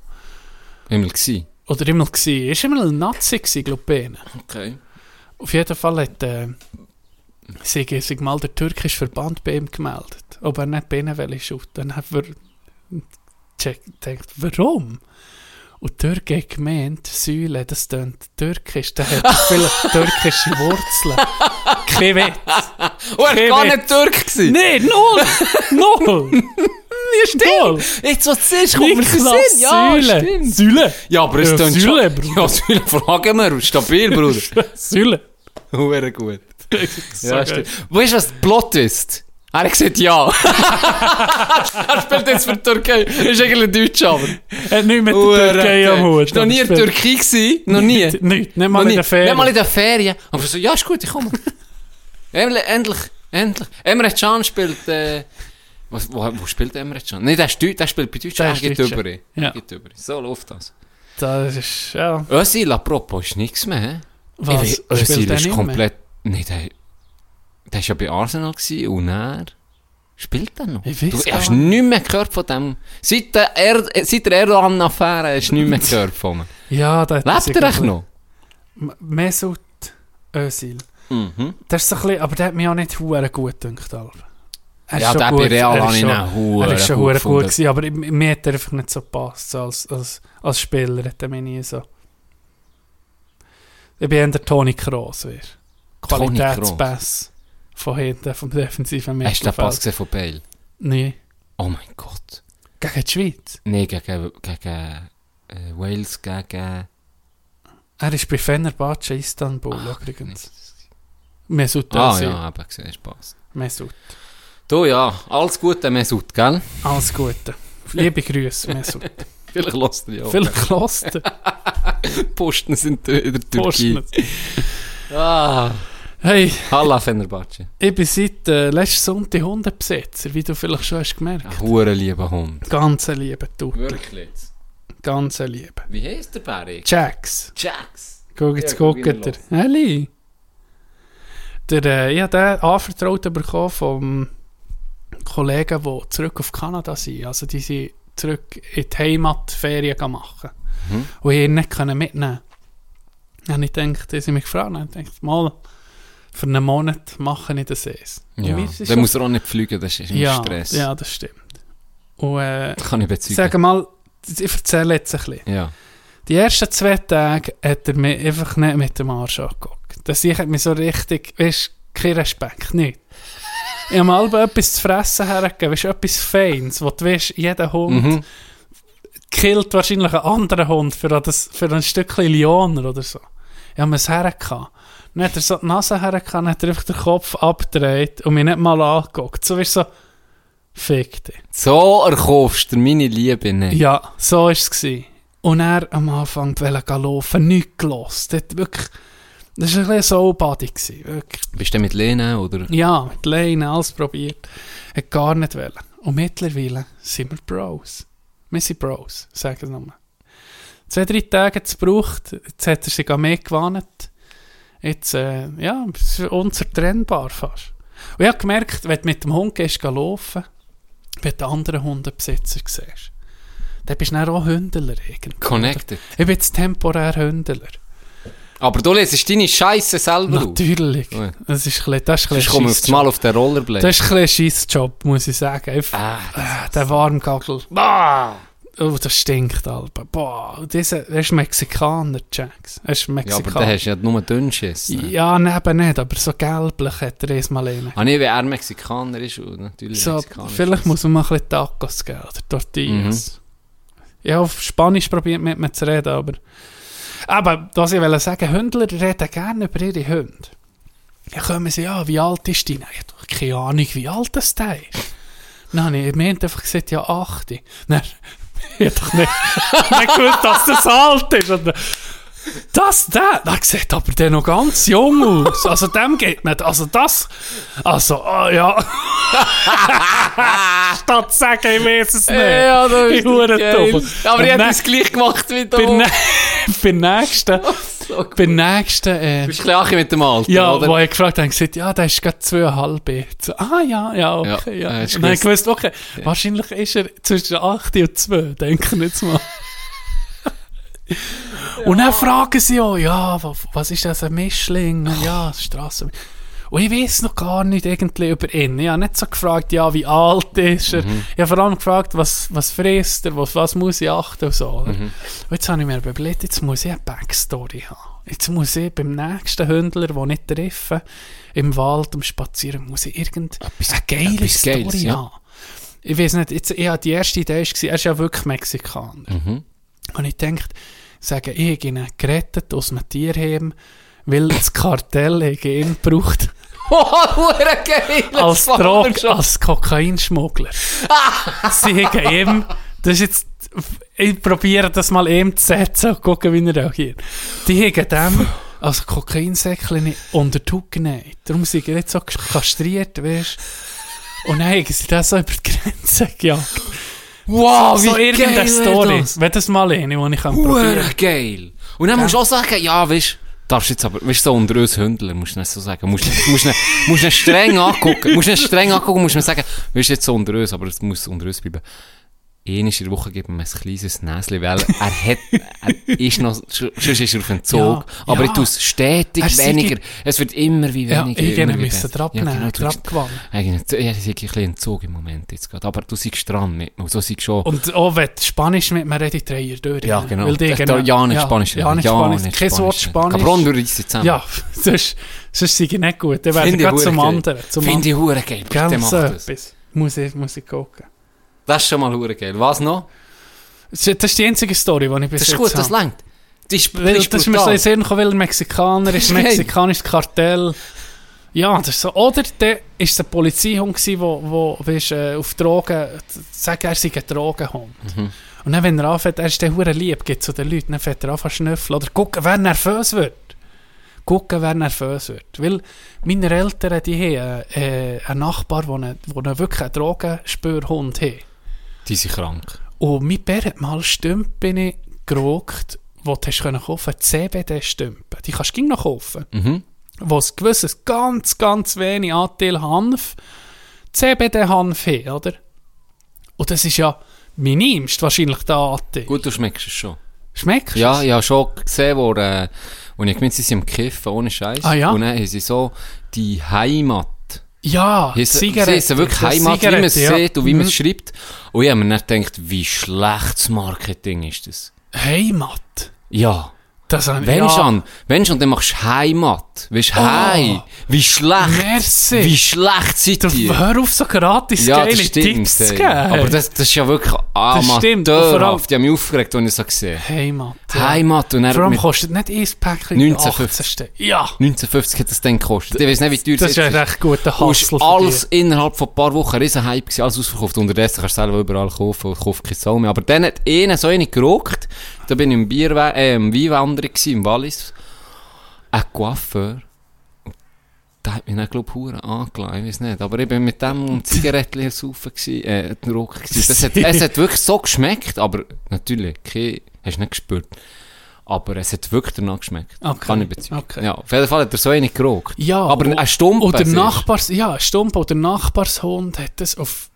immer gewesen. Oder immer gewesen. Ist immer ein Nazi gewesen, glaube ich. Okay. Auf jeden Fall hat äh, sich, sich mal der türkische Verband bei ihm gemeldet. Ob er nicht bei ihnen will shooten. Dann hat er denkt, warum? Und Türke hat gemeint, Säule, das klingt türkisch. Der hat vielleicht türkische Wurzeln. Kein Witz. Oh, er war gar Witz. nicht Türk gewesen. Nein, null! null! Ja, stimmt. Jetzt, was du siehst, kommt mir Sinn. Ja, Säule! stimmt. Säule! Ja, aber es Ja, Säule, schon... Bruder. Ja, Säule, fragen wir. Stabil, Bruder. Säule! Huere gut. Ja, stimmt. Weißt du, was der Plot ist? Er hat gesagt ja. er spielt jetzt für die Türkei. Ist eigentlich Deutsch, aber. Hat nichts mit der Türkei am. Hut. Ist noch nie in der Türkei gewesen. Noch nie. Nicht, nicht, nicht mal Noch in der Ferien. Nicht mal in der Ferien. Aber so, ja, ist gut, ich komme. Endlich, endlich. Emre Can spielt, äh, was, wo, wo spielt Emre Can? Nein, der, der spielt bei Der Deutschland. ist Er geht über. Ja. Geht über. So läuft das. Das ist, ja. Özil, apropos, ist nichts mehr? Was? Ich weiß, Özil Spielt er ist komplett... Nein, der, der war ja bei Arsenal gewesen und er... Spielt er noch? Ich weiss du hast nicht. nichts mehr gehört von dem... Seit der, er seit der Erdogan-Affäre hast du nichts mehr gehört von ihm. Ja, da Lebt er echt noch? Mesut Özil. Mhm. Das ist so ein bisschen, aber der hat mich auch nicht gut gedacht. Er ist Ja, schon der bei Real habe ich schon- ihn Er ist schon gut gewesen, aber mir hat er einfach nicht so gepasst, so als, als, als Spieler hat er mich nie so... Ich bin eher der Toni Kroos, wäre. Qualitätspass von hinten, vom defensiven Hast du den Pass Mittelfeld. gesehen von Bale? Nee. Oh mein Gott. Gegen die Schweiz. Nein, gegen, gegen äh, Wales, gegen... Er ist bei Fenerbahce Istanbul übrigens. Mesut Ah ja, eben gesehen, Spaß. Mesut. Du ja, alles Gute, Mesut, gell? Alles Gute. Liebe Grüße, Mesut. Vielleicht er ja. Vielleicht lost. Posten sind in der Türkei. Ah, Hey, Halla Fenerbahce. ich bin seit äh, letzten Sonntag Hundebesitzer, wie du vielleicht schon hast gemerkt. Ein hure lieber Hund. Ganz ein lieber Tuttel. Wirklich? Ganz ein lieber. Wie heisst der Barry? Jax. Jax. Guck, jetzt Ja, guck er. Heli. Der, äh, ich habe den anvertraut bekommen vom Kollegen, die zurück auf Kanada sind. Also die sind zurück in die Heimatferien machen. Mhm. Und ich ihn nicht können mitnehmen Dann habe ich gedacht, sie mich gefragt, dann habe ich gedacht, mal, für einen Monat mache ich das erst. Ja, dann schon- muss er auch nicht fliegen, das ist immer ja, Stress. ja, das stimmt. Und äh, Das kann ich bezeugen. sag mal, ich erzähle jetzt ein bisschen. Ja. Die ersten zwei Tage hat er mich einfach nicht mit dem Arsch angeguckt. Das ich hat mich so richtig, weißt kein Respekt, nicht. Ich habe mal etwas zu fressen hergegeben, weißt etwas Feins, wo du weißt, jeder Hund Mhm. killt wahrscheinlich einen anderen Hund für, das, für ein Stückchen Lioner oder so. Ich habe mir es hergehabt. Dann hat er so die Nase hergehabt, dann hat er einfach den Kopf abgedreht und mich nicht mal angeguckt. So wie so, fick dich. So erkaufst du meine Liebe nicht. Ja, so war es. Und er am Anfang wollte laufen, nichts gelost. Das, wirklich, das war ein bisschen so Wirklich. Bist du mit Lena oder? Ja, mit Leine, alles probiert. Hat gar nicht wollen. Und mittlerweile sind wir Bros. Wir sind Bros, sagen wir nochmal. Zwei, drei Tage hat es gebraucht. Jetzt hat er sich an mich gewarnt. Jetzt, äh, ja, es ist unzertrennbar fast. Und ich habe gemerkt, wenn du mit dem Hund gehst, geh laufen, wenn du anderen Hundebesitzer siehst, dann bist du dann auch Hündler irgendwie. Connected. Ich bin jetzt temporär Hündler. Aber du lässt deine Scheiße selber auf. Natürlich. Ja. Das ist ein bisschen, das ist ein komme ich auf Scheissjob. Mal auf den Rollerblade. Das ist ein Scheissjob, muss ich sagen. Einfach, Ah, äh, der Warmgagel. Ah! Oh, das stinkt, Alba. Boah, dieser, er ist Mexikaner, Jax. Er ist ja, aber Mexikaner. dann hast du ja nur Dünnschiss. ne? Ja, neben nicht, aber so gelblich hat er es mal rein. Ah, nee, wie er Mexikaner ist natürlich So, Mexikaner vielleicht ist. muss man mal ein bisschen Tacos geben oder Tortillas. Ja, auf Spanisch probiert mit mir zu reden, aber... Aber, was ich will sagen, Hündler reden gerne über ihre Hunde. Ja, kommen sie, ja, wie alt ist die? Ich habe keine Ahnung, wie alt das der ist. Nein, ich mir einfach gesagt, ja, 8. Nein, ich hab doch nicht, nicht gewusst, dass das alt ist. Und, das, der, der sieht aber der noch ganz jung aus. Also dem geht nicht. Also das, also, ah ja. Statt zu sagen, ich weiß es nicht. Ja, das Ich ist hure geil. Aber ich hätte es gleich gemacht wie du. Bei, nä bei nächsten, So gut. bei nächsten, äh, Du bist gleich mit dem Alter, ja, oder? wo ich gefragt habe, gesagt, ja, der ist gerade zweieinhalb. So, ah, ja, ja, okay, Ja, ja. äh, Und dann habe ich gewusst. okay, wahrscheinlich ist er zwischen 8 und 2, denke ich jetzt mal. Und dann fragen sie auch, ja, wa- was ist das, ein Mischling? Und ja, Strasse. Und ich weiß noch gar nicht irgendwie über ihn. Ich habe nicht so gefragt, ja, wie alt ist er. Ich habe vor allem gefragt, was, was frisst er, was, was muss ich achten und so. Oder? Und jetzt habe ich mir überlegt, jetzt muss ich eine Backstory haben. Jetzt muss ich beim nächsten Hündler, den ich treffe, im Wald, am Spazieren, muss ich irgendeine geile etwas Story Geiles, ja. haben. Ich weiß nicht, jetzt, ich, die erste Idee war, er ist ja wirklich Mexikaner. Mhm. Und ich dachte, sagen, ich habe ihn gerettet aus einem Tierheim, weil das Kartell ihn braucht Oh, geil. als Das Drog, als Kokainschmuggler. Sie haben ihm, das ist jetzt, ich probiere das mal ihm zu setzen und gucken, wie er reagiert. Die haben dem als Kokainsäckchen unter die Haut genäht. Darum sind sie nicht so kastriert, weißt. Und dann haben sie das so über die Grenze gejagt. Wow, so wie irgendeine geil Story. das. Wenn das mal eine, die ich kann probieren geil. Und dann musst du auch sagen, ja, weißt Darfst jetzt aber, weißt du, so unter uns Hündler, musst du nicht so sagen. Musst, musst, nicht- musst nicht streng angucken. Musst nicht streng angucken, musst nicht sagen, weißt du, jetzt so unter uns, aber es muss unter uns bleiben. Einmal in der Woche gibt man ein kleines Näschen, weil er hat, er ist noch, sonst ist er auf Entzug. Ja, aber ja. ich tue es stetig Er weniger. Es wird immer wie Ja, weniger. irgendwann immer wie müssen wir abnehmen, genau, du bist- abgewandt. Eigentlich, ja, ich habe ein bisschen Entzug im Moment jetzt gerade. Aber du siehst dran mit mir. So siehst schon. Und auch wenn Spanisch mit mir redet, drehe ich durch. ja, genau. Weil die genau- Ja, nicht ja, Spanisch. Ja, nicht Spanisch. Kein Wort Spanisch. Cabron, reißt jetzt zusammen. Ja, sonst, sonst sei ich nicht gut. Dann wäre ich gerade zum anderen. Finde ich hure geil. Bitte mach das. Muss ich, muss ich gucken. Das ist schon mal hure geil. Was noch? Das ist das die einzige Story, die ich bis Das ist jetzt gut, das habe. längt. Das ist, Weil, das das ist mir so in Sinn gekommen, weil ein Mexikaner ist, Das mexikanisches Kartell. Ja, das ist so. Oder der ist es ein Polizeihund gewesen, wo, wo weißt, äh, auf Drogen, sagen er sei ein Drogenhund. Mhm. Und dann, wenn er anfängt, er ist der hure lieb, geht zu den Leuten, dann fängt er an zu schnüffeln. Oder gucken, wer nervös wird. Gucken, wer nervös wird. Weil meine Eltern, die haben äh, einen Nachbar, der wirklich einen Drogenspürhund hat. Die sind krank. Und mein Bär hat mal Stümpen gerockt, die du hast kaufen CBD-Stümpen. Die kannst du noch kaufen. Mhm. Wo es gewisses, ganz, ganz wenig Anteil Hanf, CBD-Hanf haben, oder? Und das ist ja minimst wahrscheinlich der Anteil. Gut, du schmeckst es schon. Schmeckt Ja, ich habe schon gesehen, wo, äh, wo ich gemeint sie sind im Kiffen, ohne Scheiß. Ah, ja? Und dann haben sie so die Heimat. Ja, Sie ist wirklich Heimat, wie man es ja. sieht und wie man Mhm. es schreibt. Und ich habe mir dann gedacht, wie schlechtes Marketing ist das. Heimat. Ja. Das habe ich- Wenn ja. schon, wenn schon, dann machst du Heimat. Weißt du, Oh. Hei. Wie schlecht. Merci. Wie schlecht seid ihr? Hör auf, so gratis Ja, geile das. Tipps zu geben. Aber das, das ist ja wirklich amateurhaft. Die haben mich aufgeregt, als ich es gesehen habe. Heimat. ja. Heimat. Und Vor allem kostet nicht ein Päckchen 1950. 18. Ja. 1950 hat das dann gekostet. Ich weiß nicht, wie teuer Das ist ein ist. recht guter Hustle alles innerhalb von ein paar Wochen ein riesen Hype gewesen, alles ausverkauft. Unterdessen kannst du selber überall kaufen und kauft keine Sau mehr. Aber dann hat einer so eine gerockt. Da bin ich im Bier, äh, im Weinwanderer im Wallis. Ein Coiffeur. Der hat mich dann, glaub ich, hure angelassen, ich weiß nicht. Aber ich bin mit dem Zigarettchen saufen äh, gewesen. Das hat, es hat wirklich so geschmeckt, aber natürlich, okay, hast du nicht gespürt. Aber es hat wirklich danach geschmeckt. Okay. Kann ich bezeugen. Okay. Ja, auf jeden Fall hat er so eine gerockt. Ja, aber ein Stumpen. Oder. Nachbars, ja, ein Stump oder Nachbarshund hat es auf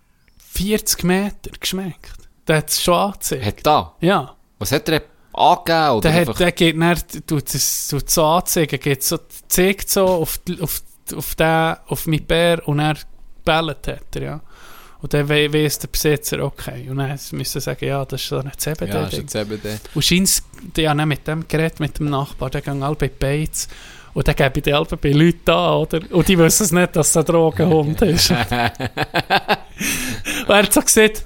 40 Meter geschmeckt. Der hat es schon angezeigt. Hat da? Ja. Was hat er angegeben? Oder Der, einfach, hat, der geht dann, tut es so anzeigen, geht so, zeigt so auf, auf, auf den, auf mein Bär und er bellet hat er, ja. Und dann we- weiss der Besitzer, okay. Und dann müssen sie sagen, ja, das ist so ein CBD. ja, ist Ding. ein CBD. Und scheint die haben dann mit dem Gerät, mit dem Nachbar, der gehen alle bei Beiz. Und dann gebe ich die alle bei Leuten an, oder? Und die wissen es nicht, dass es ein Drogenhund ist. und er hat so gesagt,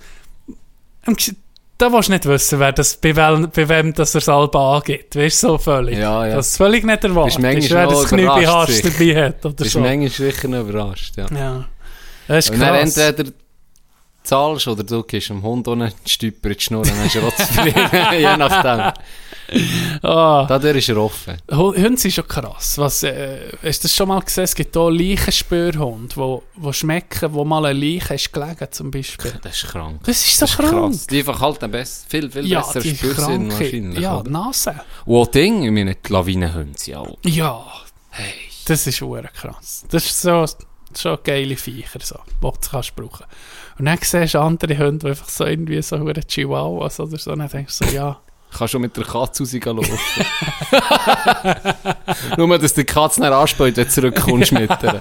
da willst du nicht wissen, wer das, bei, wem, bei wem das es alle angibt. Weißt du, so völlig. Ja, ja. Das ist völlig nicht erwartet. ist, wer das Hasch sich. dabei hat, oder Das ist so. manchmal sicher überrascht, ja. Ja. Das ist krass. entweder zahlst oder du gibst dem Hund ohne Stüpper in die Schnur, dann hast du auch zufrieden. Je nachdem. Ah. Dadurch ist er offen. Hu- Hunde sind schon krass. Was, äh, hast du das schon mal gesehen? Es gibt auch Leichenspürhunde, wo, wo schmecken, wo mal eine Leiche ist gelegen, zum Beispiel. Das ist krank. Das ist so Das ist krank. krass. Die verhalten besser, viel, viel Ja, besser Spürsinn wahrscheinlich. ja, oder? Nase. Und auch Ding, ich meine, die Lawinenhunde sind auch. Ja, Hey. das ist hure krass. Das ist so schon geile Viecher, so, die du kannst brauchen. Und dann siehst du andere Hunde, die einfach so irgendwie so hure Chihuahuas oder so, und dann denkst du so, ja, Kannst schon mit der Katze rauslaufen. Nur, dass die Katze nicht anspielt, wenn du zurückkommst mit ihr.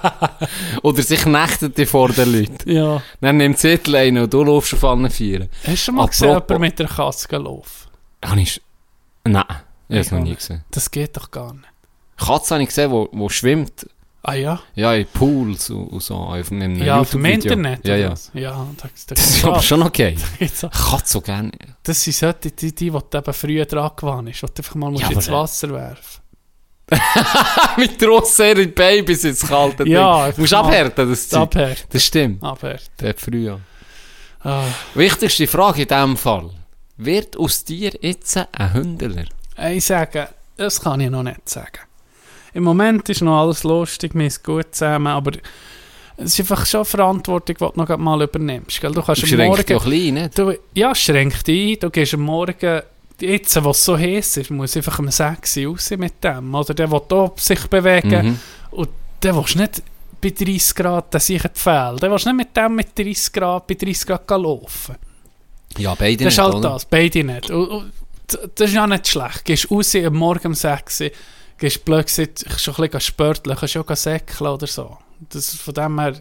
Oder sich nächtet die vor den Leuten. ja. Dann nimmt sie die Leine und du laufst auf allen Vieren. Hast du schon mal gesehen, Apropos- jemanden mit der Katze laufen? Habe ich... Nein, ich habe es noch nie gesehen. Das geht doch gar nicht. Katze habe ich gesehen, wo schwimmt. Ah ja? Ja, in Pools und, und so. Auf einem Ja, auf dem. Internet? Ja, ja. Ja, da, da, Das ist aber schon okay. Ich kann so gerne. Das sind solche, die, die, die, eben früher dran gewann ist, die du einfach mal musst Ja, ins Wasser werfen Mit der Rossere Babys ins kalte Ja. Du musst abhärten, das Zeug. Abhärten. Das stimmt. Abhärten. Der früher. Ah. Wichtigste Frage in diesem Fall. Wird aus dir jetzt ein Hündler? Ich sage, das kann ich noch nicht sagen. Im Moment ist noch alles lustig, mir ist gut zusammen, aber es ist einfach schon Verantwortung, die du noch mal übernimmst. Gell? Du kannst Du am Morgen... dich klein, nicht? Du, ja, schränk dich ein. Du gehst am Morgen jetzt, was so heiß ist, muss einfach am Sexy raus mit dem. Oder der will auch sich bewegen. Mhm. Und der willst nicht bei 30 Grad, der sich Pfeil. Der willst nicht mit dem mit 30 Grad, bei 30 Grad laufen. Ja, beide Das ist nicht, halt oder? das, beide nicht. Und, und, d- das ist ja nicht schlecht. Gehst raus am Morgen um 6 Uhr, gehst blöd gesagt, schon ein bisschen spörteln, kannst auch säckeln oder so. Das, von dem her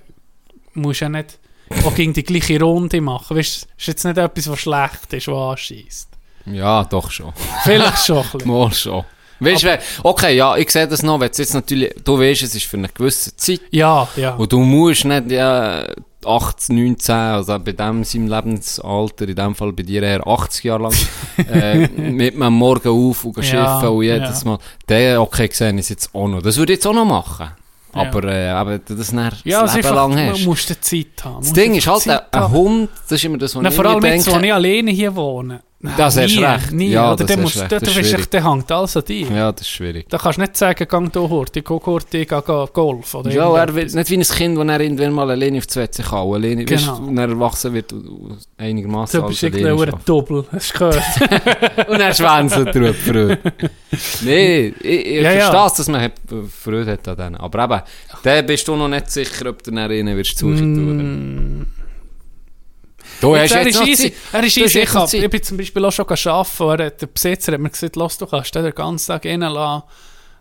musst du ja nicht auch gegen die gleiche Runde machen. Weißt, ist jetzt nicht etwas, was schlecht ist, was anschießt. Ja, doch schon. Vielleicht schon ein bisschen. Mal schon. Weißt du, okay, ja, ich sehe das noch, wenn jetzt natürlich, du weißt, es ist für eine gewisse Zeit Ja, ja. und du musst nicht ja, 18, 19, also bei dem seinem Lebensalter, in dem Fall bei dir eher 80 Jahre lang, äh, mit am Morgen auf und gehen Ja, schiffen und jedes ja. Mal, der, okay, gesehen ist jetzt auch noch. Das würde ich jetzt auch noch machen. Ja. Aber, äh, aber das dann ja, das Leben einfach, lang man hast. muss die Zeit haben. Das Ding ist halt, ein, ein Hund. Das ist immer das, was Na, ich vor mir allem jetzt, denke. wo ich alleine hier wohne. Nein, Das nie, recht. Nie. Ja, Oder das musst, recht. Das ist schwierig. der hängt alles an dir. Ja, das ist schwierig. Da kannst du nicht sagen, gang du Horti, geh Horti, geh Golf. Oder Ja, er irgendetwas. nicht wie ein Kind, das er irgendwann mal alleine auf die WC kann. Alleine, Genau. weißt, und er erwachsen wird einigermaßen Du bist irgendwie ein Doppel. Hast du gehört? Und er schwänzelt drauf, Freude. Nee, ich, ich Ja, verstehe es, dass man hat- Freude hat an denen. Aber eben, da bist du noch nicht sicher, ob du dann rein wirst suchen tun. Du hast er ist easy. Er ist easy. Ich, hab, ich bin zum Beispiel auch schon arbeiten und er der Besitzer hat mir gesagt, lass, du kannst den ganzen Tag reinlassen.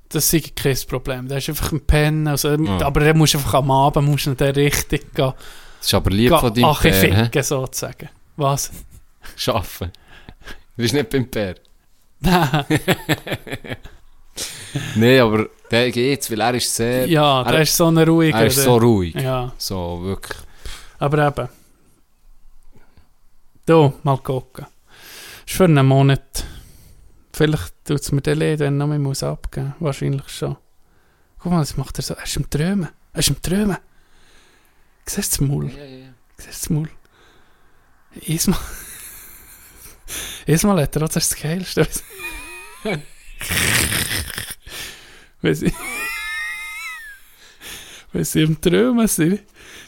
Das ist kein Problem. Der ist einfach ein Pennen. Also, Aber er muss einfach am Abend musst du dann richtig gehen, Das ist aber lieb von deinem Pär, ficken, sozusagen. Was? Schaffen. Du bist nicht beim Pär. Nein. Aber der geht's, weil er ist sehr... Ja, er, der ist so ein ruhiger. er ist so ruhig. Ja, So, wirklich. aber eben. Du, mal gucken. Ist für einen Monat. Vielleicht tut es mir den leid, wenn noch mehr muss abgeben muss. Wahrscheinlich schon. Guck mal, das macht er so. Er ist im Träumen. Er ist im Träumen. Siehst du das Maul? Ja, ja, ja. Siehst du das Maul? Ismal. Ismal hat er auch das Geilste. Wenn sie. Wenn sie im Träumen sind.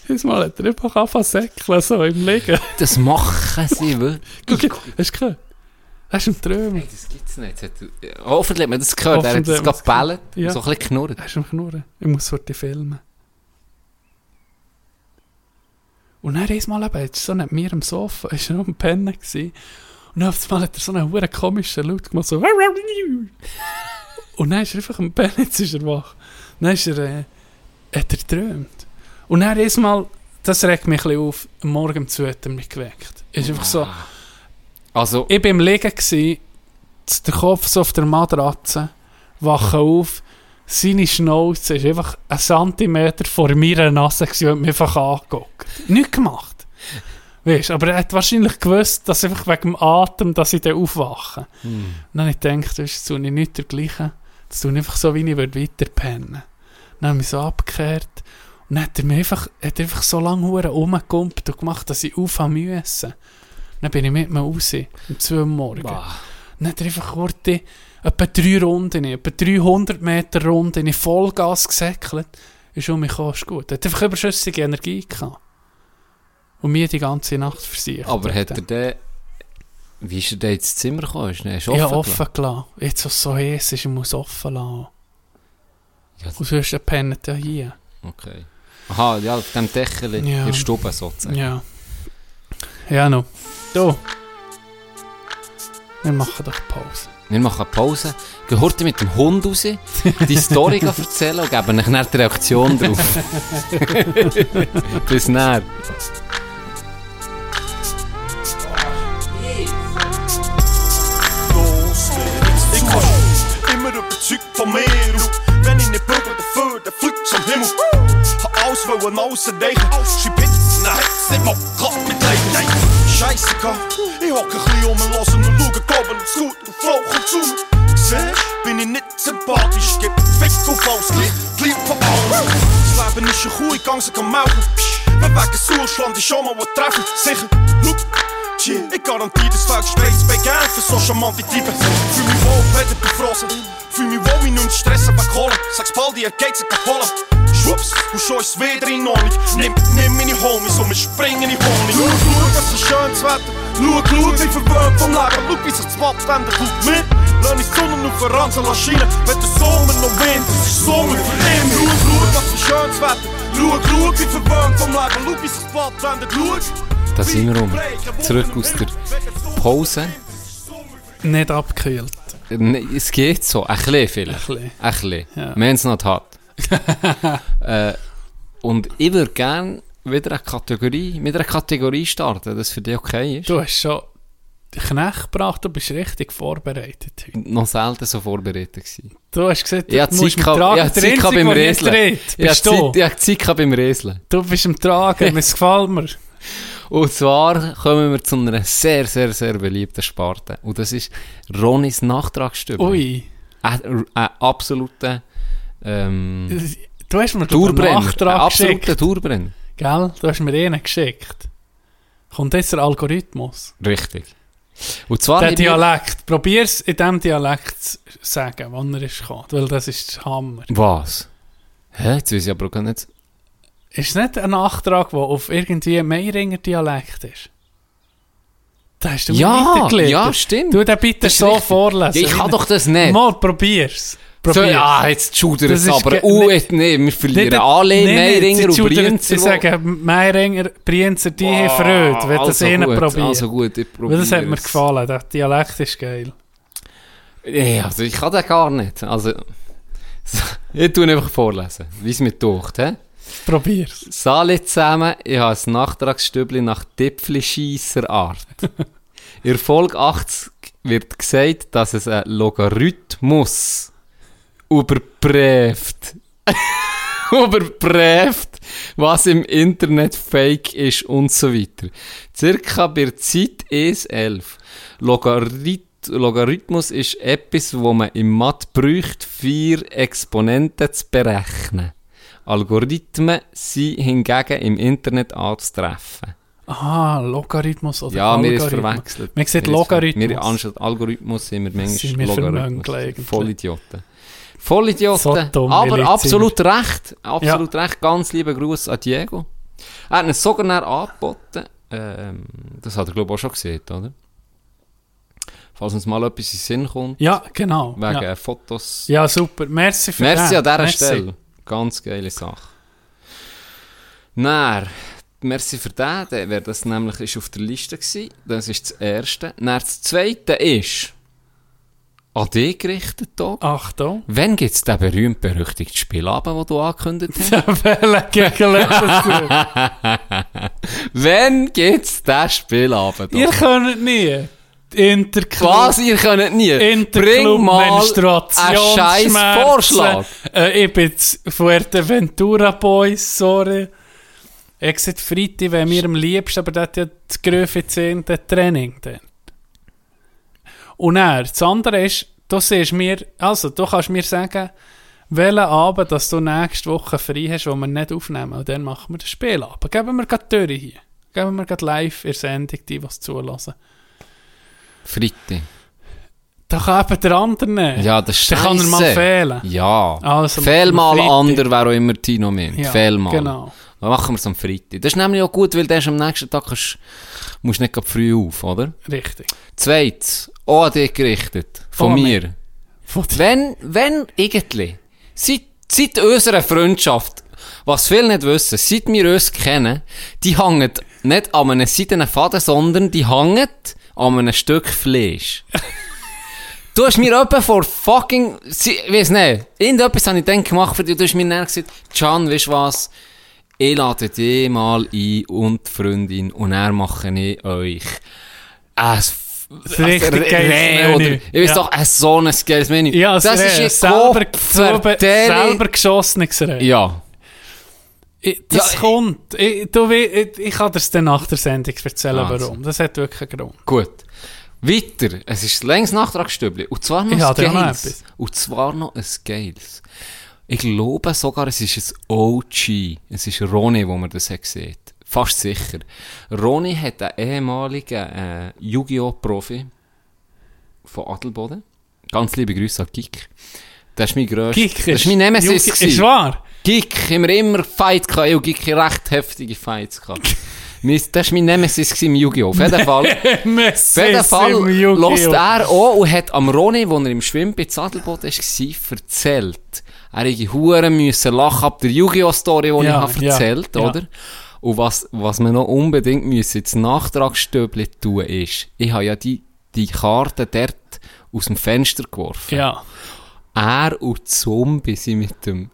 Ismal hat er einfach angefangen zu säckeln, so im Liegen. Das machen sie wirklich. Guck, hast du gehört? Er ist im Träumen. Hey, das gibt's nicht. Hat Hoffentlich hat man das gehört. Er hat das gerade gebellt Ja. so ein bisschen knurrt. Er ist am Knurren. Ich muss heute filmen. Und dann einmal eben, jetzt so neben mir am Sofa, ist er noch am Pennen gewesen. Und dann auf einmal hat er so einen huere komischen Laut gemacht, so Und dann ist er einfach am Pennen, jetzt ist er wach. Dann ist er, äh, hat er geträumt. Und dann einmal, das regt mich ein bisschen auf, am Morgen um 2 hat er mich geweckt. Ist einfach so, Also, ich bin im Liegen gsi, der Kopf so auf der Matratze, wache auf, seine Schnauze ist einfach ein Zentimeter vor meiner Nase gsi und mich einfach angeguckt. Nichts gemacht. Weißt, aber er hat wahrscheinlich gewusst, dass einfach wegen dem Atem, dass ich dann aufwache. hm. Dann habe ich gedacht, das ist nicht nicht dergleichen. Das tue ich einfach so, wie ich würde. Dann habe ich mich so abgekehrt. Und dann hat er mir einfach, hat einfach so lange Huren rumgekumpelt und gemacht, dass ich aufhören müssen. Dann bin ich mit ihm raus, um 2 Uhr morgens. Dann hat er einfach kurz etwa drei Runden, etwa 300 Meter Runden in Vollgas gesäckelt. Ist um mich gekommen, gut. Er hat einfach überschüssige Energie gehabt. Und mir die ganze Nacht versichert. aber hat er den... Wie ist er denn ins Zimmer gekommen? Ist er offen Ja, offen gelassen. Jetzt, was so heiß ist, ich muss offen lassen. Ja. Und sonst pennt er hier. Okay. Aha, ja, auf dem Deckel in Ja. der Stube sozusagen. Ja. Ja, noch. Du. Wir machen doch Pause. Wir machen Pause, gehen heute mit dem Hund raus, die Story erzählen und geben euch dann die Reaktion drauf. Bis war immer überzeugt von mir. Wenn ich nicht bügel dafür, dann fliegt zum Himmel. Alles wollen alles erreichen. Schreib Hits, nein, nicht mal klappt mit Scheisse gehabt. Ich hocke ein bisschen um und lasse und schaue Gobel und Scoot und Frau kommt zu mir. Bin ich nicht sympathisch, gib Fick auf alles, Lieb von allem. Das Leben ist eine Kuh, ich kann sie melken. Wenn wegen Suchschland ich schon mal was treffen, sicher. Look. Chill. Ich garantiere, das Feld Space bei Geld für mich wohl, Peter befrossen. Fühl mich wohl, mich nicht stressen wegholen. Sag's bald, ihr geht's sich holen. Schwupps, und schon ist es wieder in Ordnung. Nimm, nimm meine Homies und springen in Honig. Wetter. Verwöhnt vom Leben. Schau, wie sich das Watt ändert. Schau mit, lass ich die Sonne auf der Ranse schienen. Wenn der Sommer noch Wind, für für Wetter. Vom wie. Da sind wir rum. Zurück aus der Pause. Nicht abgekühlt. Nee, es geht so. Ein bisschen vielleicht. Ein bisschen. Ein bisschen. Ja. Wir haben es noch hart. äh, und ich würde gerne wieder eine Kategorie, mit einer Kategorie starten, das für dich okay ist. Du hast schon Knecht gebracht, du bist richtig vorbereitet heute. Noch selten so vorbereitet gewesen. Du hast gesagt, Ich du hatte musst gehabt- tragen. Der Einzige, beim nicht Reseln. redet, Ich bist du. Zeit, Zeit beim Reseln. Du bist im Tragen, es gefällt mir. Und zwar kommen wir zu einer sehr, sehr, sehr beliebten Sparte. Und das ist Ronis Nachtragsstübel. Ui. Ein, ein absoluter ähm, Du hast mir einen Tourbrenner. Ein Nachtrag geschickt. Tourbrenner. Gell? Du hast mir einen geschickt. Kommt jetzt der Algorithmus? Richtig. Und zwar... Der Dialekt. Probier's in diesem Dialekt zu sagen, wann er ist gekommen. Weil das ist Hammer. Was? Hä? Jetzt weiß ich aber gar nicht... Ist es nicht ein Nachtrag, der auf irgendwie Meiringer Dialekt ist? Da hast du Ja, ja, stimmt. Du den bitte Das so richtig. vorlesen. Ja, ich kann doch das nicht. Mal, probier's. So, Probier's. ja, jetzt schudert Das es aber. Uh, jetzt, nee, wir verlieren alle Meiringer und sie schudern- Brienzer. Meiringer, Brienzer, die haben Ah, Freude, wenn das also ihnen gut, probiert. Also gut, ich Weil das hat probiere mir gefallen, der Dialekt ist geil. Ja, also ich kann den gar nicht. Also, ich tue einfach vorlesen, wie es mir taucht. He? Probier's. Salut zusammen, ich habe ein Nachtragsstübli nach Tipfli-Scheisser-Art. In Folge 80 wird gesagt, dass es ein Logarithmus überprüft. überprüft, was im Internet fake ist und so weiter. Circa bei der Zeit E11. Logarith Logarithmus ist etwas, wo man im Mathe braucht, vier Exponenten zu berechnen. Algorithmen sind hingegen im Internet anzutreffen. Ah, Logarithmus oder Ja, mir ist Algorithmus. verwechselt. Man sieht Logarithmus. Wir, anstatt Algorithmus sind wir manchmal Sind wir Logarithmus. Vollidioten. Vollidioten. So dumm, aber absolut recht. Absolut recht. Ganz lieben Gruß an Diego. Er hat es sogar angeboten. Ähm, das hat er, glaube ich, auch schon gesehen, oder? Falls uns mal etwas in den Sinn kommt, Ja, genau. wegen Ja. Fotos. ja, super. Merci für Merci den. an dieser Merci. Stelle. Ganz geile Sache. Dann, merci für den, wer das nämlich ist auf der Liste war. Das ist das Erste. Dann das Zweite ist an dich gerichtet, hier. Achtung. Wann gibt es den berühmt-berüchtigten Spielabend, den du angekündigt hast? Welche gegen letztes Wann gibt es den Spielabend? Ihr könnt nie. Interclub. Was? Ihr könnt nie? Interclub Bring mal einen. Vorschlag. Äh, ich bin Fuerteventura Boys, sorry. Exit Freitag wäre mir am liebsten, aber das hat ja das Gröfe 10. Training dort. Und dann, das andere ist, du siehst mir, also du kannst mir sagen, welchen Abend, dass du nächste Woche frei hast, wo wir nicht aufnehmen. Und dann machen wir das Spielabend. Geben wir gerade die Tür hier. Geben wir gerade live in der Sendung, die was zulassen. Freitag. Da kann eben der andere nehmen. Ja, das ist Dann kann er mal fehlen. Ja. Also, Fehl mal ander wäre auch immer Tino meint. Ja, Fehl mal. genau. Dann machen wir es am Freitag. Das ist nämlich auch gut, weil ist am nächsten Tag kannst, musst nicht früh auf, oder? Richtig. Zweites, auch an dich gerichtet. Von Von mir. Von dir. Wenn, wenn irgendwie, seit, seit unserer Freundschaft, was viele nicht wissen, seit wir uns kennen, die hängen nicht an einem seidenen Faden, sondern die hängen an einem Stück Fleisch. Du hast mir etwa vor fucking, ich weiss nicht, irgendetwas habe ich dann gemacht für dich, du hast mir dann gesagt, Can, weißt du was, ich lade dich mal ein und die Freundin und er mache ich euch ein richtig geiles Menü. oder, ich weiß doch, ein so ein geiles Menü. Ja, das ist Reh, ein selber, selber, geschossenes Reh. Ja. Ich, das Ja, kommt. Ich, du, ich, ich kann dir es dann nach der Sendung erzählen, Also. warum. Das hat wirklich einen Grund. Gut. Weiter. Es ist längst Nachtragsstübli. Und zwar noch Ich ein noch Geiles. etwas. Und zwar noch ein Geiles. Ich glaube sogar, es ist ein OG. Es ist Ronny, wo man das hat gesehen. Fast sicher. Ronny hat einen ehemaligen äh, Yu-Gi-Oh! von Adelboden. Ganz liebe Grüße an Gik. Das ist mein grösster. Gik das ist mein Nemesis. Ist wahr? Gik, haben wir immer Fight gehabt. Ich Gik recht heftige Fights gehabt. Das war mein Nemesis im Yu-Gi-Oh! Auf jeden Fall. Messi Auf jeden Fall im Yu-Gi-Oh! lost er auch und hat am Ronny, wo er im Schwimmbad Sadelboot war, erzählt. Er hätte Huren müssen lachen ab der Yu-Gi-Oh! Story, die Ja, ich habe ja, erzählt, ja. oder? Und was, was wir noch unbedingt müssen ins Nachtragsstöbli tun ist, ich habe ja die, die Karte dort aus dem Fenster geworfen. Ja. Er und Zombie sind mit dem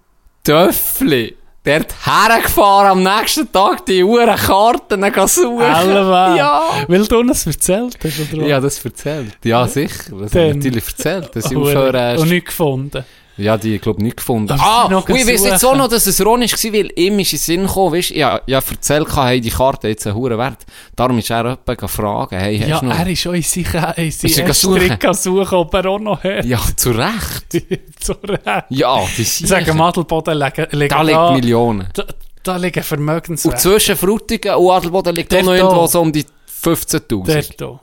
Töffli dort hergefahren am nächsten Tag die Uhren Karten suchen. Ja. Weil du uns erzählt hast, oder Ja, das erzählt. Ja, sicher. Das Dann- hat natürlich erzählt. Dass ich aufhören Und nicht gefunden. Ja, die, ich glaube, nicht gefunden. Ah, noch und ich weiß jetzt auch noch, dass es Ron war, weil ihm ist in den Sinn gekommen, weißt, ja, ja, erzählt, hey, die Karte jetzt einen hohen Wert. Darum ist er jemanden gefragt, hey, hast Ja, du noch? er ist auch in sich in Ist er seinen suchen? Suchen, ob er auch noch hat. Ja, zu Recht. Zu Recht. Ja, die Ich sage, Madelboden liegen, liegen Da liegt Millionen. Da, da liegen Und Vermögenswerte. zwischen Frutigen und Adelboden liegt auch noch irgendwo so um die 15'000. Dort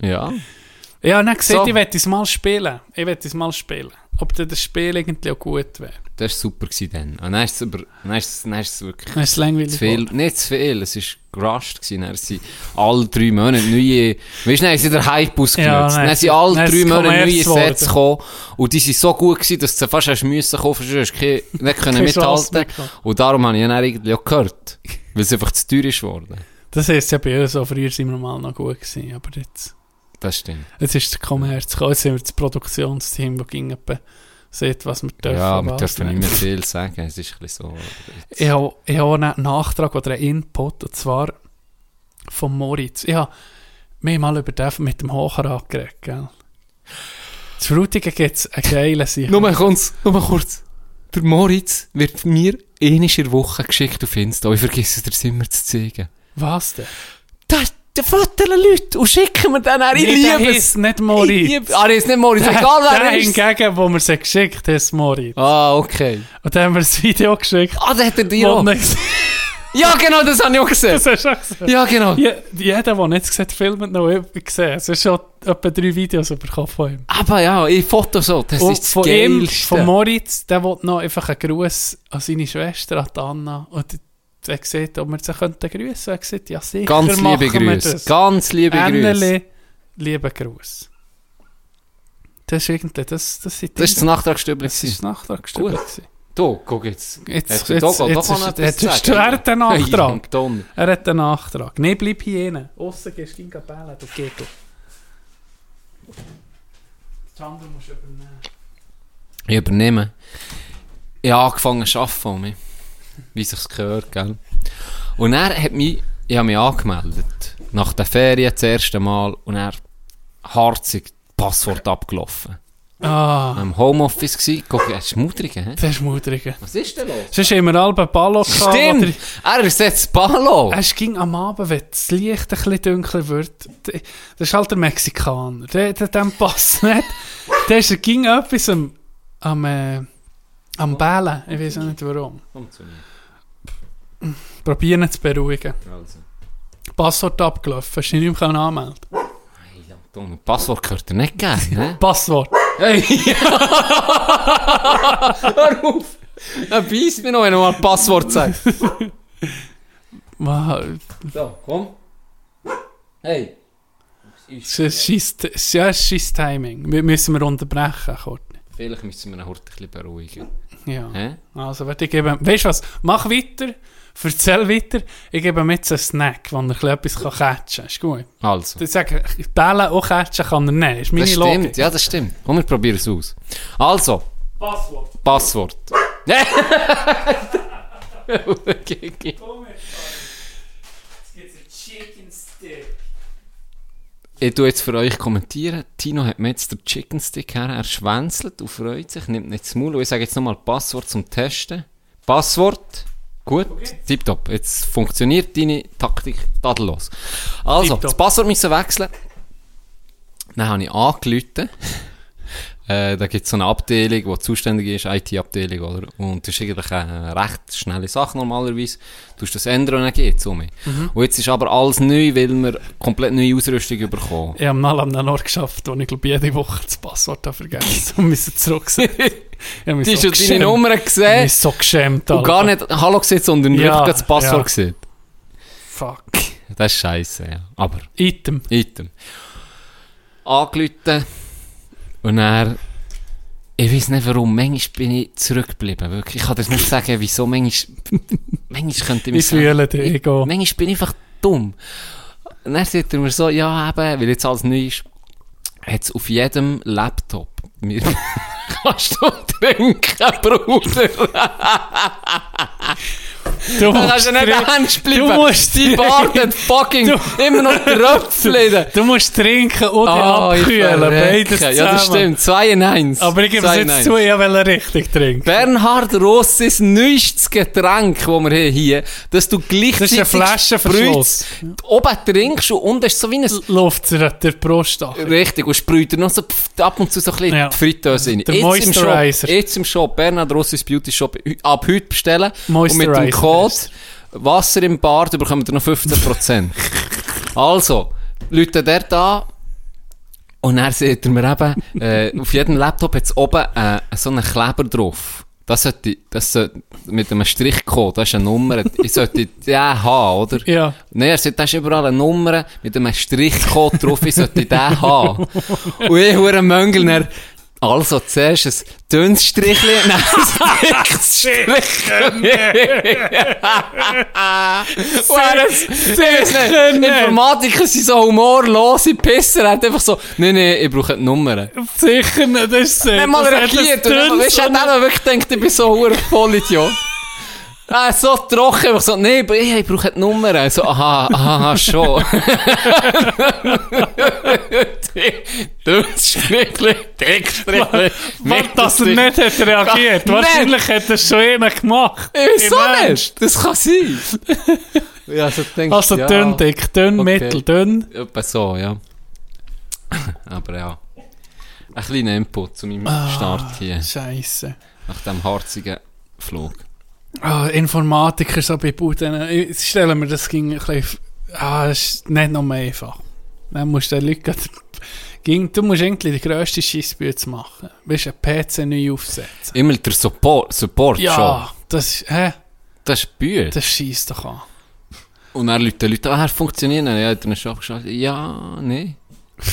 hier. Ja. Ja, dann gesagt, So. ich werde es mal spielen. Ich werde es mal spielen. Ob dann das Spiel irgendwie auch gut wäre. Das war super gewesen dann. Und dann ist es, über, dann ist es, dann ist es wirklich ist langweilig. zu viel. Nicht zu viel, es war gerusht. Gewesen. Dann sind alle drei Monate neue... Weißt du, dann sie den Hype ausgenutzt. Ja, dann dann sind alle dann drei es Monate neue Sets gekommen. Und die sind so gut gewesen, dass du fast hast müssen kaufen, hast du nicht können mithalten. Und darum habe ich dann eigentlich auch gehört. Weil es einfach zu teuer ist geworden. Das heisst ja bei uns so, früher sind wir mal noch gut gewesen, aber jetzt, Das stimmt. jetzt ist der Kommerz jetzt sind wir das Produktionsteam, das ging sieht, was wir dürfen. ja, wir dürfen nicht mehr viel sagen. Es ist ein bisschen so... Ich habe, ich habe einen Nachtrag oder einen Input, und zwar von Moritz. Ich habe mich mal über den mit dem Hochrad geredet, gell? Zu Frutigen gibt es einen geilen Sicht. Nur kurz, nur kurz. Der Moritz wird mir einmal in der Woche geschickt auf Insta. Ich vergesse es dir immer zu zeigen. Was denn? Da, da fotografieren Leute und schicken mir dann auch. Ich der liebe heisst es. nicht Ich Moritz. liebe, ah, der ist nicht Moritz. Der, Egal wer der er ist. hingegen, wo wir sie geschickt haben, ist Moritz. Ah, okay. Und dann haben wir ein Video geschickt. Ah, der hat er dir wo auch. nicht- Ja, genau, das habe ich auch gesehen. Das hast du auch gesehen. Ja, genau. Je- Jeder, der nicht gesehen hat, filmt noch gesehen. Es ist schon etwa drei Videos bekommen von ihm. Aber ja, ich foto so. Das Und ist das von ihm, Geilste. von Moritz, der will noch einfach einen Gruß an seine Schwester, an die Anna. Und er sieht, ob wir sie könnten grüßen. Er sagt, ja sicher Ganz liebe Grüße. das. Ganz liebe Grüße. Lieben Gruß. Das ist irgendwie, das, das sind Das ist das Nachtragsstübli. das ist Nachtragsstück. Gut. Du, guck jetzt. Jetzt, Hast jetzt, du jetzt, da- jetzt, jetzt ist sagen? er hat einen Nachtrag. Er hat einen Nachtrag. Nein, bleib hier rein. Aussen gehst du gehen bellen, du Gegel. Das andere musst du übernehmen. Ich übernehme. Ich habe angefangen zu arbeiten, Omi. Wie sich's gehört, gell? Und er hat mich, ich habe mich angemeldet. Nach der Ferien das erste Mal und er harzig Passwort abgelaufen. Ah, Am Homeoffice gsi. Guck, er ist mutig, hä? das ist mutig. Was ist denn los? Sonst haben wir alle Ballo gehabt. Stimmt! Er ist jetzt Ballo! Es ging am Abend, wenn das Licht ein bisschen dunkler wird. Das ist halt der Mexikaner. Der, der, dem passt nicht. Der ist, ging etwas am, am, äh, am Bälen. Ich weiß auch nicht warum. Mir. Probieren zu beruhigen. Also. Passwort abgelaufen. Hast du dich nicht mehr anmelden dumm, Passwort gehört dir nicht gern, ne? Passwort. Hey! Hör auf! Er beißt mich noch, wenn er mal Passwort sagt. So, komm. Hey! Es ist ja, scheiss Timing. Wir müssen wir unterbrechen, Courtney. Vielleicht müssen wir ihn heute ein bisschen beruhigen. Ja. Hä? Also, warte, ich gebe... Weißt du was? Mach weiter. Erzähl weiter. Ich gebe ihm jetzt einen Snack, wo er etwas catchen kann. Ist gut. Also. Ich sage, Bälle auch catchen kann er nicht. Ist meine Das Logik. stimmt, ja, das stimmt. Komm, wir probieren es aus. Also, Passwort. Passwort. Okay, okay. Ich tue jetzt für euch kommentieren. Tino hat mir jetzt den Chicken Stick her. Er schwänzelt und freut sich, nimmt nicht das Maul. Und ich sage jetzt nochmal Passwort zum Testen. Passwort. Gut, tipptopp. Jetzt funktioniert deine Taktik tadellos. Also, Tipptopp. das Passwort müssen wechseln. Dann habe ich angerufen. Äh, da gibt es so eine Abteilung, die zuständig ist, IT-Abteilung, oder? Und das ist eigentlich eine recht schnelle Sache normalerweise. Du musst das ändern und dann geht's um mich. Und jetzt ist aber alles neu, weil wir komplett neue Ausrüstung bekommen. Ich habe mal an einem Ort geschafft, wo ich glaube jede Woche das Passwort habe vergessen und müssen. Ich mich Die so hast schon deine. Nummer Ich gesehen mich so geschämt. und Alter. gar nicht Hallo gesehen, sondern Ja, wirklich das Passwort ja. gesehen. Fuck. Das ist scheiße, ja. Aber, Item. Item. Angerufen und er, ich weiß nicht warum, manchmal bin ich zurückgeblieben, wirklich. Ich kann das nicht sagen, wieso, manchmal, manchmal könnte ich Ich fühle dich, ich, auch. manchmal bin ich einfach dumm. Und dann sagt er mir so, ja eben, weil jetzt alles neu ist, hat es auf jedem Laptop, mir, kannst du trinken, Bruder. Du du nicht ernst bleiben. Du musst Die Bart hat fucking immer noch Tröpfchen. Du musst trinken und dich Ah, abkühlen. Beides zusammen. Ja, das stimmt. 2 in 1. Aber ich gebe es jetzt zu, ich will richtig trinken. Bernhard Rossis neuestes Getränk, das wir haben hier, dass du gleichzeitig Das Flaschenverschluss. oben trinkst und unten ist so wie ein... Luft der Brust an. Richtig, und sprüht noch so ab und zu so ein bisschen Ja. die Fritteuse rein. Der Jetzt im, Shop, Moisturizer. jetzt im Shop, Bernhard Rossis Beauty Shop, ab heute bestellen. Und mit dem Moisturizer Code heisst Wasser im Bart bekommt ihr noch 15%. also, Leute dort an. Und dann seht ihr mir eben, äh, auf jedem Laptop hat es oben äh, so einen Kleber drauf. Das sollte, das sollte mit einem Strichcode, das ist eine Nummer, ich sollte den haben, oder? Ja. Nein, er sagt, da ist überall eine Nummer mit einem Strichcode drauf, ich sollte den haben. Und ich hure Möngel, also zuerst ein dünnes Strichli, dann ein dickes Strichli. Und er ist, Informatiker sind so humorlose Pisser, er hat einfach so, nein, nein, ich brauche die Nummern. Sicher nicht, das ist Er hat mal reagiert weißt du, hat auch wirklich gedacht, ich bin so ein Vollidiot. Ah, so trocken, einfach so, nee, aber ich, ich brauche die Nummer. So, aha, aha, schon. Dickes Strichli, Dass er nicht hat reagiert. Wahrscheinlich hat er schon einer gemacht. Wieso nicht? Das kann sein. ja, also, denkst, Also ja, dünn, dick, dünn, Okay. mittel, dünn. Etwa so, ja. Aber ja. Ein kleiner Input zu meinem Ah. Start hier, Scheiße. nach dem harzigen Flug. Ah, Informatiker so bei Buden. Ich stelle mir das ging ein bisschen... Ah, das ist nicht noch mehr einfach. Dann musst du den Leuten... Ging, du musst irgendwie die grösste Scheissbüte machen. Willst einen PC neu aufsetzen? Immer der Support, Support schon. Ja, das, ist- hä? Das ist Bühne. das schießt doch an. Und dann Leute, Leute, ah, er funktioniert nicht. Ja, hat er schon abgeschaltet. Ja, nee.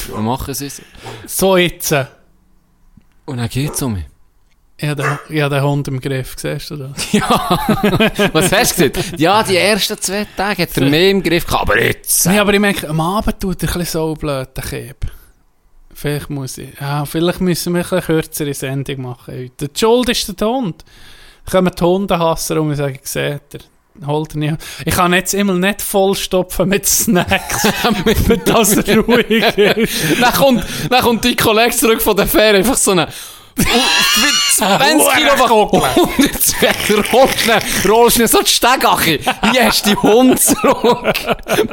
Wir machen es. So jetzt. Und dann geht's um mich. Habe den, habe den Hund im Griff, siehst du das? Ja. Was hast du gesagt? Ja, die ersten zwei Tage hat er mehr im Griff gehabt, aber jetzt. Nee, aber ich merke, am Abend tut er ein bisschen so blöd, der Kieb. Vielleicht muss ich, ja, vielleicht müssen wir ein bisschen kürzere Sendung machen heute. Die Schuld ist der Hund. Kommen die Hundehasser um und sagen, seht ihr, holt er nicht. Ich kann jetzt immer nicht vollstopfen mit Snacks, damit das ruhig ist. dann, kommt, dann kommt dein Kollege zurück von der Fähre, einfach so eine 20 Kilo Wach- 102 Rollst rollst du so die Stegache. Hier hast du die Hund zurück.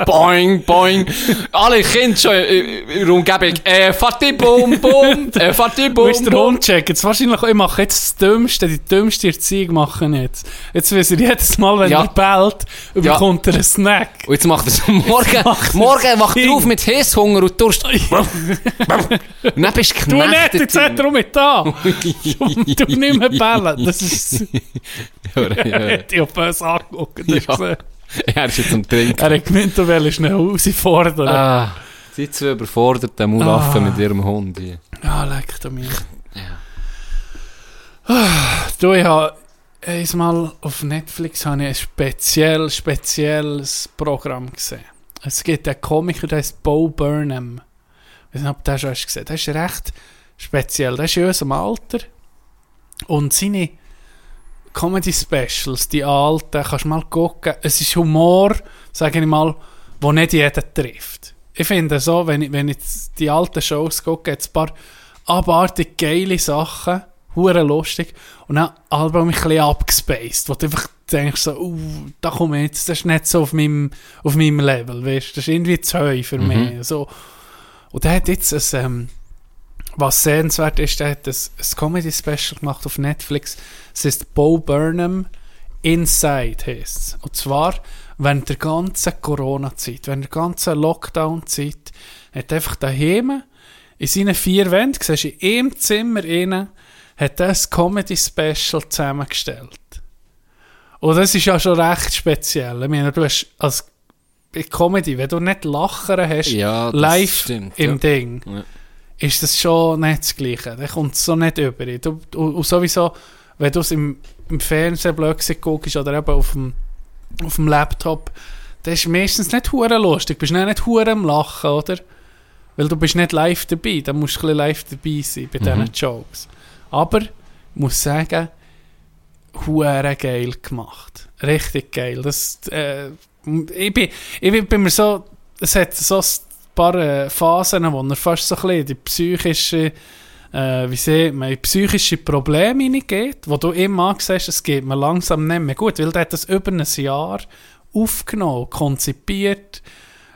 Boing, boing. Alle Kinder schon in der Umgebung. Äh, Fatih, bum, bum. Äh, Fatih, bum, ist der bum. Hund checken? Jetzt wahrscheinlich, ich mache jetzt das Dümmste, die dümmste Erziehung machen jetzt. Jetzt weiß er jedes Mal, wenn Ja. er bellt, bekommt er einen Snack. Und jetzt macht er so, morgen, macht morgen wacht er auf mit Hesshunger und Durst. Und dann bist du Du nicht, jetzt hat er auch mit da. Du nicht mehr bellen. Das ist... ja, Er ja. hat dich auf böse angeguckt. hast Ja. Er ist jetzt am Trinken. Er hat gemeint, du willst ihn herausfordern. Ah, Ah, die zwei überforderten Mulaffen mit ihrem Hund hier. ah leck du mich. Ah, Du, ich habe einmal auf Netflix habe ich ein speziell, spezielles Programm gesehen. Es gibt einen Komiker, der heißt Bo Burnham. Ich weiß nicht, ob du den schon hast gesehen. Der ist recht speziell. Der ist in unserem Alter. Und seine Comedy-Specials, die alten, kannst du mal gucken. Es ist Humor, sage ich mal, wo nicht jeder trifft. Ich finde so, wenn ich, wenn ich die alten Shows gucke, jetzt ein paar abartig geile Sachen, hure lustig, und dann Album ein bisschen abgespaced, wo du einfach denkst so, uh, da komme ich jetzt, das ist nicht so auf meinem, auf meinem Level, weißt das ist irgendwie zu heu für mich, so. Und der hat jetzt ein, ähm, was sehenswert ist, der hat ein, ein Comedy-Special gemacht auf Netflix. Es ist Bo Burnham Inside heisst Und zwar während der ganzen Corona-Zeit, während der ganzen Lockdown-Zeit, hat einfach daheim in seinen vier Wänden, siehst du, in einem Zimmer innen, hat er ein Comedy-Special zusammengestellt. Und das ist ja schon recht speziell. Ich meine, du hast als Comedy, wenn du nicht Lachen hast, Ja, live stimmt, im ja. Ding, Ja. Ist das schon nicht das Gleiche. Dann kommt es so nicht über. Du, und, und sowieso, wenn du es im, im Fernsehen plötzlich guckst oder eben auf dem, auf dem Laptop, dann ist meistens nicht hure lustig. Du bist dann nicht hure am Lachen, oder? Weil du bist nicht live dabei. Da musst du ein bisschen live dabei sein bei diesen Jokes. Aber, ich muss sagen, hure geil gemacht. Richtig geil. Das, äh, ich, bin, ich bin, mir so, es hat so paar äh, Phasen, wo er fast so ein bisschen die psychische, äh, wie sieht man, psychische Probleme hineingeht, wo du immer siehst, es geht mir langsam nicht mehr gut, weil der hat das über ein Jahr aufgenommen, konzipiert,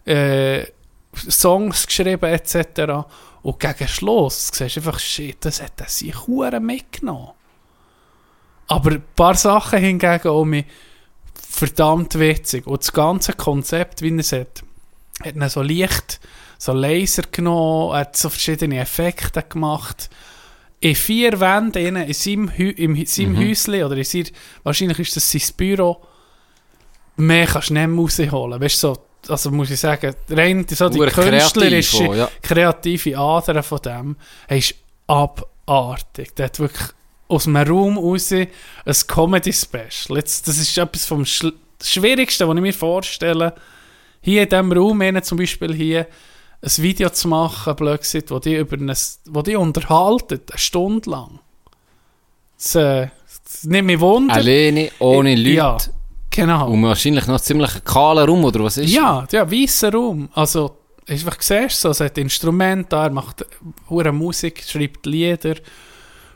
äh, Songs geschrieben etc. Und gegen Schluss siehst du einfach, shit, das hat er sich mitgenommen. Aber ein paar Sachen hingegen auch mich verdammt witzig. Und das ganze Konzept, wie er hat, hat er so leicht, so Laser genommen, hat so verschiedene Effekte gemacht. In vier Wänden in seinem, Hü in seinem Häuschen, oder in seiner, wahrscheinlich ist das sein Büro, mehr kannst du nicht mehr rausholen. Weißt du, so, also muss ich sagen, rein so die künstlerische, ja. kreative Ader von dem, hey, ist abartig. Der hat wirklich aus einem Raum raus ein Comedy-Special. Das ist etwas vom Schl Schwierigsten, was ich mir vorstelle. Hier in diesem Raum, zum Beispiel hier, ein Video zu machen, blöd gesagt, wo die, über eine, wo die unterhalten, eine Stunde lang. Das, äh, das nimmt mich Wunder. Alleine, ohne Leute. Ja, genau. Und wahrscheinlich noch ziemlich kahlen Raum, oder was ist Ja, ja, weißer Raum. Also, einfach siehst so, es hat Instrumente da, er macht hure Musik, schreibt Lieder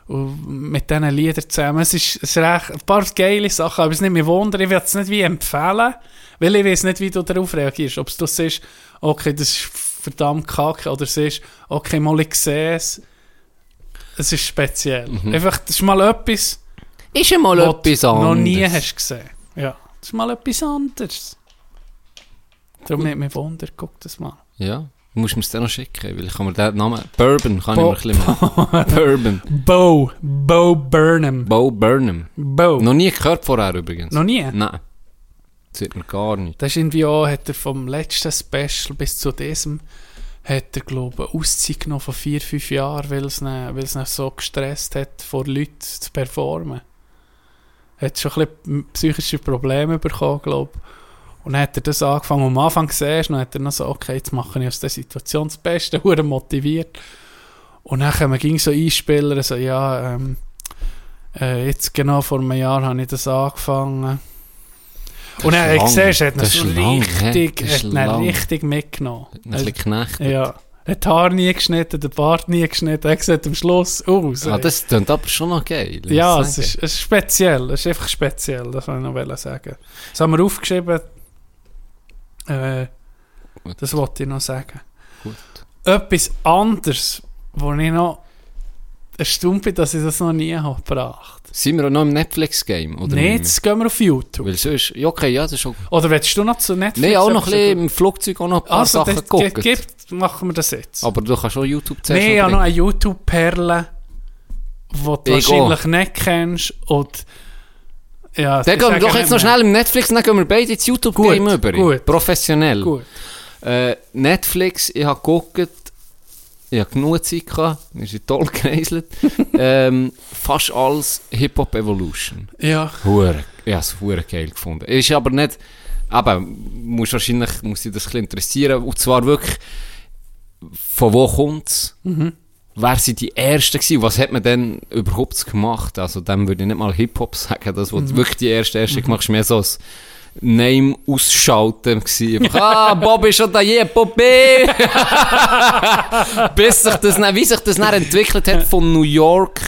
und mit diesen Liedern zusammen. Es ist, es ist recht, ein paar geile Sachen, aber es nimmt mich wunder, ich will es nicht wie empfehlen, weil ich weiß nicht, wie du darauf reagierst. Ob du siehst, okay, das ist verdammt kacke, oder siehst, okay, mal ich sehe es. Es ist speziell. Einfach, das ist mal etwas, Ist ja mal was etwas du noch nie anderes. hast gesehen. Ja, das ist mal etwas anderes. Darum nimmt mich wunder, guck das mal. Ja, du musst mir es dann noch schicken, weil ich kann mir den Namen... Bourbon kann Bo- ich mir ein bisschen mehr... Bourbon. Bo, Bo Burnham. Bo Burnham. Bo. Noch nie gehört vorher übrigens. Noch nie? Nein. Das sieht mir gar nicht. Das ist irgendwie auch, hat er vom letzten Special bis zu diesem, hat er, glaube ich, Auszeit genommen von vier, fünf Jahren, weil es ihn, weil es ihn so gestresst hat, vor Leuten zu performen. Er hat schon ein bisschen psychische Probleme bekommen, glaube ich. Und dann hat er das angefangen, am Anfang gesehen, dann hat er noch so, okay, jetzt mache ich aus der Situation das Beste, hure motiviert. Und dann ging so Einspieler, so, ja, ähm, äh, jetzt genau vor einem Jahr habe ich das angefangen. Und dann lang. er hat Das so lang, richtig, Das hat ihn richtig mitgenommen. Ein bisschen Knecht. Ja. Er hat die Haare nie geschnitten, den Bart nie geschnitten, er sieht am Schluss aus. Ah, das klingt aber schon noch geil. ja, es ist, es ist speziell, es ist einfach speziell, das wollte ich noch sagen. Das haben wir aufgeschrieben, äh, das wollte ich noch sagen. Gut. Etwas anderes, wo ich noch erstaunt bin, dass ich das noch nie habe gebracht. Sind wir auch noch im Netflix-Game? Im- jetzt gehen wir auf YouTube. Weil sonst... Ja, okay, ja, das ist schon... Oder willst du noch zu Netflix? Nein, auch noch ein bisschen im Flugzeug auch noch ein paar Also, Sachen das gucken. gibt, machen wir das jetzt. Aber du kannst auch YouTube zuerst Nee, ich habe noch eine YouTube-Perle, die du Ich wahrscheinlich nicht kennst. Und ja, Dann gehen wir doch jetzt noch schnell im Netflix dann gehen wir beide ins YouTube-Game über. gut. Professionell. Gut. Äh, Netflix, ich habe geguckt, ich habe genug Zeit gehabt, wir sind toll gereiselt. ähm, fast alles Hip-Hop Evolution. Ja, Hure, ich habe es hure geil gefunden. Ist aber nicht, aber muss wahrscheinlich, muss dich das ein bisschen interessieren, und zwar wirklich, von wo kommt's? Mhm. Wer sind die Ersten gewesen? Was hat man denn überhaupt gemacht? Also, dem würde ich nicht mal Hip-Hop sagen, das, was Mhm. wirklich die erste Erste gemacht ist, mehr so ein Name ausschalten gewesen. Einfach, ah, Bob ist schon da, yeah, Bobby! Bis sich das, wie sich das dann entwickelt hat von New York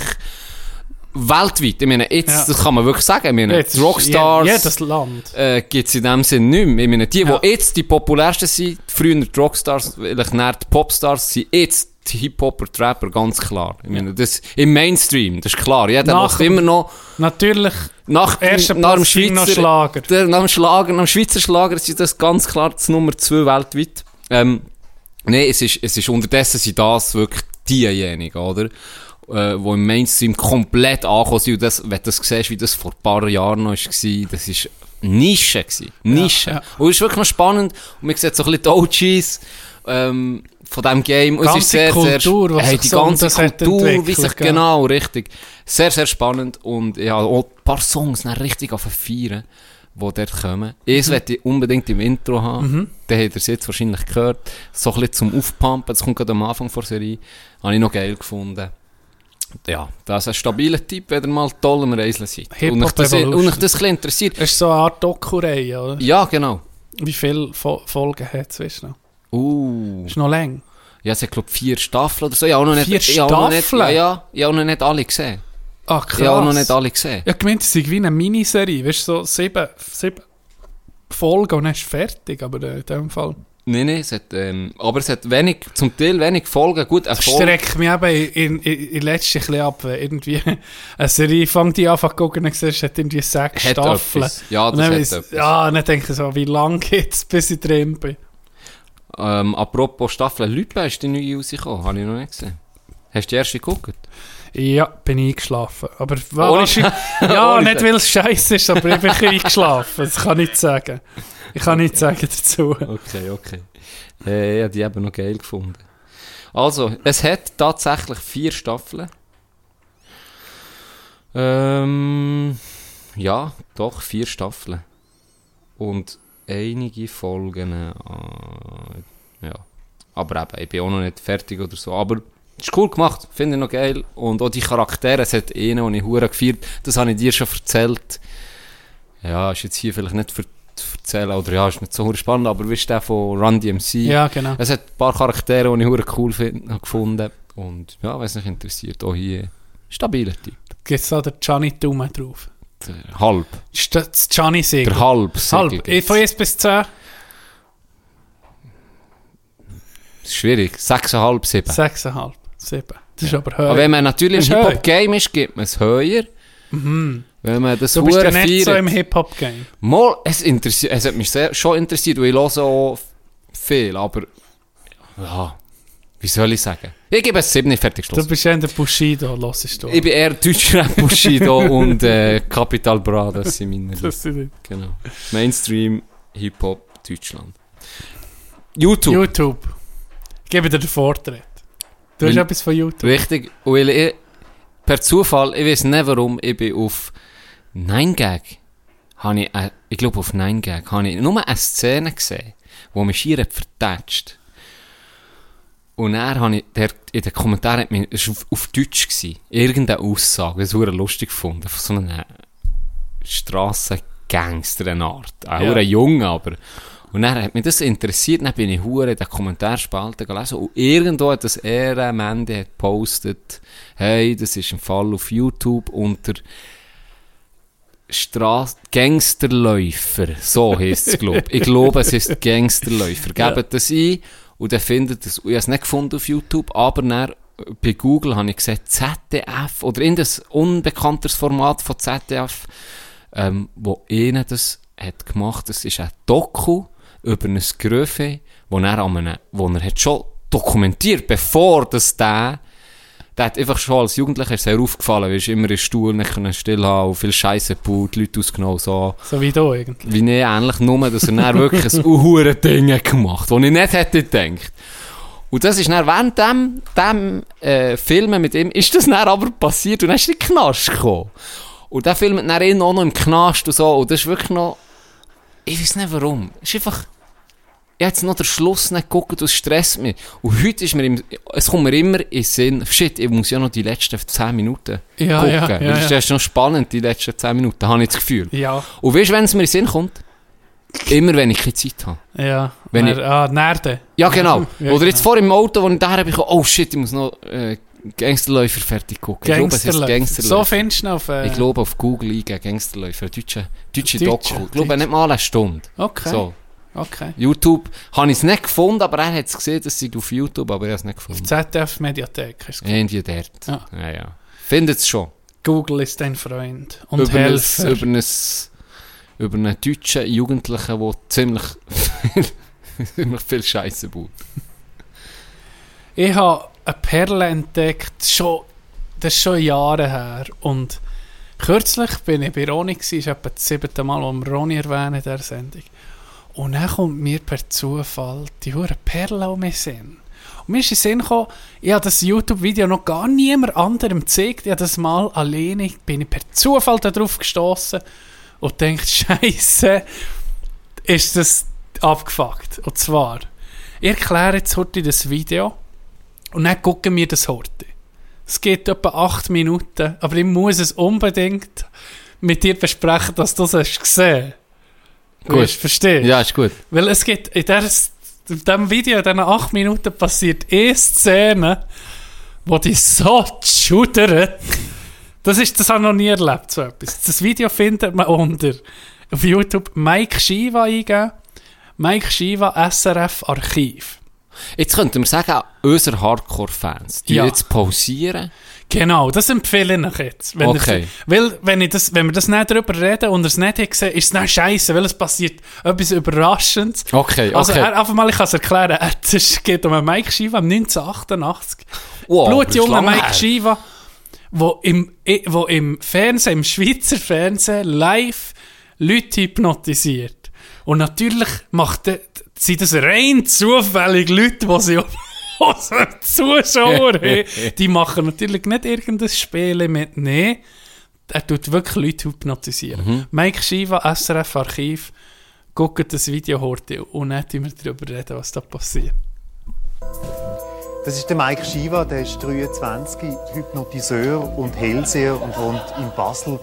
weltweit. Ich meine, jetzt, Ja. das kann man wirklich sagen. Ich meine, jetzt Rockstars je- Jedes Land. äh, gibt es in dem Sinn nicht mehr. Ich meine, die, Ja. die jetzt die populärsten sind, früher die Rockstars, vielleicht näher die Popstars, sind jetzt Hip-Hopper, Trapper, ganz klar. Ich meine, das, im Mainstream, das ist klar. Jeder Nach- macht immer noch, Natürlich, nach, erster nach dem Schweizer, Schlager. der, nach dem Schlager, nach dem Schweizer Schlager ist das ganz klar das Nummer 2 weltweit. Ähm, Nein, es ist, es ist unterdessen sind das wirklich diejenigen, oder? Äh, wo im Mainstream komplett angekommen sind. Und das, wenn du das siehst, wie das vor ein paar Jahren noch war, das ist Nische gewesen. Nische. ja. Und es ist wirklich noch spannend. Und man sieht so ein bisschen die OGs, ähm, von diesem Game. Und es Ganze ist sehr, Kultur, sehr, was hey, die so ganze das hat Kultur, wie sich, genau, richtig. Sehr, sehr spannend. Und ja, auch ein paar Songs dann richtig auf feiern, die dort kommen. Mhm. ich unbedingt im Intro haben. Den habt ihr jetzt wahrscheinlich gehört. So ein bisschen zum Aufpumpen. Das kommt gerade am Anfang der Serie. Habe ich noch geil gefunden. Ja, das ist ein stabiler Typ, wenn ihr mal toll am Reiseln seid. Und euch das, und euch das ein interessiert. Es ist so eine Art Doku-Reihe, oder? Ja, genau. Wie viele Fo Folgen hat es, weißt du noch? Uh. Ist noch lang. Ja, es hat, glaube vier Staffeln oder so. Ich habe noch nicht, Vier ich auch noch nicht, Staffeln? ja, ja, ich habe noch nicht alle gesehen. Ah, krass. Ich habe noch nicht alle gesehen. Ich gemeint, es sei wie eine Miniserie, weißt du, so sieben, sieben Folgen und dann ist es fertig, aber äh, in dem Fall. Nein, nein, es hat, ähm, aber es hat wenig, zum Teil wenig Folgen. Gut, eine Folge. streckt mich eben in, in, in letzter bisschen ab, wenn irgendwie eine Serie fängt die an zu gucken und siehst, es hat irgendwie sechs Hat Staffeln. etwas. Ja, Und das dann hat weiss- etwas. Ja, und dann denke ich so, wie lange geht's, bis ich drin bin? Ähm, apropos Staffel, Lüppe ist die neue rausgekommen. Habe ich noch nicht gesehen. Hast du die erste geguckt? Ja, bin ich eingeschlafen. Aber Ohne- wahrscheinlich, ja, Ohne nicht weil es scheiße ist, aber ich bin eingeschlafen. Das kann ich nicht sagen. Ich kann nichts sagen dazu. Okay, okay. Äh, ich habe die eben noch geil gefunden. Also, es hat tatsächlich vier Staffeln. Ähm, ja, doch, vier Staffeln. Und einige Folgen. Äh, ja. Aber eben, ich bin auch noch nicht fertig oder so. Aber es ist cool gemacht, finde ich noch geil. Und auch die Charaktere, es hat einen, den ich hure gefeiert das habe ich dir schon erzählt. Ja, ist jetzt hier vielleicht nicht für erzählen, oder ja, ist nicht so spannend, aber wie ist der von Run DMC? Ja, genau. Es hat ein paar Charaktere, die ich hure cool find, habe gefunden. Und ja, wenn es nicht interessiert, auch hier stabiler Typ. Gibt es da den Johnny Dumme drauf? Der Halb. Das Segel? Der Halb. Halb. Gibt's. Von 1 bis 10? Das ist schwierig. 6,5, 7. 6,5. 7. Das ist aber Aber höher. wenn man natürlich im Hip-Hop-Game ist, gibt man es höher. Wenn man das Du bist ja nicht so im Hip-Hop-Game. Mal, es, interessiert, es hat mich sehr, schon interessiert, weil ich höre auch viel, aber ja, wie soll ich sagen? Ich gebe es 7 fertig Du Schluss. bist ja in der Bushido, hörst du. Ich bin eher Deutschrap Bushido und äh, Capital Bra, das sind meine. Das sind Genau. Mainstream, Hip-Hop, Deutschland. YouTube. YouTube. Ich gebe dir den Vortritt. Du hast etwas von YouTube. Richtig. Weil ich, per Zufall, ich weiß nicht warum, ich bin auf 9gag, habe ich, äh, ich glaube auf 9gag, habe ich nur eine Szene gesehen, wo mich hat vertätscht. Und dann habe ich, der, in den Kommentaren, hat mich, es war auf, auf Deutsch, gewesen, irgendeine Aussage, das wurde lustig gefunden, von so einem Strassengangster, eine Art. Auch Ja. ein Junge, aber. Und dann hat mich das interessiert, dann bin ich hure in den Kommentarspalten gelesen und irgendwo hat das er am Ende hat gepostet, hey, das ist ein Fall auf YouTube unter Straß Gangsterläufer, so heisst es, glaube ich. Ich glaube, es ist Gangsterläufer. Gebt das ein und dann findet es, ich habe es nicht gefunden auf YouTube, aber dann bei Google habe ich gesehen, ZDF oder in das unbekanntes Format von ZDF, ähm, wo einer das hat gemacht, das ist ein Doku über ein Gröfe, wo er, an einem, wo er hat schon dokumentiert, bevor das der der hat einfach schon als Jugendlicher sehr aufgefallen, weil er immer im Stuhl nicht können still haben und viel Scheiße gebaut, Leute ausgenommen, so. So wie du eigentlich. Wie ich ähnlich nur, dass er dann wirklich ein uhure Ding hat gemacht, das ich nicht hätte gedacht. Und das ist dann während dem, dem äh, Filmen mit ihm, ist das dann aber passiert und dann ist er in den Knast gekommen. Und der filmt dann ihn auch noch im Knast und so, und das ist wirklich noch, ich weiß nicht warum, ist einfach, ich habe jetzt noch den Schluss nicht geguckt es stresst mich. Und heute ist mir, im, es kommt mir immer in den Sinn, shit, ich muss ja noch die letzten 10 Minuten Ja, gucken. ja, ja, das ja. ist noch spannend, die letzten 10 Minuten, habe ich das Gefühl. Ja, Und weißt du, wenn es mir in den Sinn kommt? Immer wenn ich keine Zeit habe. ja. Wenn ich- ah, Nerde. Ja, genau. Ja, Oder jetzt genau. vor im Auto, wo ich da habe, ich oh shit, ich muss noch äh, Gangsterläufer fertig gucken. Ich glaube, es ist Gangsterläufer. Gangsterläufer. So findest du auf... Äh, ich glaube, auf Google eingeben, Gangsterläufer, deutsche, deutsche Deutsche, Doku. Ich glaube, nicht mal eine Stunde. Okay, So, okay. YouTube, habe ich es nicht gefunden, aber er hat es gesehen, dass sie auf YouTube, aber er hat es nicht gefunden. ZDF-Mediathek hast du. Irgendwie dort. Ja. Ja, ja. Findet es schon. Google ist dein Freund. Und über, ein, Helfer. über, ein, über einen deutschen Jugendlichen, der ziemlich, ziemlich viel Scheiße baut. Ich habe eine Perle entdeckt, schon, das ist schon Jahre her. Und Kürzlich bin ich bei Roni, gewesen, ist etwa das siebte Mal, wo wir Roni erwähnen in dieser Sendung. Und dann kommt mir per Zufall die hure Perle um mich Sinn. Und mir ist in den Sinn gekommen, ich habe das YouTube-Video noch gar niemand anderem gezeigt. Ich habe das mal alleine, bin ich per Zufall darauf gestoßen und denkt, Scheiße, ist das abgefuckt. Und zwar, ich erkläre jetzt heute das Video und dann gucken wir das heute. Es geht etwa 8 Minuten, aber ich muss es unbedingt mit dir besprechen, dass du es hast gesehen Gut. Gut. Verstehst Ja, ist gut. Weil es geht in, der, in diesem Video, in diesen 8 Minuten passiert eine Szene, wo die so schudert. Das, ist, das habe ich noch nie erlebt, so etwas. Das Video findet man unter auf YouTube Mike Shiva eingeben. Mike Shiva SRF Archiv. Jetzt könnten wir sagen, unsere Hardcore-Fans, die Ja. jetzt pausieren. Genau, das empfehle ich euch jetzt. Wenn Okay. ihr, weil, wenn, ich das, wenn wir das nicht darüber reden und ihr es nicht habt gesehen, ist es dann scheiße, weil es passiert etwas Überraschendes. Okay, Also, okay. er, einfach mal, ich kann es erklären. Er- Es geht um einen Mike Shiva 1988. Wow, Blutjunger Mike. Shiva, wo im, wo im Fernsehen, im Schweizer Fernsehen, live Leute hypnotisiert. Und natürlich macht der, sind das rein zufällig Leute, die sie also Zuschauer haben. Die machen natürlich nicht irgendein Spiel mit, nee. Er tut wirklich Leute hypnotisieren. Mhm. Mike Shiva, SRF Archiv, guckt das Video heute und dann tun wir darüber reden, was da passiert. Das ist der Mike Shiva, der ist 23, Hypnotiseur und Hellseher und wohnt in Basel.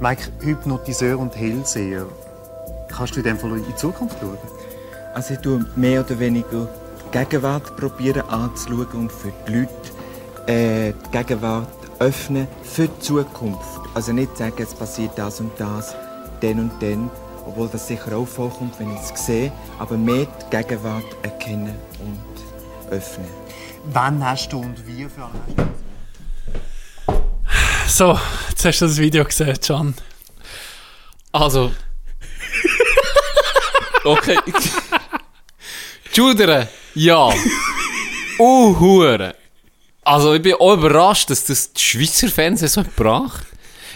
Mike, Hypnotiseur und Hellseher. Kannst du in dem Fall in die Zukunft schauen? Also ich tue mehr oder weniger Gegenwart probieren anzuschauen und für die Leute äh, die Gegenwart öffnen für die Zukunft. Also nicht sagen, es passiert das und das, dann und dann, obwohl das sicher auch vorkommt, wenn ich es sehe, aber mehr die Gegenwart erkennen und öffnen. Wann hast du und wie für einen So, jetzt hast du das Video gesehen, Can. Also. okay. Judere, ja. Uh, Hure. Also, ich bin auch überrascht, dass das die Schweizer Fernsehen so gebracht.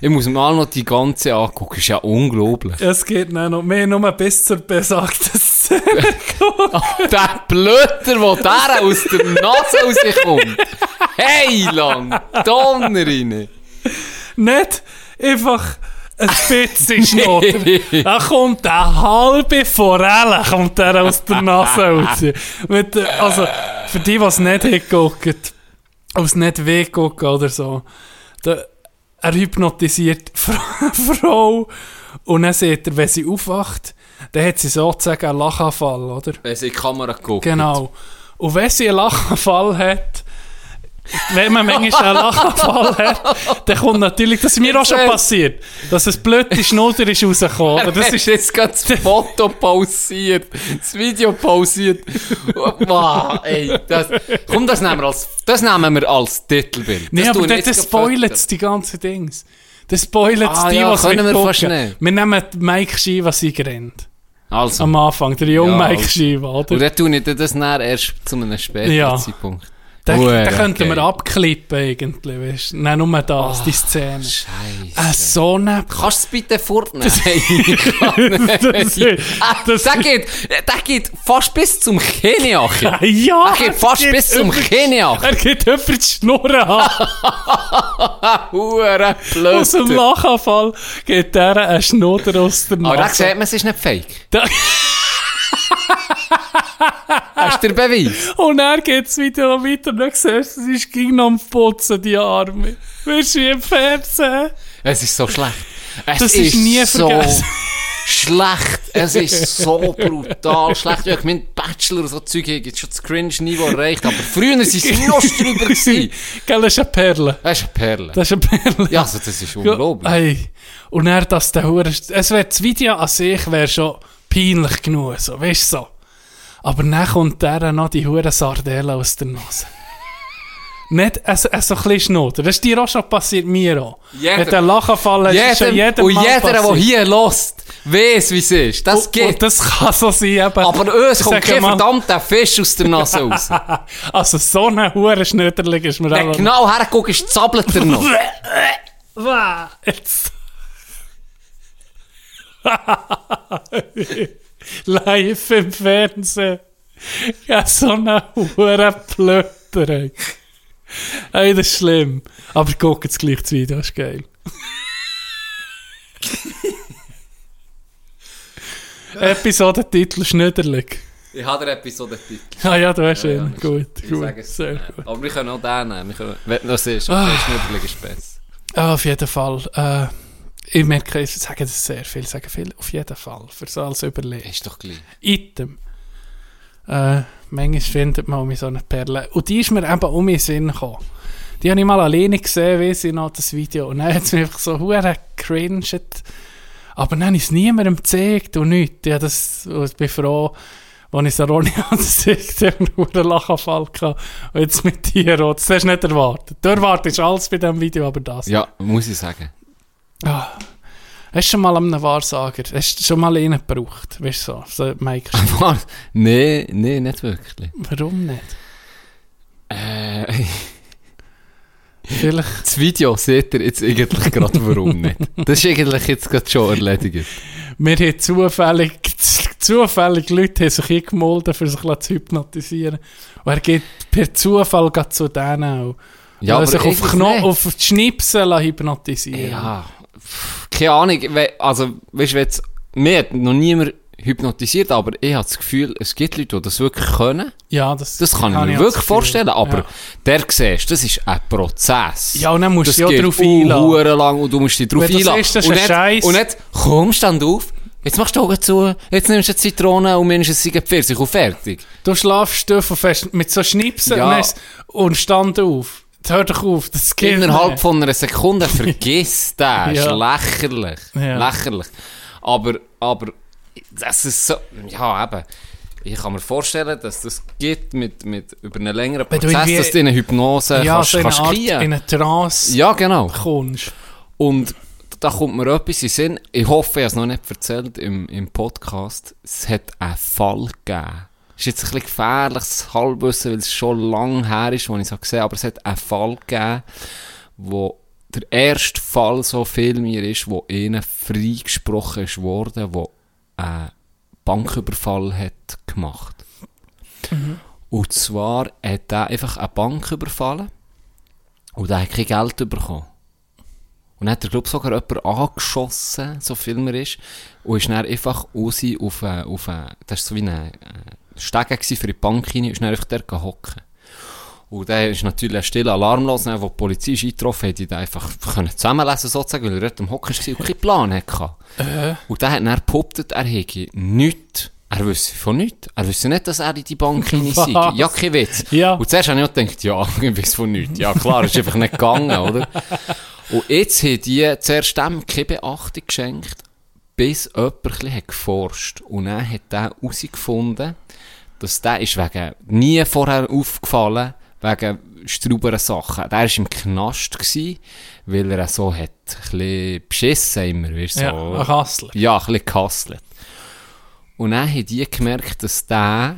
Ich muss mir mal noch die ganze angucken. Ist ja unglaublich. Es geht dann noch mehr nur bis zur besagten Szene. Der Blöder, der der aus der Nase rauskommt. Hey, lang. Donner rein. Nicht einfach ein bisschen Schnotter. Da kommt eine halbe Forelle kommt der aus der Nase raus. Mit, also, für die, die es nicht hingucken, es nicht wehgucken oder so, da, er hypnotisiert Frau und dann sieht er, wenn sie aufwacht, dann hat sie sozusagen einen Lachanfall, oder? Wenn sie in die Kamera guckt. Genau. Und wenn sie einen Lachanfall hat, wenn man manchmal einen Lachanfall hat, dann kommt natürlich, das ist mir auch schon passiert, dass ein blöde Schnudder ist rausgekommen. Aber das Das ist jetzt gerade das Foto pausiert, das Video pausiert. Wow, ey, das, komm, das nehmen wir als, das nehmen wir als Titelbild. Nee, aber wir das, das spoilert fördern. die ganzen Dings. Das spoilert Ah, die, ja, was können wir gucken. fast nicht. Wir nehmen Mike Shiva Siegerin. Also, Am Anfang, der junge Ja, Mike also. Shiva, oder? und dann tue ich das erst zu einem späteren Ja. Zeitpunkt. Den, Hure den könnten wir abklippen, eigentlich, weißt du? Nein, nur das, die Szene. Scheiße. Äh, so eine... Kannst du es bitte fortnehmen? Ich kann nicht. Das ist- Ah, das- der, geht, der geht fast bis zum Keniachi. Ja, Er geht fast bis zum Keniachi. Er geht über die Schnurren an. Hure blöd. Aus dem Lachanfall geht der ein Schnurren aus der Aber da Nase. sieht man, es ist nicht fake. Hast du den Beweis? Und er geht Video noch weiter und dann siehst du, sie ist gegen am Putzen, die Arme. Weißt du, wie im Fernsehen? Es ist so schlecht. Es Das ist nie so vergessen. schlecht. Es ist so brutal schlecht. Ich mein Bachelor so Zeug jetzt schon das Cringe-Niveau erreicht, aber früher waren sie noch drüber. Gell, das ist eine Perle. Das ist eine Perle. Das ist eine Perle. Ja, also das ist unglaublich. Ey. Und er, dass der Hure, es wär, das Video an sich wäre schon peinlich genug, so, weißt du, so. Aber dann kommt der noch die Hure Sardelle aus der Nase. Nicht ein, ein so ein bisschen Schnurren. Das ist dir auch schon passiert, mir auch. Jeder- Mit dem Lachenfall ist schon Jedem, jedem und Mal jeder, der hier lost, weiss, wie es ist. Das Und- geht. Und das kann so sein, eben. aber uns kommt kein verdammter Fisch aus der Nase raus. Also so eine hure Schnöderling ist mir Wenn auch... genau herguckst, zappelt er noch. Jetzt. Live im Fernsehen. Ja, so eine hure Plötter, ey. Das ist schlimm. Aber guck jetzt gleich das Video, das ist geil. Episodentitel Schnöderlig. Ich habe den Episodentitel. Ah ja, du hast Ja, ihn. ist- gut, ich gut. es. Sehr Ja. gut. Aber wir können auch den nehmen. Wir können, wenn du noch siehst, okay, Ah. Schnürbelig ist besser. Ah, auf jeden Fall. Äh, ich merke, ich sage das sehr viel, sagen viel. Auf jeden Fall. Für so als Überlegen. Ist doch gleich. Item. Äh, manchmal findet man um so eine Perle. Und die ist mir eben um den Sinn gekommen. Die habe ich mal alleine gesehen, weiss ich noch, das Video. Und dann hat es mich einfach so hure cringed. Aber dann habe ich es niemandem gezeigt und nichts. Ja, das, und ich bin froh, als ich es Ronny angezeigt habe, einen Lachanfall gehabt. Und jetzt mit dir. Das hast du nicht erwartet. Du erwartest alles bei diesem Video, aber das. Ja, muss ich sagen. Ah. Hast du schon mal einen Wahrsager, hast du schon mal einen gebraucht? Weißt du so, so Mike, nee, nee, nicht wirklich. warum nicht? Äh, Vielleicht, das Video seht ihr jetzt eigentlich gerade warum nicht. Das ist eigentlich jetzt gerade schon erledigt. wir haben zufällig, zufällig Leute haben sich eingemolden, für sich zu hypnotisieren. Und er geht per Zufall zu denen auch. Ja, Weil er sich auf, eigentlich Kno nicht. auf die Schnipsel hypnotisieren. Ja, keine Ahnung. Also, weißt du, jetzt, mir hat noch niemand hypnotisiert, aber ich habe das Gefühl, es gibt Leute, die das wirklich können. Ja, das, Das kann ich habe mir wirklich Gefühl. vorstellen, aber Ja. der siehst, das ist ein Prozess. Ja, und dann musst das du geht drauf einlassen. Uhren lang und du musst dich drauf einlassen. siehst, das ist und, ein nicht, und nicht, komm, stand auf, jetzt machst du Augen zu, jetzt nimmst du eine Zitrone und nimmst eine Pfirsich und fertig. Du schlafst auf und fest mit so Schnipseln Ja. und stand auf. Hör doch auf, das geht Innerhalb nicht. von einer Sekunde vergiss das. ist Ja. lächerlich. Ja. Lächerlich. Aber, aber, das ist so, ja, eben. Ich kann mir vorstellen, dass das geht mit, mit, über einen längeren Prozess, dass du in eine Hypnose ja, kannst, so in kannst Art, kriegen. in eine Trance Ja, genau. kommst. Und da kommt mir etwas in Sinn. Ich hoffe, ich habe es noch nicht erzählt im, im Podcast. Es hat einen Fall gegeben. Ist jetzt ein bisschen gefährliches Halbwissen, weil es schon lang her ist, als ich es gesehen habe. Aber es hat einen Fall gegeben, wo der erste Fall so viel mir ist, wo ihnen freigesprochen ist worden, wo einen Banküberfall hat gemacht. Und zwar hat er einfach eine Bank überfallen und er hat kein Geld bekommen. Und dann hat er, glaube ich, sogar jemanden angeschossen, so viel mir ist. Und ist dann einfach raus auf, äh, auf äh, das war so wie ein äh, Stege gewesen für die Bank rein, und ist dann einfach dort hocken. Und dann ist natürlich ein stiller Alarm los, dann, wo die Polizei ist eingetroffen hat, die den einfach können zusammenlesen sozusagen, weil er dort am Hocken war und keinen Plan hatte. Und dann hat er behauptet, er hätte nichts, er wüsste von nichts. Er wüsste nicht, dass er in die Bank hinein sei. Ja, kein Witz. Ja. Und zuerst habe ich auch gedacht, ja, ich weiß von nichts. Ja, klar, ist einfach nicht gegangen, oder? Und jetzt haben die zuerst dem keine Beachtung geschenkt, bis jemand hat geforscht. Und dann hat der herausgefunden, dass der ist wegen, nie vorher aufgefallen, wegen strauberen Sachen. Der war im Knast, gewesen, weil er so hat, ein bisschen beschissen immer, weißt Ja, so. ein Kassler. Ja, ein bisschen gehustelt. Und dann haben die gemerkt, dass der,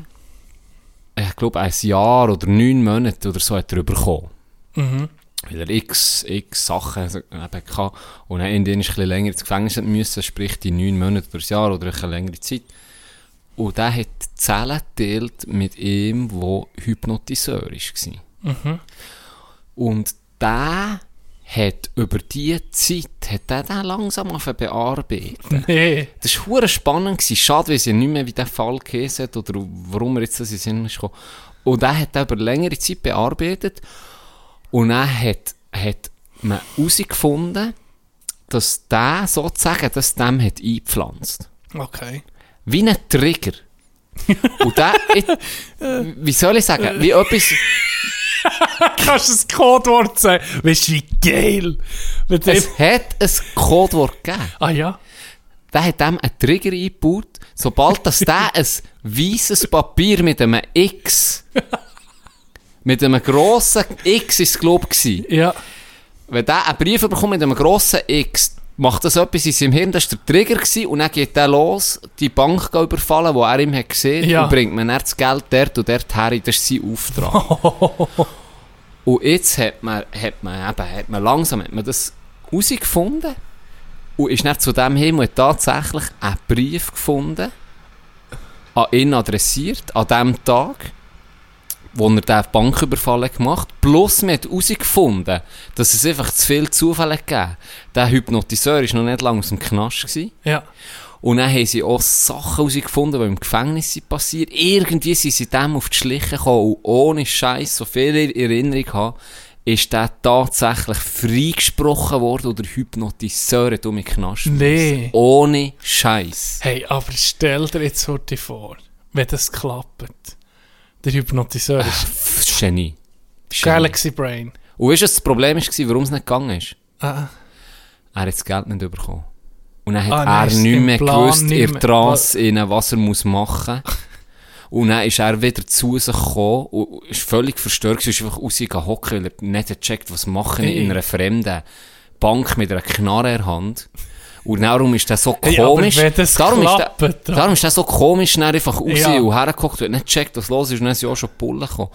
ich glaube, ein Jahr oder neun Monate oder so hat er bekommen. Mhm. Weil er x, x Sachen eben hatte. Und dann in denen ist ein bisschen länger ins Gefängnis müssen, sprich die neun Monate oder ein Jahr oder eine längere Zeit. Und der hat Zellen geteilt mit ihm, der Hypnotiseur war. Und der hat über diese Zeit, hat der den langsam bearbeiten. Nee. Das war spannend. Gewesen. Schade, weil sie nicht mehr wie der Fall geheißen hat oder warum er jetzt das in Sinn ist gekommen. Und er hat er über längere Zeit bearbeitet. Und dann hat, hat man herausgefunden, dass der sozusagen das dem hat eingepflanzt. Okay. Wie ein Trigger. Und der, ich, wie soll ich sagen, wie etwas, Kannst du das Codewort sagen? Weißt du, wie geil? Mit dem, es hat ein Codewort gegeben. ah ja? der hat dem einen Trigger eingebaut, sobald das der ein weißes Papier mit einem X, mit einem grossen X ist es glaube ich, Ja. wenn der einen Brief bekommt mit einem grossen X, macht das etwas in seinem Hirn, das war der Trigger gewesen, und dann geht der los, die Bank überfallen, die er ihm hat gesehen, Ja. und bringt man dann das Geld dort und dort her, das ist sein Auftrag. und jetzt hat man, hat man eben, hat man langsam, hat man das herausgefunden und ist dann zu dem hin und hat tatsächlich einen Brief gefunden, an ihn adressiert, an dem Tag, wo er den Banküberfall gemacht hat. Plus, man hat herausgefunden, dass es einfach zu viel Zufall hat gegeben. Der Hypnotiseur war noch nicht lange aus dem Knast. Gewesen. Ja. Und dann haben sie auch Sachen herausgefunden, die im Gefängnis sind passiert. Irgendwie sind sie dem auf die Schliche gekommen und ohne Scheiß, so viel in Erinnerung habe, ist der tatsächlich freigesprochen worden oder Hypnotiseur hat um den Knast Nee. Ohne Scheiß. Hey, aber stell dir jetzt heute vor, wenn das klappt. Der Hypnotiseur ist Genie. Galaxy Brain. Und weißt du, das Problem war, warum es nicht gegangen ist? Ah, Er hat das Geld nicht bekommen. Und dann hat Ah, er nein, ist nicht mehr Plan gewusst, nicht in Trance, innen, was er muss machen muss. Und dann ist er wieder zu sich gekommen und ist völlig verstört. gewesen, ist einfach rausgegangen hocken, weil er nicht hat gecheckt, was machen Hey. in einer fremden Bank mit einer Knarre in der Hand. Und darum ist der so komisch. wenn das darum, klappt, ist dann- darum ist der so komisch schnell einfach raus Ja. und hergeguckt und nicht gecheckt, was los ist. Und dann sind auch schon die Bullen gekommen.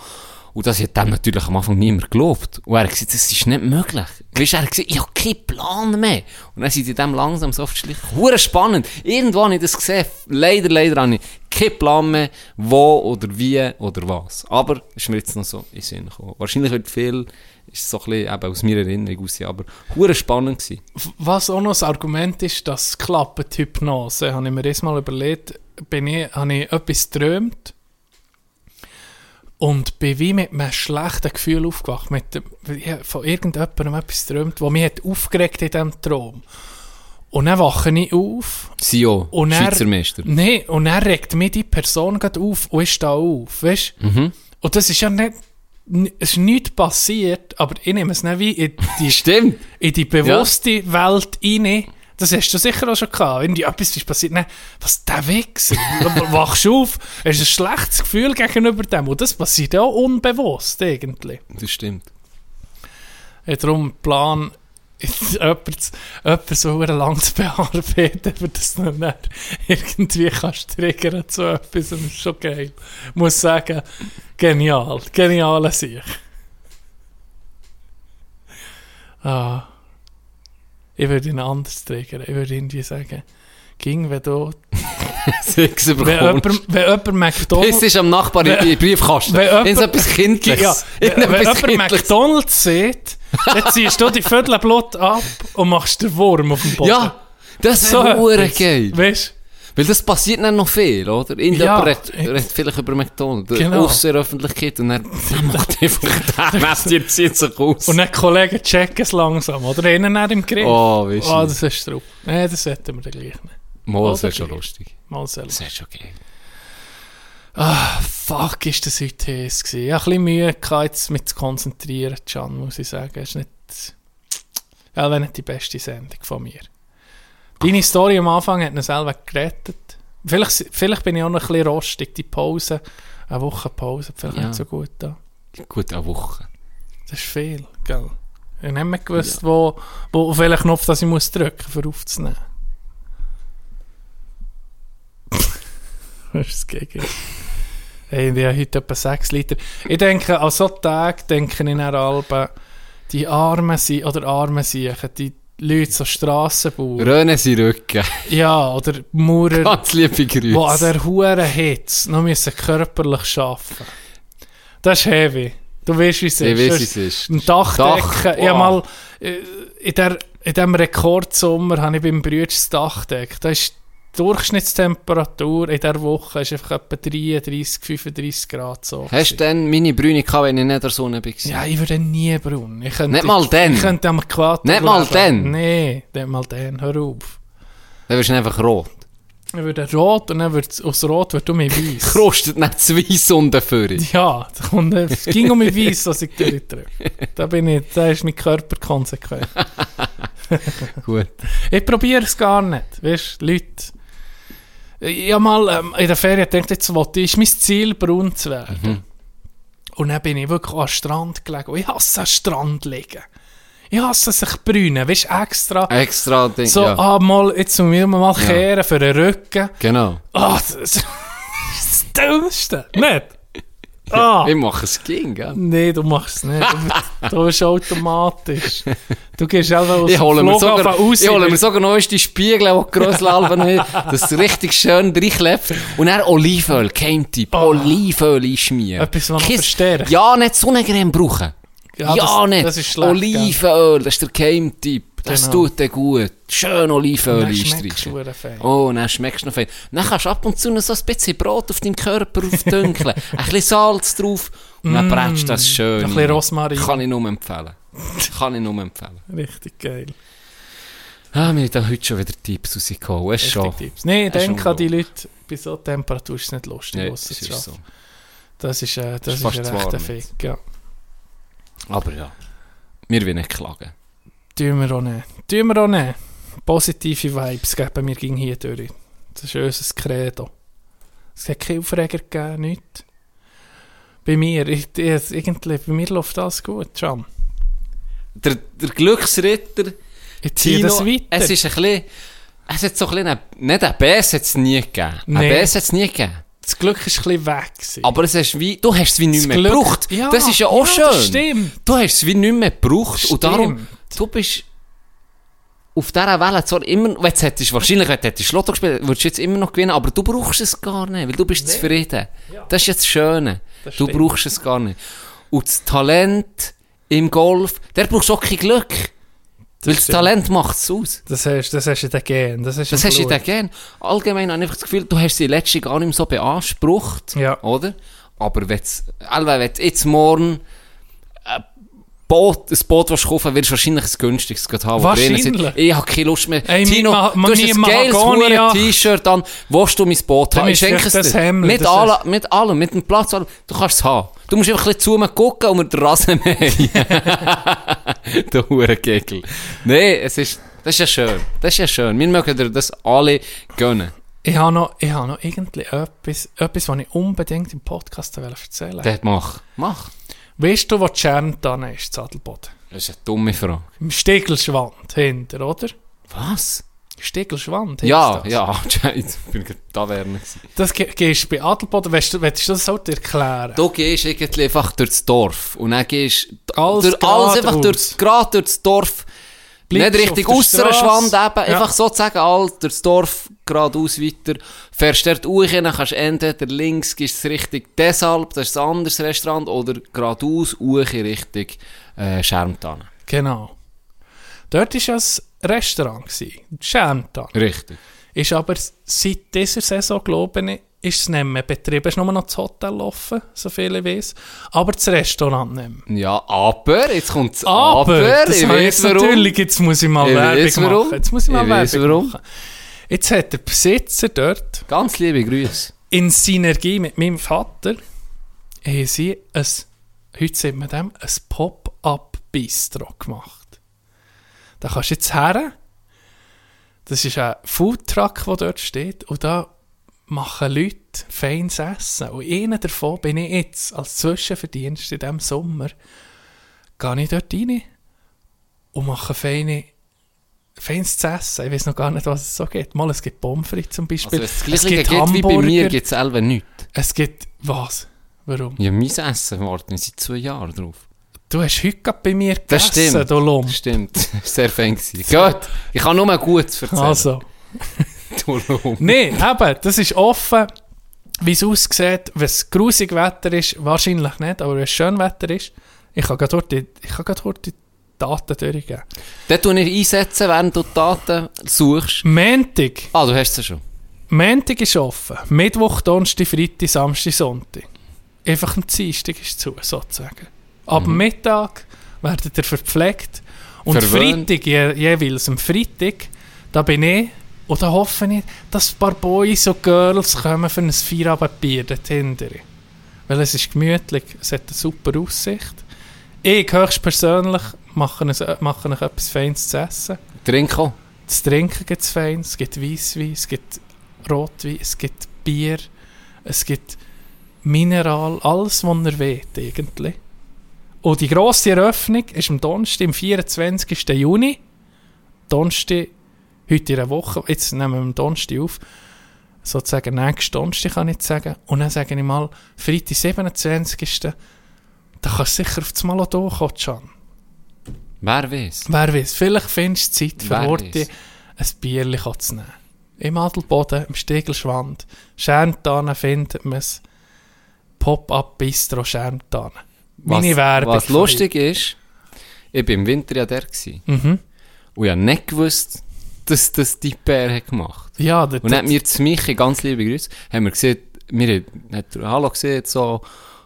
Und das hat dem natürlich am Anfang niemand geglaubt. Und er hat gesagt, das ist nicht möglich. Weißt du, er hat gesagt, ich habe keinen Plan mehr. Und dann sind die dem langsam so auf die Schliche. Spannend. Irgendwo habe ich das gesehen. Leider, leider habe ich keinen Plan mehr, wo oder wie oder was. Aber es ist mir jetzt noch so in Sinn gekommen. Wahrscheinlich wird viel, ist so ein bisschen eben aus meiner Erinnerung raus, aber hure spannend gewesen. Was auch noch das Argument ist, dass klappt, Hypnose, habe ich mir erst mal überlegt, bin ich, habe ich etwas geträumt und bin wie mit einem schlechten Gefühl aufgewacht. Mit von irgendjemandem etwas geträumt, was mich hat aufgeregt in diesem Traum. Und dann wache ich auf Sio, und er, Schweizer Meister. Nee, und er regt mich die Person gerade auf und ich stehe auf, weißt Mhm. Und das ist ja nicht, es ist nichts passiert, aber ich nehme es nicht wie in die, Stimmt. in die bewusste Welt rein. Das hast du sicher auch schon gehabt. Irgendwie etwas ist passiert. Nein, was der Wichser? Wachst du auf, hast ein schlechtes Gefühl gegenüber dem. Und das passiert ja auch unbewusst irgendwie. Das stimmt. Ja, darum Plan, jemanden jemand so verdammt lang zu bearbeiten, für das du dann irgendwie kannst triggern zu etwas. Das ist schon geil. Ich muss sagen, genial. Geniale Sicht. Ah. Ich würde ihn anders triggern. Ich würde irgendwie sagen, ging, wenn du, Sechs wenn jemand, wenn jemand Das McDonalds, ist am Nachbar in in Briefkasten. wenn jemand- Irgendetwas Kindliches. ja, wenn, jemand. McDonalds sieht, dann ziehst du die Viertelblut ab und machst den Wurm auf dem Boden. Ja, das So hure etwas. geil. Weißt Weil das passiert dann noch viel, oder? Irgendjemand Ja, redet, redet vielleicht über McDonalds, Genau. aus der Öffentlichkeit, und dann, dann macht einfach der Messer, zieht sich aus. Und dann Kollegen checken es langsam, oder? Einen nicht im Griff. oh, weißt du. Ah, das ist drauf. Nein, das hätten wir dann gleich nicht. Mal, das wäre schon lustig. Mal selber. Das wäre schon geil. Ah, fuck, ist das heute heiß gewesen. Ich habe ein bisschen Mühe jetzt mit zu konzentrieren, Can, muss ich sagen. Es ist nicht, ja, wäre nicht die beste Sendung von mir. Deine Story am Anfang hat ihn selber gerettet. Vielleicht, vielleicht bin ich auch noch ein bisschen rostig, die Pause, eine Woche Pause, vielleicht Ja. nicht so gut da. Gut, eine Woche. Das ist viel, gell? Ich habe nicht mehr gewusst, wo, wo, auf welchen Knopf das ich muss drücken muss, um aufzunehmen. Was ist das gegen? Hey, ich habe heute etwa 6 Liter. Ich denke, an solchen Tagen denke ich dann Alben, die Armen sind, oder Armen sind, die Leute so Strassenbauer. Röne sie Rücken. Ja, oder Maurer, Ganz liebe Grüße. die an der huren Hitze noch müssen körperlich arbeiten Das ist heavy. Du weißt, wie es ist. Ich weiß, Das wie es ist. Ein Dachdecken. Dach, wow. mal äh, in, der, in diesem Rekordsommer habe ich beim Brüder das Dach gedeckt. Da ist Durchschnittstemperatur in dieser Woche ist einfach etwa 33, 35 Grad so. Hast du denn meine Brüne gehabt, wenn ich nicht in der Sonne war? ja, ich würde nie braun. Ich könnte, Nicht mal dann? Ich könnte am Äquator Nicht mal leben. dann? Nee, nicht mal dann. Hör auf. Dann wirst du einfach rot. Ich würde rot und dann wird aus rot wird um weiß. Krostet nicht zwei Sonden für Ja, da kommt, es ging um weiss, dass ich durchdrücke. Da bin ich, da ist mein Körper konsequent. Gut. Ich probiere es gar nicht. Weißt du, Leute. Ich habe mal ähm, in der Ferien gedacht, jetzt wollte ich, ist mein Ziel, braun zu werden. Und dann bin ich wirklich am Strand gelegen. Und ich hasse am Strand liegen. Ich hasse sich brünen, weißt du, extra. Extra Ding. So, ja. ah, mal, jetzt müssen wir mal kehren für den Rücken. Genau. Ah, das, das ist das Dümmste. Nicht? Ah! Ich mache es ging, gell? Nein, du machst es nicht. Du, du bist automatisch. Du gehst einfach aus Ich hole, mir sogar, raus. ich hole mir sogar noch die Spiegel, die Grossalben haben, dass es richtig schön reinklebt. Und dann Olivenöl, Keimtipp. Oh. Olivenöl einschmieren. Etwas, was Kiss- verstärkt. Ja, nicht Sonnencreme brauchen. Ja, das, nicht. Das ist schlecht. Olivenöl, das ist der Keimtipp. Das Genau. tut dir gut. Schön Olivenöl einstreichen. Oh, dann schmeckst du noch fein. Dann kannst du ab und zu noch so ein bisschen Brot auf deinem Körper aufdünkeln. ein bisschen Salz drauf. Und dann brätst du das schön. Mm. Ein bisschen. Rosmarin. Kann ich nur empfehlen. Kann ich nur empfehlen. Richtig geil. Ah, mir sind heute schon wieder Tipps rausgekommen. Ist schon. Tipps. Nein, Das ist denk an die. Leute, bei so Temperatur ist es nicht lustig, raus das zu ist so. Das ist, äh, das ist ist, fast ein warm Fick, ja. Aber ja, wir wollen nicht klagen. Tun wir auch nicht. Tun wir auch nicht. Positive Vibes geben wir gegen hier durch. Das ist unser Credo. Es hat keine Aufreger gegeben, nichts. Bei mir, ich, ich, irgendwie, bei mir läuft alles gut, schon. Der, der Glücksritter, Ich ziehe Tino, das weiter. es ist ein bisschen, es hat so ein bisschen, einen- nicht ein Bass hat es nie gegeben. Ein. Bass hat es nie gegeben. das Glück ist ein bisschen weg. gewesen. Aber es ist wie, du hast es wie nicht Das mehr Glück- gebraucht. Ja, das ist ja auch ja, schön. stimmt. Du hast es wie nicht mehr gebraucht. Und darum, Stimmt. Du bist auf dieser Welle zwar immer, wenn du hättest, wahrscheinlich, wenn du hättest Lotto gespielt, würdest du jetzt immer noch gewinnen, aber du brauchst es gar nicht, weil du bist zufrieden. Das ist jetzt das Schöne. Das du brauchst es gar nicht. Und das Talent im Golf, der brauchst auch kein Glück. weil das stimmt. Talent macht es aus. Das hast, das hast du in den Gen. Das, hast Das hast du dann gern. Allgemein habe ich einfach das Gefühl, du hast sie letzte gar nicht mehr so beansprucht. Ja. Oder? Aber wenn du jetzt morgen Boot, ein Boot willst kaufen wirst du wahrscheinlich das günstigste gerade haben. Wahrscheinlich. sind. Ich habe keine Lust mehr. Ey, Tino, Ma- Ma- du hast ein geiles. T-Shirt an. Willst du mein Boot haben? Ich schenke es das dir. Mit, das alle, mit allem, mit dem Platz, allem. Du kannst es haben. Du musst einfach ein bisschen zu mir gucken und mir den Rasen mähen. Der Hurengegel. Nein, es ist, das ist ja schön. Das ist ja schön. Wir mögen dir das alle gönnen. Ich habe noch, ich habe noch irgendwie etwas, etwas, was ich unbedingt im Podcast erzählen will. Dort mach. Mach. Weißt du, wo die Scherntanne ist, Zadelboden? Das ist eine dumme Frage. Im Stegelschwand hinter, oder? Was? Stegelschwand Ja, ja, bin ich gerade da wären. Das ge gehst du bei Adelboden, willst du, willst du das so erklären? Du gehst irgendwie einfach durchs Dorf und dann gehst Alles durch, alles einfach durchs, gerade durchs Dorf. Bleibst nicht richtig auf der aus der Strasse. Schwand eben, Ja. einfach sozusagen all durchs Dorf geradeaus weiter. Fährst dort hoch, dann kannst du entweder links gehst Richtung Desalb, das ist ein anderes Restaurant, oder geradeaus hoch Richtung äh, Schermtanne. Genau. Dort war ja ein Restaurant, gewesen, Scherntan. Richtig. Ist aber seit dieser Saison, glaube ich, ist es nicht mehr betrieben. Es ist nur noch das Hotel offen, so viel ich weiß. Aber das Restaurant nicht mehr. Ja, aber, jetzt kommt das Aber, Aber, das ich weiß jetzt warum. natürlich, jetzt muss ich mal Ich Werbung machen. Jetzt muss ich mal Ich Werbung warum. machen. Jetzt hat der Besitzer dort Ganz liebe Grüße. in Synergie mit meinem Vater haben sie ein, heute sieht man dem, ein Pop-Up-Bistro gemacht. Da kannst du jetzt her, das ist ein Foodtruck, der dort steht, und da machen Leute feines Essen. Und einer davon bin ich jetzt, als Zwischenverdienst in diesem Sommer, gehe ich dort rein und mache feine feines zu essen. Ich weiß noch gar nicht, was es so gibt. Mal, es gibt Pommes frites zum Also, Beispiel. wenn es das gibt gibt wie bei mir, Hamburger. gibt es selber nichts. Es gibt was? Warum? Ja, mein Essen warten seit zwei Jahren drauf. Du hast heute gerade bei mir Das gegessen, stimmt. du Lump. Das stimmt. Sehr fein gewesen. Gut, ich kann nur mal Gutes erzählen. Also. Du Lump. Nein, eben, das ist offen, wie es aussieht, wenn es grusig Wetter ist, wahrscheinlich nicht, aber wenn es schön Wetter ist, ich kann gerade dort die, ich kann gerade dort die Daten durchgeben. Dort tue ich einsetzen, während du die Daten suchst. Montag, Ah, du hast sie schon. Montag ist offen, Mittwoch, Donnerstag, Freitag, Samstag, Sonntag. Einfach am Dienstag ist zu, sozusagen. Ab Mhm. Mittag werdet ihr verpflegt und Verwöhnt. Freitag, je, jeweils am Freitag, da bin ich, und da hoffe ich, dass ein paar Boys und Girls kommen für ein Feierabendbier dort hinten. Weil es ist gemütlich, es hat eine super Aussicht. Ich höchstpersönlich mache, es, mache euch etwas Feines zu essen. Trink auch. Das Trinken gibt es fein, es gibt Weisswein, es gibt Rotwein, es gibt Bier, es gibt Mineral, alles, was ihr wollt, eigentlich. Und die grosse Eröffnung ist am Donnerstag, am 24. Juni. Donnerstag, heute in einer Woche, jetzt nehmen wir am Donnerstag auf, sozusagen nächste Donnerstag kann ich sagen. Und dann sage ich mal, Freitag 27. Da kannst du sicher auf das Malodor kommen, Can. Wer weiß? Wer weiß, vielleicht findest du Zeit für Wer ein Bierchen zu nehmen. Im Adelboden, im Stiegelschwand, Schärmtanen findet man es. Pop-up Bistro Schärmtanen. Meine was, Werbung. was lustig ist, ich war im Winter ja der. Gewesen. Mhm. Und ich habe nicht gewusst, dass das die Bär hat gemacht dich. Ja, das, Und dann hat mir zu Michi, ganz liebe Grüße, haben wir gesehen, wir haben- hat Hallo gesehen, so,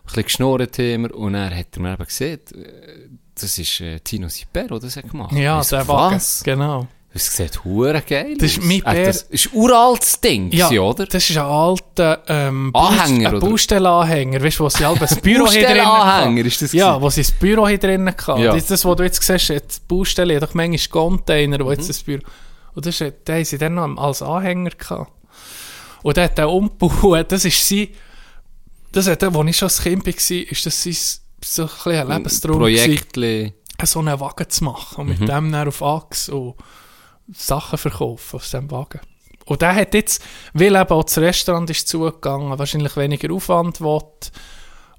bisschen geschnurrt haben wir, und dann hat er mir eben gesehen, äh, das ist äh, Tino Siper, der das hat gemacht. ja, Ich der Wagen. Was? Genau. Das sieht hure geil Das ist mein Äh, Bär. Das ist ein uraltes Ding, Ja, gewesen, oder? das ist ein alter ähm, Anhänger, ein oder? Baustellenanhänger, weißt du, wo sie ein Büro hier drin Baustellenanhänger ist das Ja, gewesen? wo sie das Büro hier drin hatten. Ja. Das ist das, was du jetzt siehst, die Baustelle doch manchmal Container, wo Mhm. jetzt das Büro... Und das ist, den haben sie dann noch als Anhänger gehabt. Und der hat den umgebaut, das ist sie... Das hat, als ich schon als Kind war, ist das sein so ein bisschen ein Lebenstraum Projektli. so einen Wagen zu machen und mit Mhm. dem dann auf Achse und Sachen verkaufen aus diesem Wagen. Und der hat jetzt, weil eben auch das Restaurant ist zugegangen, wahrscheinlich weniger Aufwand will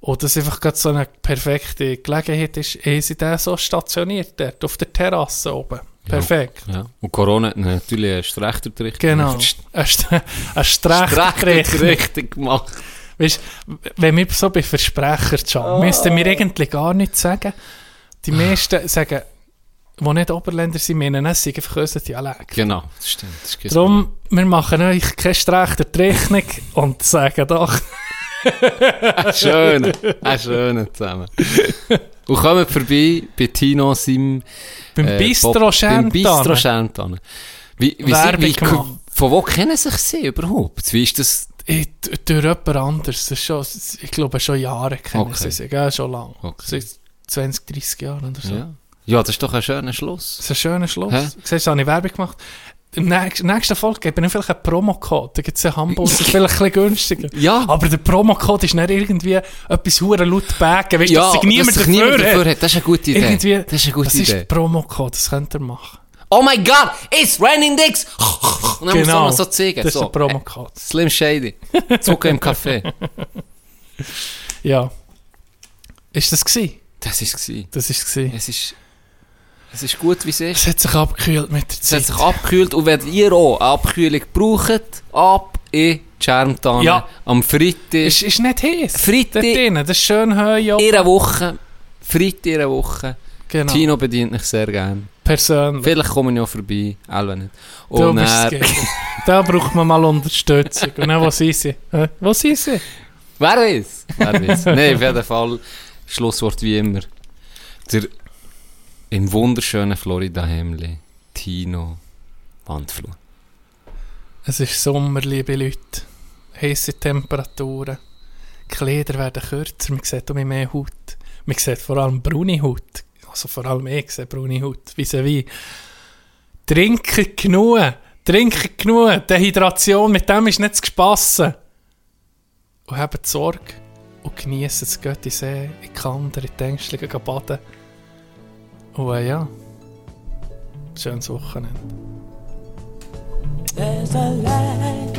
und das einfach gerade so eine perfekte Gelegenheit ist, haben sie den so stationiert dort, auf der Terrasse oben. Perfekt. Ja. Und Corona hat natürlich einen Strechtertricht Genau. Ein, St ein Strechtertricht. Strechtertricht gemacht. Weißt, wenn wir so bei Versprecher schauen, müssten wir eigentlich gar nichts sagen. Die meisten sagen, die nicht Oberländer sind, meinen es, sind einfach unser Dialekt. Genau, das stimmt. Das Darum, wir machen euch keine Strechter Rechnung und sagen doch, Ein schöner, ein schöner zusammen. Und kommt vorbei bei Tino seinem beim äh, Bistro Schärmtan. Bistro Schärmtan. Wie, wie, sie, wie, von wo kennen sich sie überhaupt? Wie ist das? Ich- Durch jemand anderes. Das ist schon, ich glaube, schon Jahre kennen Okay. sie sich. Ja, schon lange. Okay. Seit 20, 30 Jahren oder so. Ja. ja, das ist doch ein schöner Schluss. Das ist ein schöner Schluss. Hä? Siehst du, habe ich Werbung gemacht. Im nächsten, nächsten Folge geben wir vielleicht einen Promocode. Da gibt es einen Hamburger, vielleicht ein bisschen günstiger. Ja. Aber der Promocode ist nicht irgendwie etwas hure laut bagen. Weißt du, ja, dass sich niemand dass sich dafür, niemand dafür hat. hat. Das ist eine gute Idee. Irgendwie, das ist eine gute das Idee. ist Promocode, das könnt ihr machen. Oh my God, it's raining dicks! Und dann muss man so zeigen. das ist so. der Promocode. Äh, Slim Shady. Zucker im Kaffee. Ja. Ist das gsi? Das war es. Das ist gsi. Es ist, es ist gut, wie es ist. Es hat sich abgekühlt mit der Es hat Zeit. sich abgekühlt und wenn ihr auch Abkühlung braucht, ab in die Schermtanne Ja. am Freitag. ist, ist nicht heiß. Freitag- drinnen, das ist schön heu. in einer Woche. Freitag in einer Woche. Genau. Tino bedient mich sehr gerne. Persönlich. Vielleicht kommen ja vorbei, Elva nicht. Du Und dann, skeptisch. Da braucht man mal Unterstützung. Und dann, wo sind sie? Wo sind sie? wer weiß? Wer weiß? Nein, auf jeden Fall, Schlusswort wie immer. Der im wunderschönen Florida-Hemli, Tino Wandflur. Es ist Sommer, liebe Leute. Heiße Temperaturen. Die Kleider werden kürzer, man sieht auch mehr Haut. Man sieht vor allem braune Haut. Also vor allem ich sehe braune Haut. Wie. Trinken genug. Trinken genug. Dehydration, mit dem ist nicht zu spassen. Und habt Sorge und genießen es. Geht in See, in Kander, in die Ängstlichen, gehen baden. Und äh, ja, schönes Wochenende. There's a light,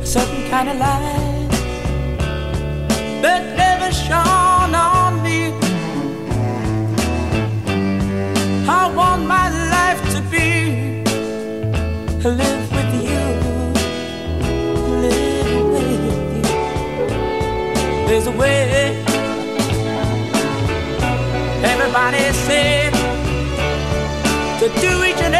a certain kind of light that never shone on me. I want my life to be live with you, live with you. There's a way. Everybody said to do each and every